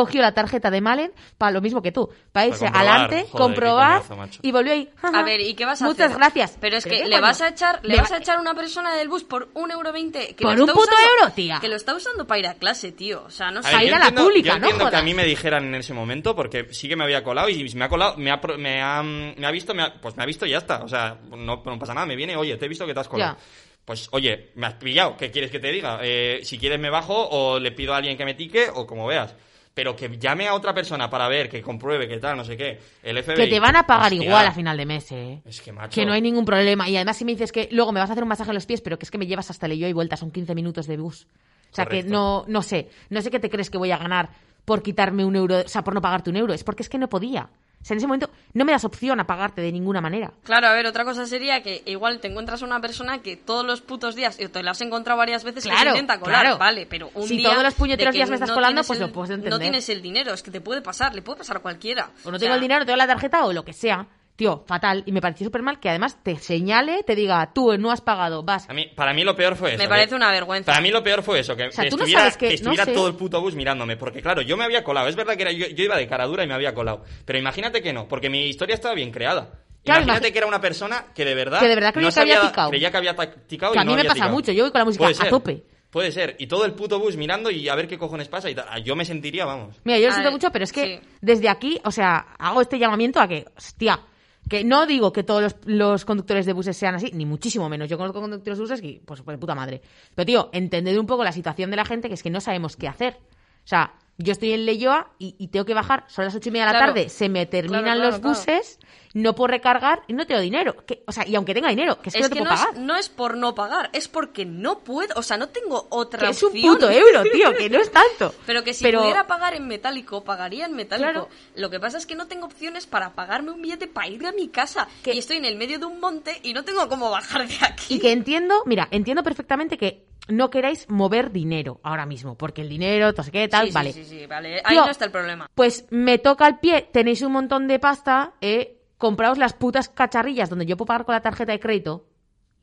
Speaker 2: cogió la tarjeta de Malen para lo mismo que tú, para irse
Speaker 1: comprobar,
Speaker 2: adelante,
Speaker 1: joder,
Speaker 2: comprobar
Speaker 1: coñazo,
Speaker 2: y volvió ahí.
Speaker 3: A ver, ¿y qué vas a
Speaker 2: Muchas
Speaker 3: hacer?
Speaker 2: gracias.
Speaker 3: Pero es que le vas a echar, le vas
Speaker 2: va-
Speaker 3: a echar a una persona del bus por un euro veinte.
Speaker 2: ¿Por un puto
Speaker 3: usando-
Speaker 2: euro, tía?
Speaker 3: Que lo está usando para ir a clase, tío. O sea, no sé.
Speaker 2: Salir
Speaker 1: yo
Speaker 2: a la pública,
Speaker 1: yo
Speaker 2: no
Speaker 1: entiendo que a mí me dijeran en ese momento, porque sí que me había colado y me ha colado, me ha, pro- me ha, me ha visto, me ha- pues me ha visto y ya está. O sea, no, no pasa nada, me viene, oye, te he visto que te has colado.
Speaker 2: Ya.
Speaker 1: Pues, oye, me has pillado, ¿qué quieres que te diga? Eh, si quieres me bajo o le pido a alguien que me tique o como veas. Pero que llame a otra persona para ver, que compruebe, que tal, no sé qué. El FBI.
Speaker 2: Que te van a pagar
Speaker 1: Hostia.
Speaker 2: igual a final de mes, ¿eh?
Speaker 1: Es que, macho.
Speaker 2: Que no hay ningún problema. Y además si me dices que luego me vas a hacer un masaje en los pies, pero que es que me llevas hasta Leyo y vuelta, son 15 minutos de bus. O sea
Speaker 1: Correcto.
Speaker 2: que no, no sé, no sé qué te crees que voy a ganar por quitarme un euro, o sea, por no pagarte un euro. Es porque es que no podía. Sea, en ese momento no me das opción a pagarte de ninguna manera.
Speaker 3: Claro, a ver, otra cosa sería que igual te encuentras a una persona que todos los putos días, y te la has encontrado varias veces, que
Speaker 2: Claro,
Speaker 3: se intenta colar,
Speaker 2: claro.
Speaker 3: vale, pero un
Speaker 2: Si
Speaker 3: día
Speaker 2: todos los puñeteros
Speaker 3: que
Speaker 2: días me estás
Speaker 3: no
Speaker 2: colando, pues
Speaker 3: el-
Speaker 2: lo puedes
Speaker 3: No
Speaker 2: entender.
Speaker 3: tienes el dinero, es que te puede pasar, le puede pasar a cualquiera.
Speaker 2: O no
Speaker 3: O
Speaker 2: tengo el dinero, no tengo la tarjeta o lo que sea. Tío, fatal. Y me pareció súper mal que además te señale, te diga, tú no has pagado, vas.
Speaker 1: A mí, para mí lo peor fue eso.
Speaker 3: Me
Speaker 1: que-
Speaker 3: parece una vergüenza.
Speaker 1: Para mí lo peor fue eso, que,
Speaker 2: sea, no
Speaker 1: estuviera,
Speaker 2: sabes que-
Speaker 1: que estuviera
Speaker 2: no sé.
Speaker 1: todo el puto bus mirándome. Porque claro, yo me había colado. Es verdad que era, yo, yo iba de cara dura y me había colado. Pero imagínate que no, porque mi historia estaba bien creada.
Speaker 2: Claro,
Speaker 1: imagínate
Speaker 2: imagi-
Speaker 1: que era una persona que de verdad...
Speaker 2: Que de verdad creía
Speaker 1: no
Speaker 2: que había
Speaker 1: sabía-
Speaker 2: ticado.
Speaker 1: Creía que había ta- ticado
Speaker 2: Que
Speaker 1: y
Speaker 2: a mí
Speaker 1: no
Speaker 2: me
Speaker 1: había
Speaker 2: pasa
Speaker 1: ticado.
Speaker 2: mucho, yo voy con la música a tope.
Speaker 1: Puede ser. Y todo el puto bus mirando y a ver qué cojones pasa y tal. Yo me sentiría, vamos.
Speaker 2: Mira, yo lo
Speaker 3: A
Speaker 2: siento
Speaker 3: ver,
Speaker 2: mucho, pero es que
Speaker 3: sí.
Speaker 2: desde aquí, o sea, hago este llamamiento a que, hostia, que no digo que todos los, los conductores de buses sean así, ni muchísimo menos. Yo conozco conductores de buses que, pues, de puta madre. Pero, tío, entended un poco la situación de la gente, que es que no sabemos qué hacer. O sea, yo estoy en Leyoa y, y tengo que bajar, son las ocho y media de la
Speaker 3: Claro.
Speaker 2: tarde, se me terminan
Speaker 3: Claro, claro,
Speaker 2: los buses, no puedo recargar y no tengo dinero. Que, o sea, y aunque tenga dinero, que es que
Speaker 3: Es
Speaker 2: no te
Speaker 3: que
Speaker 2: puedo
Speaker 3: no es,
Speaker 2: pagar.
Speaker 3: no es por no pagar, es porque no puedo, o sea, no tengo otra
Speaker 2: Que es un puto euro, tío, que no es tanto.
Speaker 3: Pero que si
Speaker 2: Pero-
Speaker 3: pudiera pagar en metálico, pagaría en metálico.
Speaker 2: Claro.
Speaker 3: Lo que pasa es que no tengo opciones para pagarme un billete para ir a mi casa.
Speaker 2: Que-
Speaker 3: Y estoy en el medio de un monte y no tengo cómo bajar de aquí.
Speaker 2: Y que entiendo, mira, entiendo perfectamente que no queráis mover dinero ahora mismo, porque el dinero, no sé qué, tal,
Speaker 3: Sí, sí,
Speaker 2: vale.
Speaker 3: Sí, sí, vale. Ahí no está el problema.
Speaker 2: Pues me toca al pie, tenéis un montón de pasta, eh, compraos las putas cacharrillas donde yo puedo pagar con la tarjeta de crédito.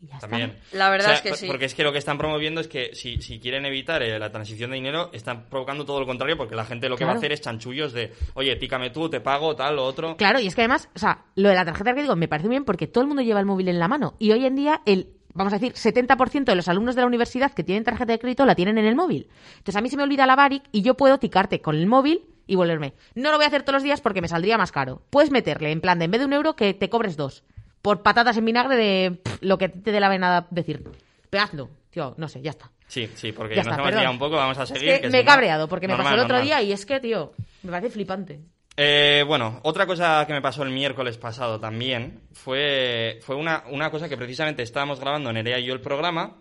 Speaker 2: Y ya está.
Speaker 1: También.
Speaker 3: La verdad
Speaker 1: O sea,
Speaker 3: es que sí.
Speaker 1: Porque es que lo que están promoviendo es que si, si quieren evitar eh, la transición de dinero, están provocando todo lo contrario porque la gente lo que va a hacer es chanchullos de, oye, pícame tú, te pago, tal, lo otro.
Speaker 2: Claro, y es que además, o sea, lo de la tarjeta de crédito me parece bien porque todo el mundo lleva el móvil en la mano. Y hoy en día, el, vamos a decir, 70% de los alumnos de la universidad que tienen tarjeta de crédito la tienen en el móvil. Entonces a mí se me olvida la Baric y yo puedo ticarte con el móvil y volverme. No lo voy a hacer todos los días porque me saldría más caro. Puedes meterle, en plan, de en vez de un euro, que te cobres dos. Por patatas en vinagre de pff, lo que te dé la vena decir. Pero hazlo. Tío, no sé, ya está.
Speaker 1: Sí, sí, porque
Speaker 2: Ya
Speaker 1: nos
Speaker 2: está,
Speaker 1: hemos liado un poco, vamos a
Speaker 2: Es
Speaker 1: seguir.
Speaker 2: que
Speaker 1: que
Speaker 2: me he cabreado porque me pasó el otro
Speaker 1: normal.
Speaker 2: día y es que, tío, me parece flipante.
Speaker 1: Eh, bueno, otra cosa que me pasó el miércoles pasado también fue, fue una, una cosa que precisamente estábamos grabando Nerea y yo el programa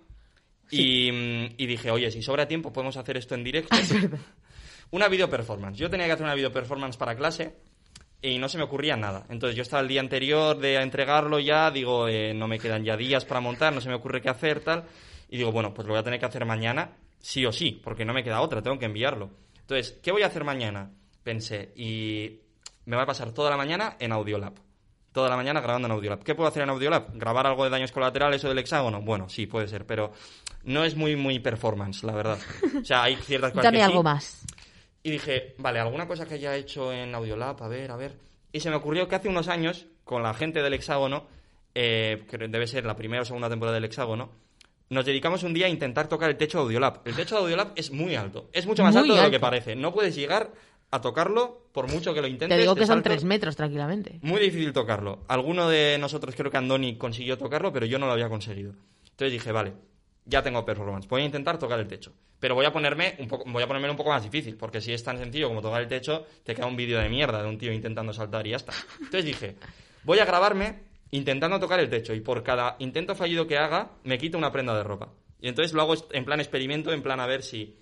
Speaker 1: y, mm, y dije, oye, si sobra tiempo podemos hacer esto en directo. una video performance. Yo tenía que hacer una video performance para clase y no se me ocurría nada. Entonces yo estaba el día anterior de entregarlo ya, digo, eh, no me quedan ya días para montar, no se me ocurre qué hacer, tal. Y digo, bueno, pues lo voy a tener que hacer mañana, sí o sí, porque no me queda otra, tengo que enviarlo. Entonces, ¿qué voy a hacer mañana? Pensé, y me va a pasar toda la mañana en Audiolab. Toda la mañana grabando en Audiolab. ¿Qué puedo hacer en Audiolab? ¿Grabar algo de daños colaterales o del hexágono? Bueno, sí, puede ser, pero no es muy, muy performance, la verdad. O sea, hay ciertas cosas
Speaker 2: Dame
Speaker 1: que sí.
Speaker 2: algo más.
Speaker 1: Y dije, vale, alguna cosa que haya hecho en Audiolab, a ver, a ver. Y se me ocurrió que hace unos años, con la gente del Hexágono, eh, que debe ser la primera o segunda temporada del Hexágono, nos dedicamos un día a intentar tocar el techo de Audiolab. El techo de Audiolab es muy alto, es mucho más
Speaker 2: Muy
Speaker 1: alto, de lo que parece. No puedes llegar a tocarlo por mucho que lo intentes.
Speaker 2: Te digo que son tres metros tranquilamente.
Speaker 1: Muy difícil tocarlo. Alguno de nosotros, creo que Andoni, consiguió tocarlo, pero yo no lo había conseguido. Entonces dije, vale, ya tengo performance. Voy a intentar tocar el techo. Pero voy a ponerme un poco, voy a ponerme un poco más difícil, porque si es tan sencillo como tocar el techo, te queda un vídeo de mierda de un tío intentando saltar y ya está. Entonces dije, voy a grabarme intentando tocar el techo y por cada intento fallido que haga, me quito una prenda de ropa. Y entonces lo hago en plan experimento, en plan a ver si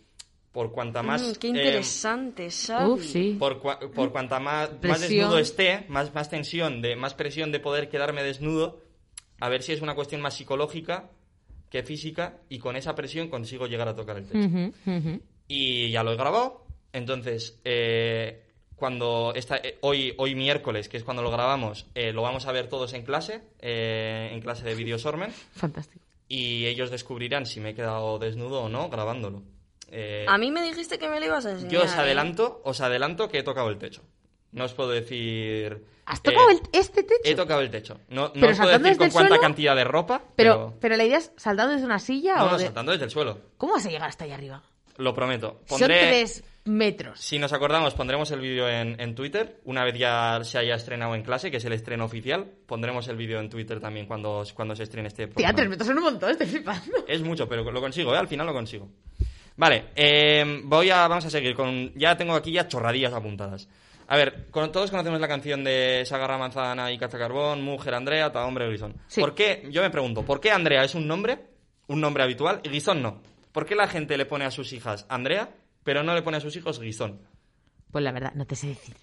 Speaker 1: por cuanta más...
Speaker 3: Mm, qué
Speaker 1: eh,
Speaker 3: interesante, Xavi.
Speaker 2: Uf, sí.
Speaker 1: por, cua- por cuanta más, más desnudo esté, más, más tensión, de, más presión de poder quedarme desnudo, a ver si es una cuestión más psicológica que física y con esa presión consigo llegar a tocar el techo. Y ya lo he grabado, entonces eh, cuando esta, eh, hoy, hoy miércoles, que es cuando lo grabamos, eh, lo vamos a ver todos en clase, eh, en clase de Video Sormen,
Speaker 2: Fantástico.
Speaker 1: y ellos descubrirán si me he quedado desnudo o no grabándolo. Eh,
Speaker 3: A mí me dijiste que me lo ibas a enseñar.
Speaker 1: yo os adelanto, os adelanto que he tocado el techo. No os puedo decir.
Speaker 2: ¿Has tocado
Speaker 1: eh,
Speaker 2: el- este techo?
Speaker 1: He tocado el techo. No, no
Speaker 2: ¿Pero
Speaker 1: os puedo decir con cuánta
Speaker 2: suelo?
Speaker 1: cantidad de ropa,
Speaker 2: pero,
Speaker 1: pero.
Speaker 2: pero la idea es saltando desde una silla
Speaker 1: no,
Speaker 2: o
Speaker 1: no,
Speaker 2: de-
Speaker 1: saltando desde el suelo.
Speaker 2: ¿Cómo vas a llegar hasta ahí arriba?
Speaker 1: Lo prometo.
Speaker 2: Son
Speaker 1: Pondré.
Speaker 2: tres metros.
Speaker 1: Si nos acordamos, pondremos el vídeo en, en Twitter. Una vez ya se haya estrenado en clase, que es el estreno oficial, pondremos el vídeo en Twitter también cuando, cuando se estrene este
Speaker 2: Tía,
Speaker 1: programa.
Speaker 2: tres metros son un montón, estoy flipando.
Speaker 1: Es mucho, pero lo consigo, ¿eh? Al final lo consigo. Vale, eh, voy a, vamos a seguir con... Ya tengo aquí ya chorradillas apuntadas. A ver, con- todos conocemos la canción de Sagarra Manzana y Cazacarbón, Mujer Andrea, Ta Hombre Grisón.
Speaker 2: Sí.
Speaker 1: ¿Por qué? Yo me pregunto, ¿por qué Andrea es un nombre, un nombre habitual, y Grisón no? ¿Por qué la gente le pone a sus hijas Andrea, pero no le pone a sus hijos Grisón?
Speaker 2: Pues la verdad, no te sé decir.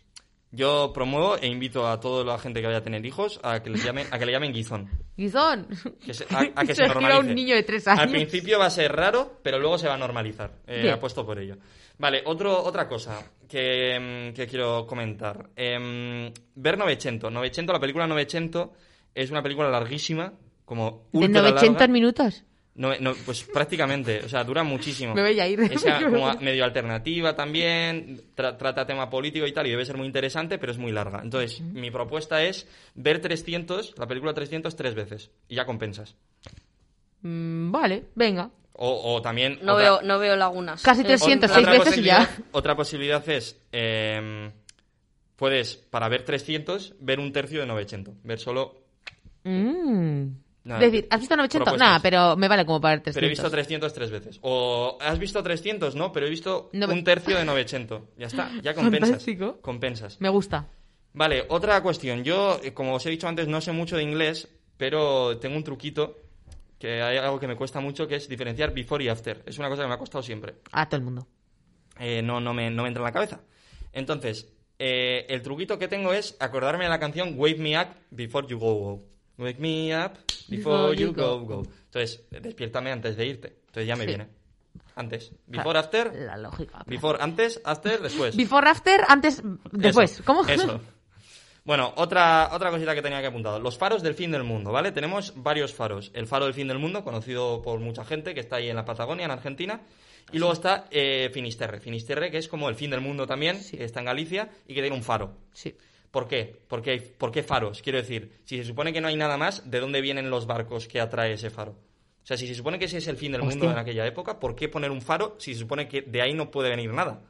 Speaker 1: Yo promuevo e invito a toda la gente que vaya a tener hijos a que, les llamen, a que le llamen Guizón.
Speaker 2: Guizón.
Speaker 1: Que se- a, a que se
Speaker 2: Se
Speaker 1: normalice.
Speaker 2: un niño de tres años.
Speaker 1: Al principio va a ser raro, pero luego se va a normalizar. Eh, apuesto por ello. Vale, otro, otra cosa que, mm, que quiero comentar. Em, ver Novecento. Novecento, la película Novecento es una película larguísima, como
Speaker 2: ¿De
Speaker 1: ultra
Speaker 2: 900
Speaker 1: larga.
Speaker 2: minutos?
Speaker 1: No, no, pues prácticamente, o sea, dura muchísimo.
Speaker 2: Me voy a ir.
Speaker 1: Es ya como a- medio alternativa también, tra- trata tema político y tal, y debe ser muy interesante, pero es muy larga. Entonces, mi propuesta es ver 300, la película 300, tres veces, y ya compensas.
Speaker 2: Mm, vale, venga.
Speaker 1: O, o también...
Speaker 3: No,
Speaker 1: otra-
Speaker 3: veo, no veo lagunas.
Speaker 2: Casi
Speaker 3: Eh,
Speaker 2: 300,
Speaker 3: otra-
Speaker 2: seis veces y ya.
Speaker 1: posibilidad- Otra posibilidad es, eh, puedes, para ver 300, ver un tercio de 900. Ver solo...
Speaker 2: Mm.
Speaker 1: Nada,
Speaker 2: Es decir, ¿has visto 900?
Speaker 1: propuestas.
Speaker 2: Nada, pero me vale como para ver 300.
Speaker 1: Pero he visto 300 tres veces. O has visto 300, no, pero he visto
Speaker 2: No-
Speaker 1: un tercio de 900. Ya está, ya compensas.
Speaker 2: Fantástico.
Speaker 1: Compensas.
Speaker 2: Me gusta.
Speaker 1: Vale, otra cuestión. Yo, eh, como os he dicho antes, no sé mucho de inglés, pero tengo un truquito que hay algo que me cuesta mucho, que es diferenciar before y after. Es una cosa que me ha costado siempre.
Speaker 2: A todo el mundo.
Speaker 1: Eh, no, no, me, no me entra en la cabeza. Entonces, eh, el truquito que tengo es acordarme de la canción Wake Me Up Before You Go Go. Wake me up before, you go, go. Entonces, despiértame antes de irte. Entonces ya me
Speaker 2: Sí.
Speaker 1: viene. Antes. Before, after.
Speaker 2: La lógica.
Speaker 1: Before, antes, after, después.
Speaker 2: Before, after, antes, después.
Speaker 1: Eso,
Speaker 2: ¿Cómo?
Speaker 1: Eso. Bueno, otra, otra cosita que tenía que apuntar. Los faros del fin del mundo, ¿vale? Tenemos varios faros. El faro del fin del mundo, conocido por mucha gente, que está ahí en la Patagonia, en Argentina. Y luego está eh, Finisterre. Finisterre, que es como el fin del mundo también, que está en Galicia y que tiene un faro.
Speaker 2: Sí.
Speaker 1: ¿Por qué? ¿Por qué, ¿Por qué faros? Quiero decir, si se supone que no hay nada más, ¿de dónde vienen los barcos que atrae ese faro? O sea, si se supone que ese es el fin del mundo en aquella época, ¿por qué poner un faro si se supone que de ahí no puede venir nada?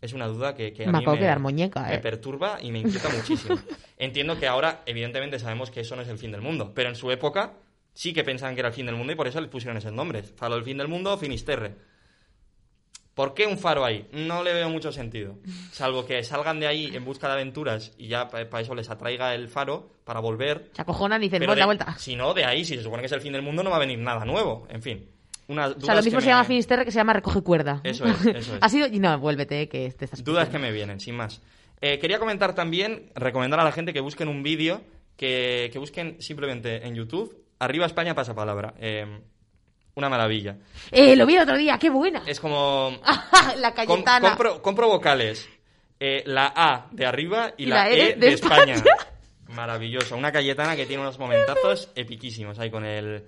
Speaker 1: Es una duda que, que a
Speaker 2: Me
Speaker 1: mí
Speaker 2: quedar muñeca,
Speaker 1: me
Speaker 2: eh.
Speaker 1: perturba y me inquieta muchísimo. Entiendo que ahora, evidentemente, sabemos que eso no es el fin del mundo, pero en su época sí que pensaban que era el fin del mundo y por eso les pusieron esos nombres. Faro del fin del mundo, Finisterre. ¿Por qué un faro ahí? No le veo mucho sentido. Salvo que salgan de ahí en busca de aventuras y ya para eso les atraiga el faro para volver.
Speaker 2: Se acojonan y dicen, vuelta,
Speaker 1: de-
Speaker 2: vuelta.
Speaker 1: Si no, de ahí, si se supone que es el fin del mundo, no va a venir nada nuevo. En fin.
Speaker 2: O sea, lo mismo se
Speaker 1: me-
Speaker 2: llama Finisterre que se llama Recoge Cuerda.
Speaker 1: Eso es, eso es.
Speaker 2: ha sido... y No, vuélvete, que te estás...
Speaker 1: Dudas que me vienen, sin más. Eh, quería comentar también, recomendar a la gente que busquen un vídeo, que, que busquen simplemente en YouTube, Arriba España pasa palabra. Eh, una maravilla.
Speaker 2: Eh, lo vi el otro día, qué buena.
Speaker 1: Es como...
Speaker 2: la
Speaker 1: com-
Speaker 2: Cayetana.
Speaker 1: compro, compro vocales. Eh, la A de arriba y,
Speaker 2: Y
Speaker 1: la, E
Speaker 2: E
Speaker 1: de,
Speaker 2: de
Speaker 1: España.
Speaker 2: España.
Speaker 1: Maravilloso. Una Cayetana que tiene unos momentazos epiquísimos ahí con el...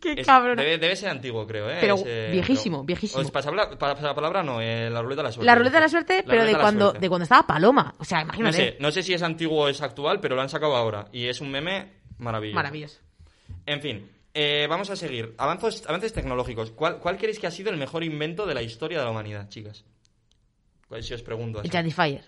Speaker 2: Qué cabrón.
Speaker 1: Debe, debe ser antiguo, creo, ¿eh?
Speaker 2: Pero
Speaker 1: Ese-
Speaker 2: viejísimo, viejísimo.
Speaker 1: o es pasapala- pa- pasapalabra no, eh, la ruleta de la suerte.
Speaker 2: La ruleta de la suerte,
Speaker 1: La
Speaker 2: pero de cuando,
Speaker 1: suerte.
Speaker 2: de cuando estaba Paloma. O sea,
Speaker 1: No
Speaker 2: imagínate.
Speaker 1: sé, no sé si es antiguo o es actual, pero lo han sacado ahora. Y es un meme maravilloso.
Speaker 2: Maravilloso.
Speaker 1: En fin, eh, vamos a seguir. Avanzos, avances tecnológicos. ¿Cuál, ¿Cuál creéis que ha sido el mejor invento de la historia de la humanidad, chicas? ¿Cuál si os pregunto?
Speaker 2: El
Speaker 1: así?
Speaker 2: Satisfyer.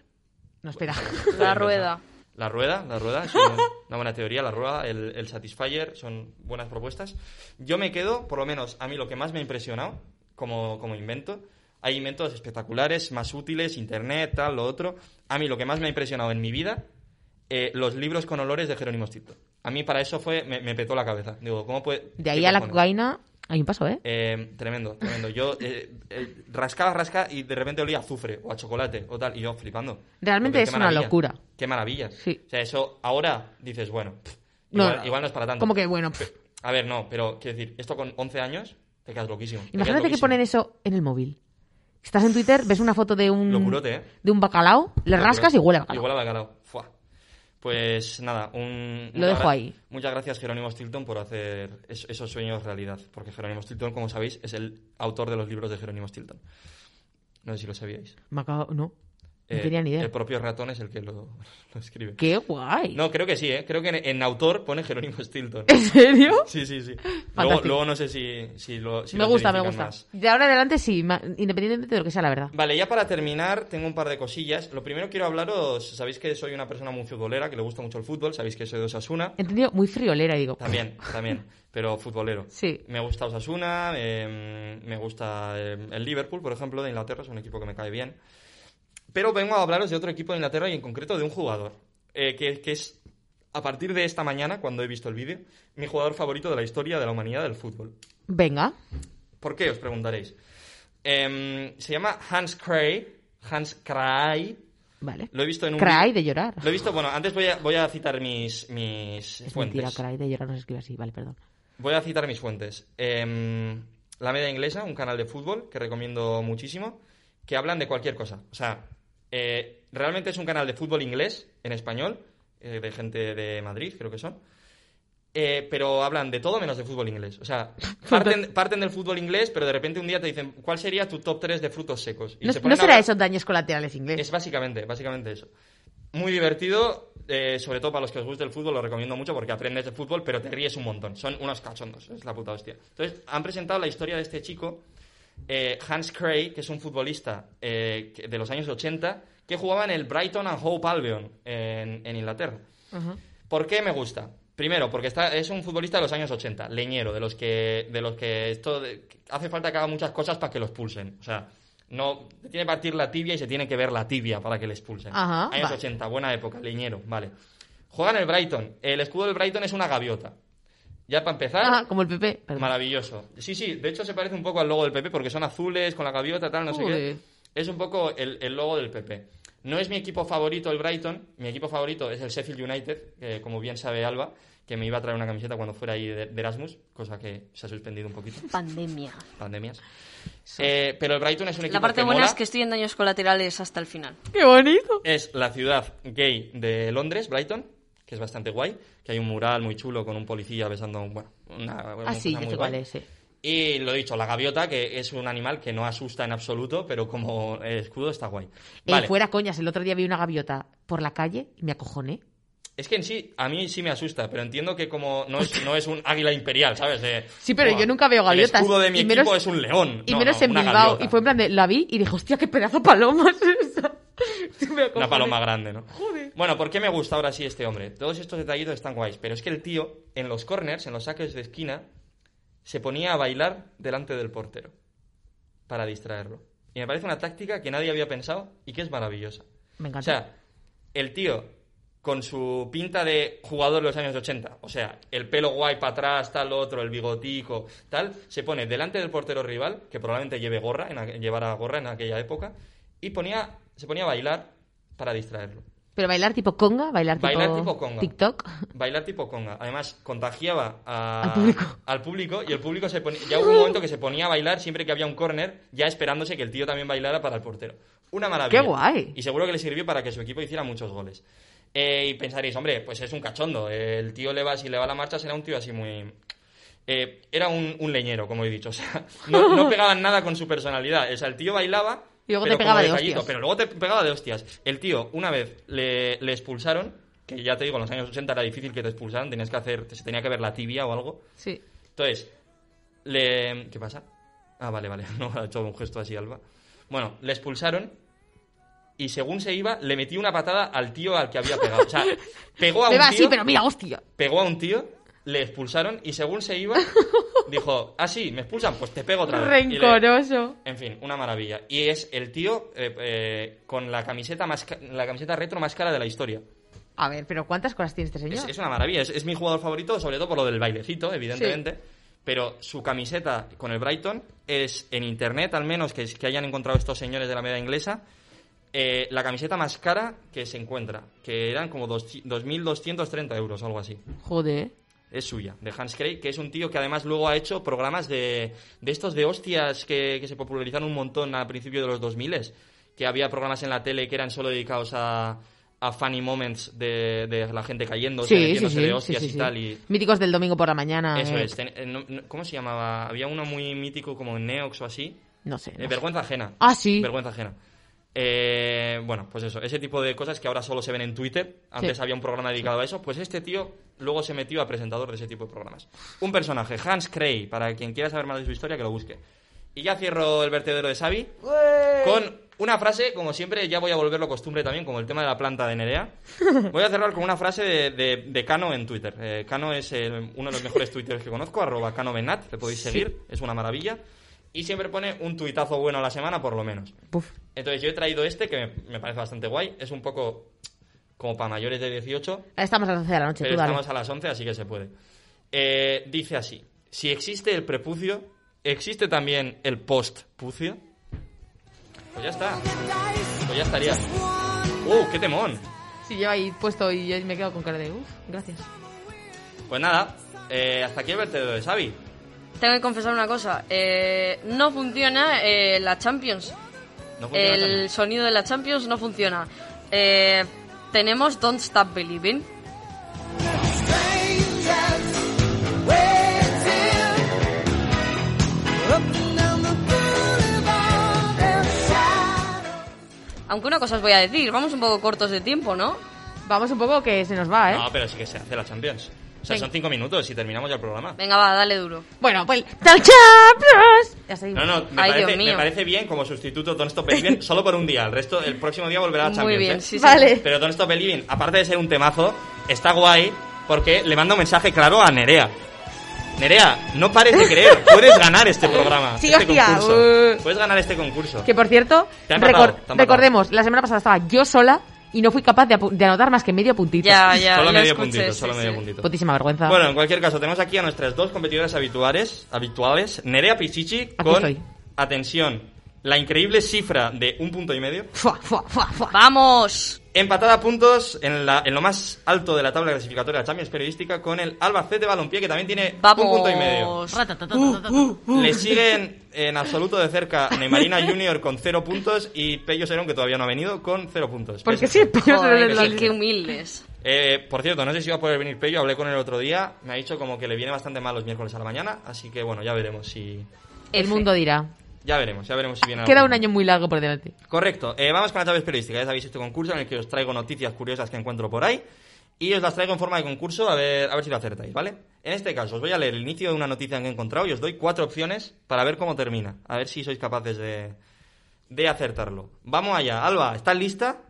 Speaker 2: No, espera.
Speaker 3: La rueda.
Speaker 1: La rueda, la rueda, es una, una buena teoría, la rueda, el, el Satisfyer, son buenas propuestas. Yo me quedo, por lo menos, a mí lo que más me ha impresionado como, como invento, hay inventos espectaculares, más útiles, internet, tal, lo otro. A mí lo que más me ha impresionado en mi vida, eh, los libros con olores de Jerónimo Stilton. A mí para eso fue, me, me petó la cabeza. Digo, ¿cómo puede...?
Speaker 2: De ahí a la cocaína hay un paso, ¿eh?
Speaker 1: Eh, tremendo, tremendo. Yo eh, eh, rascaba, rascaba y de repente olía a azufre o a chocolate o tal, y yo flipando.
Speaker 2: Realmente es una locura.
Speaker 1: Qué maravilla.
Speaker 2: Sí.
Speaker 1: O sea, eso ahora dices, bueno, pff, igual,
Speaker 2: no.
Speaker 1: igual no es para tanto.
Speaker 2: Como que, bueno, pff.
Speaker 1: A ver, no, pero quiero decir, esto con 11 años te quedas loquísimo. quedas
Speaker 2: imagínate que ponen eso en el móvil. Estás en Twitter, ves una foto de un
Speaker 1: Locurote, ¿eh?
Speaker 2: de un bacalao, le
Speaker 1: Locurote.
Speaker 2: rascas y huele a bacalao.
Speaker 1: Y huele a bacalao. Pues nada, un...
Speaker 2: Lo
Speaker 1: muchas
Speaker 2: dejo ahí.
Speaker 1: Muchas gracias Jerónimo Stilton por hacer es- esos sueños realidad, porque Jerónimo Stilton, como sabéis, es el autor de los libros de Jerónimo Stilton. No sé si lo sabíais.
Speaker 2: Bacalao, no. No
Speaker 1: Eh,
Speaker 2: tenía ni idea.
Speaker 1: El propio ratón es el que lo, lo escribe.
Speaker 2: Qué guay.
Speaker 1: No, creo que sí, ¿eh? Creo que en, en autor pone Jerónimo Stilton.
Speaker 2: ¿En serio?
Speaker 1: Sí, sí, sí. Luego, no sé si, si lo si
Speaker 2: me
Speaker 1: lo
Speaker 2: gusta, me gusta.
Speaker 1: más.
Speaker 2: De ahora en adelante sí, independientemente de lo que sea la verdad.
Speaker 1: Vale, ya para terminar, tengo un par de cosillas. Lo primero quiero hablaros, sabéis que soy una persona muy futbolera, que le gusta mucho el fútbol, sabéis que soy de Osasuna.
Speaker 2: Entendido muy friolera digo.
Speaker 1: También, también, pero futbolero.
Speaker 2: Sí.
Speaker 1: Me gusta Osasuna, eh, me gusta eh, el Liverpool, por ejemplo, de Inglaterra, es un equipo que me cae bien. Pero vengo a hablaros de otro equipo de Inglaterra y en concreto de un jugador, eh, que, que es, a partir de esta mañana, cuando he visto el vídeo, mi jugador favorito de la historia de la humanidad del fútbol.
Speaker 2: Venga.
Speaker 1: ¿Por qué? Os preguntaréis. Em, se llama Hans Cray. Hans Cray.
Speaker 2: Vale.
Speaker 1: Lo he visto en un... Vídeo-
Speaker 2: de llorar.
Speaker 1: Lo he visto, bueno, antes voy a, voy a citar mis, mis
Speaker 2: Es
Speaker 1: fuentes.
Speaker 2: mentira, cry de llorar no se escribe así. Vale, perdón.
Speaker 1: Voy a citar mis fuentes. Em, la Media Inglesa, un canal de fútbol que recomiendo muchísimo, que hablan de cualquier cosa. O sea, eh, realmente es un canal de fútbol inglés, en español, eh, de gente de Madrid, creo que son. Eh, pero hablan de todo menos de fútbol inglés. O sea, parten, parten del fútbol inglés, pero de repente un día te dicen, ¿cuál sería tu top 3 de frutos secos? Y
Speaker 2: No,
Speaker 1: se
Speaker 2: no será
Speaker 1: hablar-
Speaker 2: esos daños colaterales ingleses.
Speaker 1: es básicamente, básicamente eso. Muy divertido, eh, sobre todo para los que os guste el fútbol, lo recomiendo mucho porque aprendes de fútbol, pero te ríes un montón. Son unos cachondos, es la puta hostia. Entonces, han presentado la historia de este chico, eh, Hans Cray, que es un futbolista eh, de los años 80, que jugaba en el Brighton and Hope Albion en, en Inglaterra. ¿Por qué me gusta? Primero, porque está, es un futbolista de los años 80, leñero, de los que, de los que esto de- hace falta que haga muchas cosas para que lo expulsen. O sea, no tiene que partir la tibia y se tiene que ver la tibia para que le expulsen.
Speaker 2: Ajá,
Speaker 1: años
Speaker 2: vale.
Speaker 1: 80, buena época, leñero, vale. Juega en el Brighton. El escudo del Brighton es una gaviota. Ya para empezar,
Speaker 2: Ah, como el PP. Perdón.
Speaker 1: maravilloso. Sí, sí, de hecho se parece un poco al logo del PP porque son azules con la gaviota, tal, no sé qué. Es un poco el, el logo del PP. No es mi equipo favorito el Brighton, mi equipo favorito es el Sheffield United, que como bien sabe Alba, que me iba a traer una camiseta cuando fuera ahí de, de Erasmus, cosa que se ha suspendido un poquito,
Speaker 3: Pandemia.
Speaker 1: pandemias. Eh, pero el Brighton es un equipo
Speaker 3: La parte
Speaker 1: que
Speaker 3: buena
Speaker 1: mola.
Speaker 3: es que estoy en daños colaterales hasta el final.
Speaker 2: ¡Qué bonito!
Speaker 1: Es la ciudad gay de Londres, Brighton, que es bastante guay, que hay un mural muy chulo con un policía besando, bueno, una, una
Speaker 2: Ah, sí,
Speaker 1: cosa muy guay.
Speaker 2: sí.
Speaker 1: Y lo dicho, la gaviota, que es un animal que no asusta en absoluto, pero como escudo está guay.
Speaker 2: Eh,
Speaker 1: Vale.
Speaker 2: fuera coñas, el otro día vi una gaviota por la calle y me acojoné.
Speaker 1: Es que en sí, a mí sí me asusta, pero entiendo que como no es, no es un águila imperial, ¿sabes? De,
Speaker 2: Sí, pero
Speaker 1: "Buah,
Speaker 2: yo nunca veo gaviotas.
Speaker 1: El escudo de mi
Speaker 2: y
Speaker 1: equipo
Speaker 2: menos-
Speaker 1: es un león.
Speaker 2: Y
Speaker 1: No,
Speaker 2: menos
Speaker 1: no,
Speaker 2: en Bilbao.
Speaker 1: gaviota.
Speaker 2: Y fue en plan de, la vi y dije, hostia, qué pedazo de paloma es esa.
Speaker 1: Una paloma grande, ¿no? Bueno, ¿por qué me gusta ahora sí este hombre? Todos estos detallitos están guays, pero es que el tío, en los corners, en los saques de esquina, se ponía a bailar delante del portero para distraerlo. Y me parece una táctica que nadie había pensado y que es maravillosa.
Speaker 2: Me
Speaker 1: O
Speaker 2: encanta.
Speaker 1: sea, el tío con su pinta de jugador de los años 80, o sea, el pelo guay para atrás, tal, otro, el bigotico, tal, se pone delante del portero rival, que probablemente lleve gorra, en, llevara gorra en aquella época, y ponía, se ponía a bailar para distraerlo.
Speaker 2: Pero bailar tipo conga, bailar,
Speaker 1: Bailar tipo conga.
Speaker 2: TikTok.
Speaker 1: Bailar tipo conga. Además, contagiaba a-
Speaker 2: Al público.
Speaker 1: al público y el público se ponía... Ya hubo un momento que se ponía a bailar siempre que había un córner, ya esperándose que el tío también bailara para el portero. Una maravilla.
Speaker 2: ¡Qué guay!
Speaker 1: Y seguro que le sirvió para que su equipo hiciera muchos goles. Eh, y pensaréis, hombre, pues es un cachondo. El tío le va, si le va la marcha, será un tío así muy. Eh, era un, un leñero, como he dicho. O sea, no, no pegaban nada con su personalidad. O sea, el tío bailaba.
Speaker 2: Y luego
Speaker 1: pero
Speaker 2: te pegaba de hostias.
Speaker 1: Pero luego te pegaba de hostias. El tío, una vez le, le expulsaron, que ya te digo, en los años 80 era difícil que te expulsaran, tenías que hacer, se tenía que ver la tibia o algo.
Speaker 2: Sí.
Speaker 1: Entonces, le... ¿Qué pasa? Ah, vale, vale. No ha hecho un gesto así, Alba. Bueno, le expulsaron y según se iba, le metí una patada al tío al que había pegado. O sea, pegó a un tío,
Speaker 2: así, pero mira, hostia.
Speaker 1: pegó a un tío, le expulsaron y según se iba, dijo, ah, sí, me expulsan, pues te pego otra vez. Le-
Speaker 2: Rencoroso.
Speaker 1: en fin, una maravilla. Y es el tío eh, eh, con la camiseta, más ca- la camiseta retro más cara de la historia.
Speaker 2: A ver, pero ¿cuántas cosas tiene este
Speaker 1: Es,
Speaker 2: señor?
Speaker 1: es una maravilla. Es, es mi jugador favorito, sobre todo por lo del bailecito, evidentemente. Pero su camiseta con el Brighton es en internet, al menos que, que hayan encontrado estos señores de la media inglesa, eh, la camiseta más cara que se encuentra, que eran como dos- 2.230 euros o algo así.
Speaker 2: Joder.
Speaker 1: Es suya, de Hans Craig, que es un tío que además luego ha hecho programas de, de estos de hostias que, que se popularizaron un montón a principios de los 2000 que había programas en la tele que eran solo dedicados a, a funny moments de, de la gente cayendo,
Speaker 2: Sí,
Speaker 1: metiéndose
Speaker 2: sí,
Speaker 1: de
Speaker 2: sí,
Speaker 1: hostias
Speaker 2: sí,
Speaker 1: y tal. Y,
Speaker 2: Míticos del domingo por la mañana.
Speaker 1: eso
Speaker 2: eh,
Speaker 1: es. ten- eh, no- no- ¿Cómo se llamaba? Había uno muy mítico como en Neox o así.
Speaker 2: No sé.
Speaker 1: Eh,
Speaker 2: no sé.
Speaker 1: vergüenza ajena.
Speaker 2: Ah, sí.
Speaker 1: Vergüenza ajena. Eh, bueno, pues eso, ese tipo de cosas que ahora solo se ven en Twitter. Antes
Speaker 2: Sí.
Speaker 1: había un programa dedicado a eso. Pues este tío luego se metió a presentador de ese tipo de programas. Un personaje, Hans Cray, para quien quiera saber más de su historia, que lo busque. Y ya cierro el vertedero de Xavi con una frase, como siempre, ya voy a volverlo costumbre también, como el tema de la planta de Nerea. Voy a cerrar con una frase de, de- de Cano en Twitter. Eh, Cano es eh, uno de los mejores twitters que conozco, arroba CanoBenat, le podéis seguir, es una maravilla. Y siempre pone un tuitazo bueno a la semana, por lo menos.
Speaker 2: Puf.
Speaker 1: Entonces yo he traído este, que me, me parece bastante guay. Es un poco como para mayores de 18,
Speaker 2: Estamos a las 11 de la noche,
Speaker 1: pero
Speaker 2: tú dale.
Speaker 1: estamos a las 11, así que se puede. Eh, dice así, si existe el prepucio, ¿existe también el postpucio? Pues ya está. Pues ya estaría. ¡Uh, qué temón!
Speaker 2: Si lleva ahí puesto y yo me quedo con cara de uff, gracias.
Speaker 1: Pues nada, eh, hasta aquí el vertedero de Xavi.
Speaker 3: Tengo que confesar una cosa. eh, no funciona eh, la Champions.
Speaker 1: No funciona
Speaker 3: El
Speaker 1: también.
Speaker 3: sonido de la Champions no funciona. Eh, tenemos Don't Stop Believing. Aunque una cosa os voy a decir, vamos un poco cortos de tiempo, ¿no?
Speaker 2: Vamos un poco que se nos va, ¿eh?
Speaker 1: No, pero sí que se hace la Champions. O sea,
Speaker 2: Venga.
Speaker 1: son cinco minutos y terminamos ya el programa.
Speaker 3: Venga, va, dale duro.
Speaker 2: Bueno, pues... ¡Tal Champions! Ya seguimos.
Speaker 1: No, no, me,
Speaker 3: Ay,
Speaker 1: parece,
Speaker 3: Dios mío.
Speaker 1: me parece bien como sustituto Don't Stop Believing solo por un día. El resto, el próximo día volverá a Champions.
Speaker 3: Muy bien,
Speaker 1: ¿eh?
Speaker 3: sí, sí.
Speaker 2: Vale.
Speaker 1: Pero Don't Stop Believing, aparte de ser un temazo, está guay porque le manda un mensaje claro a Nerea. Nerea, no pares de creer, puedes ganar este programa.
Speaker 2: Sí,
Speaker 1: este
Speaker 2: hostia,
Speaker 1: concurso.
Speaker 2: uh.
Speaker 1: Puedes ganar este concurso.
Speaker 2: Que por cierto,
Speaker 1: Te han matado,
Speaker 2: recor-
Speaker 1: te han matado.
Speaker 2: recordemos, la semana pasada estaba yo sola y no fui capaz de, anotar más que medio puntito.
Speaker 3: Ya, ya,
Speaker 1: solo
Speaker 3: lo
Speaker 1: medio
Speaker 3: escuché,
Speaker 1: puntito,
Speaker 3: sí,
Speaker 1: solo
Speaker 3: sí.
Speaker 1: medio puntito.
Speaker 2: Putísima vergüenza.
Speaker 1: Bueno, en cualquier caso, tenemos aquí a nuestras dos competidoras habituales, habituales Nerea Pichichi con,
Speaker 2: estoy.
Speaker 1: atención, la increíble cifra de un punto y medio.
Speaker 2: Fua, fua, fua, fua.
Speaker 3: ¡Vamos!
Speaker 1: Empatada a puntos en, la- en lo más alto de la tabla clasificatoria de la Champions Periodística con el Albacete Balompié, que también tiene
Speaker 3: ¡Vamos!
Speaker 1: un punto y medio. Le siguen en absoluto de cerca Neymarina Junior con cero puntos y Pello Serón, que todavía no ha venido, con cero puntos.
Speaker 2: Porque sí,
Speaker 1: ser.
Speaker 2: yo
Speaker 3: Joder,
Speaker 2: se lo-
Speaker 3: qué, humildes.
Speaker 1: Eh, por cierto, no sé si va a poder venir Pello, hablé con él el otro día, me ha dicho como que le viene bastante mal los miércoles a la mañana, así que bueno, ya veremos si...
Speaker 2: El mundo dirá.
Speaker 1: Ya veremos, ya veremos si viene
Speaker 2: Queda
Speaker 1: algún-
Speaker 2: un año muy largo por delante.
Speaker 1: Correcto. Eh, vamos con la Chaves Periodística. Ya sabéis este concurso en el que os traigo noticias curiosas que encuentro por ahí. Y os las traigo en forma de concurso a ver, a ver si lo acertáis, ¿vale? En este caso, os voy a leer el inicio de una noticia que he encontrado y os doy cuatro opciones para ver cómo termina. A ver si sois capaces de, de acertarlo. Vamos allá. Alba, ¿estás lista?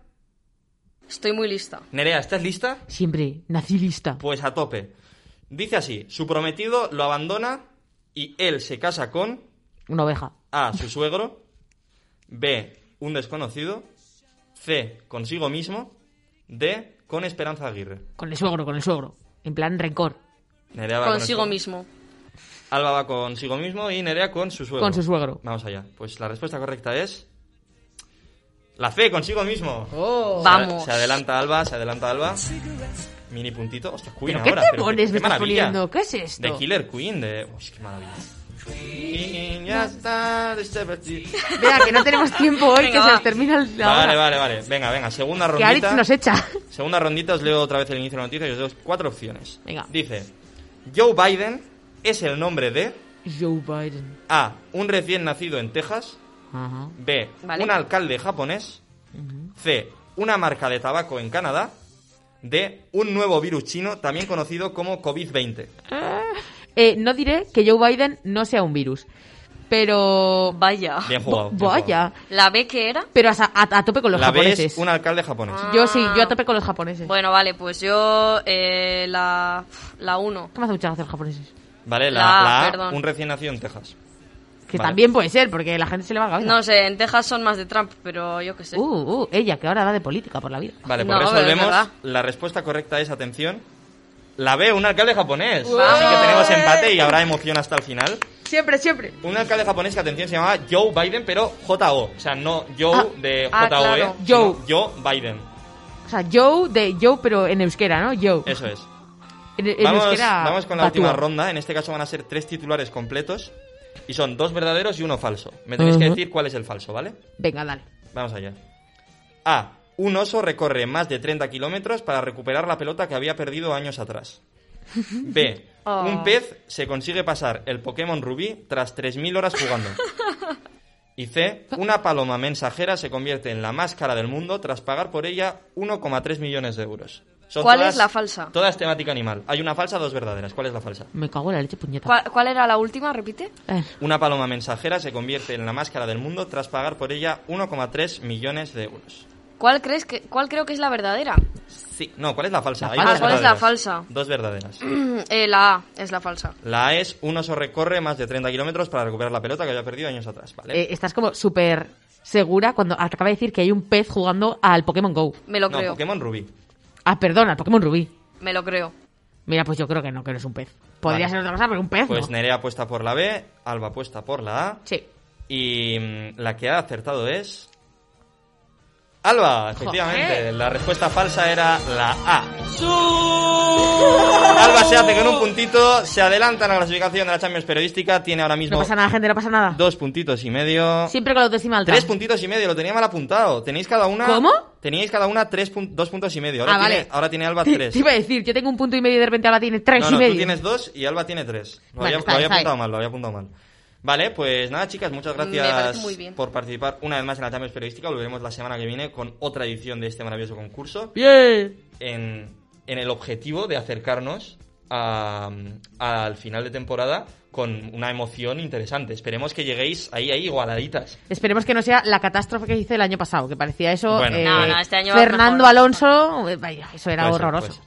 Speaker 3: Estoy muy lista.
Speaker 1: Nerea, ¿estás lista?
Speaker 2: Siempre nací lista.
Speaker 1: Pues a tope. Dice así, su prometido lo abandona y él se casa con
Speaker 2: Una oveja.
Speaker 1: A. Su suegro. B. Un desconocido. C. Consigo mismo. D. Con Esperanza Aguirre.
Speaker 2: Con el suegro, con el suegro. En plan rencor.
Speaker 1: Nerea va con
Speaker 3: Consigo mismo.
Speaker 1: Alba va consigo mismo y Nerea con su suegro.
Speaker 2: Con su suegro.
Speaker 1: Vamos allá. Pues la respuesta correcta es... La C. Consigo mismo.
Speaker 2: Oh.
Speaker 1: Se-
Speaker 3: Vamos.
Speaker 1: Se adelanta Alba, se adelanta Alba. Mini puntito. Hostia, Queen
Speaker 2: ¿Pero qué
Speaker 1: ahora.
Speaker 2: te
Speaker 1: pero
Speaker 2: pones,
Speaker 1: qué
Speaker 2: me estás
Speaker 1: maravilla.
Speaker 2: poniendo? ¿Qué es esto?
Speaker 1: De Killer Queen. De... Uy, qué maravilla. Y ya está.
Speaker 2: Vea, que no tenemos tiempo hoy,
Speaker 3: Venga,
Speaker 2: que se nos termina la
Speaker 1: Vale,
Speaker 2: hora.
Speaker 1: vale, vale. Venga, venga. Segunda
Speaker 2: Que Alex
Speaker 1: rondita.
Speaker 2: nos echa.
Speaker 1: Segunda rondita, os leo otra vez el inicio de la noticia y os doy cuatro opciones.
Speaker 2: Venga.
Speaker 1: Dice: Joe Biden es el nombre de
Speaker 2: Joe Biden.
Speaker 1: A. Un recién nacido en Texas. B.
Speaker 3: Vale.
Speaker 1: Un alcalde japonés. C. Una marca de tabaco en Canadá. D. Un nuevo virus chino, también conocido como COVID-20.
Speaker 2: Eh, no diré que Joe Biden no sea un virus, pero...
Speaker 3: Vaya.
Speaker 1: Bien jugado. bien
Speaker 2: Vaya.
Speaker 3: ¿La B que era?
Speaker 2: Pero a, a- a tope con los.
Speaker 1: La B
Speaker 2: japoneses.
Speaker 1: es un alcalde japonés.
Speaker 2: Yo sí, yo a tope con los japoneses.
Speaker 3: Bueno, vale, pues yo eh, la la 1.
Speaker 2: ¿Qué me hace mucha gracia los japoneses?
Speaker 1: Vale, la,
Speaker 3: La-
Speaker 1: la A,
Speaker 3: perdón.
Speaker 1: un recién nacido en Texas.
Speaker 2: Que
Speaker 1: Vale.
Speaker 2: también puede ser, porque la gente se le va a cabeza.
Speaker 3: No sé, en Texas son más de Trump, pero yo qué sé.
Speaker 2: Uh, uh, ella, que ahora va de política por la vida.
Speaker 1: Vale,
Speaker 3: No,
Speaker 1: pues
Speaker 3: es
Speaker 1: resolvemos. La respuesta correcta es, atención, la B, un alcalde japonés. Así que tenemos empate y habrá emoción hasta el final.
Speaker 2: Siempre, siempre.
Speaker 1: Un alcalde japonés que, atención, se llamaba Joe Biden, pero J-O. O sea, no Joe
Speaker 2: Ah.
Speaker 1: de
Speaker 3: Ah,
Speaker 1: J-O-E,
Speaker 3: claro.
Speaker 2: Joe.
Speaker 1: Joe Biden.
Speaker 2: O sea, Joe de Joe, pero en euskera, ¿no? Joe.
Speaker 1: Eso es.
Speaker 2: En, en
Speaker 1: Vamos,
Speaker 2: euskera,
Speaker 1: vamos con la
Speaker 2: patúa.
Speaker 1: última ronda. En este caso van a ser tres titulares completos. Y son dos verdaderos y uno falso. Me tenéis que decir cuál es el falso, ¿vale?
Speaker 2: Venga, dale.
Speaker 1: Vamos allá. A. Un oso recorre más de 30 kilómetros para recuperar la pelota que había perdido años atrás. B.
Speaker 3: Oh.
Speaker 1: Un pez se consigue pasar el Pokémon Rubí tras 3.000 horas jugando. Y C. Una paloma mensajera se convierte en la más cara del mundo tras pagar por ella 1,3 millones de euros. Son
Speaker 3: ¿Cuál
Speaker 1: todas-
Speaker 3: es la falsa?
Speaker 1: Todas temática animal. Hay una falsa, dos verdaderas. ¿Cuál es la falsa?
Speaker 2: Me cago en la leche, puñeta.
Speaker 3: ¿Cuál, cuál era la última? Repite.
Speaker 2: Eh,
Speaker 1: Una paloma mensajera se convierte en la más cara del mundo tras pagar por ella 1,3 millones de euros.
Speaker 3: ¿Cuál crees que cuál creo que es la verdadera?
Speaker 1: Sí, no, ¿cuál es la falsa?
Speaker 2: La
Speaker 1: Hay
Speaker 2: falsa.
Speaker 1: dos
Speaker 3: ¿Cuál es la
Speaker 1: verdaderas.
Speaker 3: falsa?
Speaker 1: Dos verdaderas.
Speaker 3: Eh, la A es la falsa.
Speaker 1: La A es un oso recorre más de 30 kilómetros para recuperar la pelota que había perdido años atrás, ¿vale?
Speaker 2: eh, estás como súper segura cuando acaba de decir que hay un pez jugando al Pokémon Go.
Speaker 3: Me lo
Speaker 1: no,
Speaker 3: creo.
Speaker 1: Pokémon Rubí.
Speaker 2: Ah, perdón, al Pokémon Rubí.
Speaker 3: Me lo creo.
Speaker 2: Mira, pues yo creo que no, que no es un pez. Podría
Speaker 1: Vale.
Speaker 2: ser otra cosa, pero un pez
Speaker 1: Pues
Speaker 2: no.
Speaker 1: Nerea apuesta por la B, Alba apuesta por la A.
Speaker 2: Sí.
Speaker 1: Y mm, la que ha acertado es. Alba, efectivamente. La respuesta falsa era la A. Alba se hace con un puntito, se adelanta en la clasificación de la Champions Periodística, tiene ahora mismo
Speaker 2: No pasa nada, gente, no pasa nada.
Speaker 1: dos puntitos y medio.
Speaker 2: Siempre con la autoestima alta.
Speaker 1: Tres puntitos y medio, lo tenía mal apuntado. Tenéis cada una.
Speaker 2: ¿Cómo?
Speaker 1: Teníais cada una tres pun- dos puntos y medio. Ahora,
Speaker 2: Ah,
Speaker 1: tiene,
Speaker 2: vale.
Speaker 1: ahora tiene Alba tres.
Speaker 2: te iba a decir, yo tengo un punto y medio y de repente ahora tiene tres
Speaker 1: no,
Speaker 2: y
Speaker 1: no,
Speaker 2: medio.
Speaker 1: tú tienes dos y Alba tiene tres. Lo
Speaker 2: Bueno,
Speaker 1: había, lo había apuntado mal, lo había apuntado mal. Vale, pues nada, chicas, muchas gracias
Speaker 3: parece muy bien.
Speaker 1: por participar una vez más en la Champions Periodística. Volveremos la semana que viene con otra edición de este maravilloso concurso.
Speaker 2: Bien.
Speaker 1: En, en el objetivo de acercarnos a- al final de temporada con una emoción interesante. Esperemos que lleguéis ahí, ahí igualaditas.
Speaker 2: Esperemos que no sea la catástrofe que hice el año pasado, que parecía eso.
Speaker 1: Bueno.
Speaker 2: eh,
Speaker 3: No, no, este año va
Speaker 2: Fernando
Speaker 3: mejor.
Speaker 2: Alonso, eh, vaya, eso era horroroso.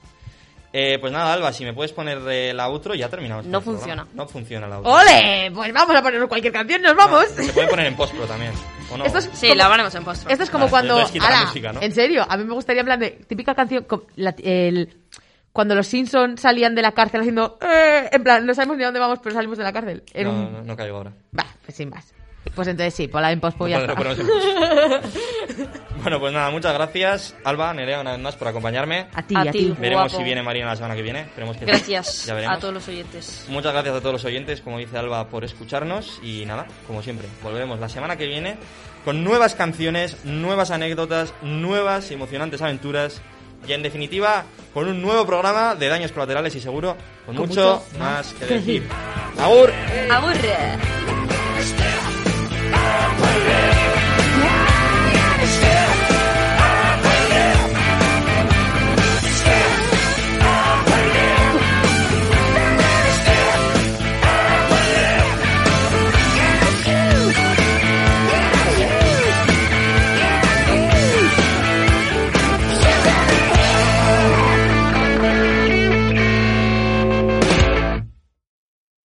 Speaker 1: Eh, pues nada, Alba, si me puedes poner eh, la outro, ya terminamos.
Speaker 3: No funciona.
Speaker 1: programa. No funciona la outro.
Speaker 2: ¡Ole! Pues vamos a poner cualquier canción, nos vamos.
Speaker 1: Se puede poner en postpro también. ¿o no?
Speaker 2: Esto es
Speaker 3: Sí,
Speaker 2: como-
Speaker 3: la ponemos en post.
Speaker 2: Esto es como
Speaker 1: Vale,
Speaker 2: cuando. Ala,
Speaker 1: música, ¿no?
Speaker 2: En serio, a mí me gustaría en plan de. Típica canción. la- el, cuando los Simpsons salían de la cárcel haciendo. "Eh", en plan, no sabemos ni a dónde vamos, pero salimos de la cárcel.
Speaker 1: No,
Speaker 2: un-
Speaker 1: no, no caigo ahora.
Speaker 2: Va, pues sin más. Pues entonces sí, ya está.
Speaker 1: ponemos en post. bueno, pues nada, muchas gracias, Alba, Nerea, una vez más por acompañarme.
Speaker 2: A ti,
Speaker 3: A
Speaker 2: a,
Speaker 3: ti.
Speaker 1: Veremos
Speaker 3: Guapo.
Speaker 1: si viene Marina la semana que viene. Esperemos que sí.
Speaker 3: Gracias
Speaker 1: Ya veremos.
Speaker 3: a todos los oyentes.
Speaker 1: Muchas gracias a todos los oyentes, como dice Alba, por escucharnos. Y nada, como siempre, volveremos la semana que viene con nuevas canciones, nuevas anécdotas, nuevas emocionantes aventuras. Y en definitiva, con un nuevo programa de daños colaterales y seguro, con,
Speaker 2: Con
Speaker 1: mucho,
Speaker 2: mucho
Speaker 1: más que decir. ¡Agur!
Speaker 3: I'm
Speaker 4: waiting.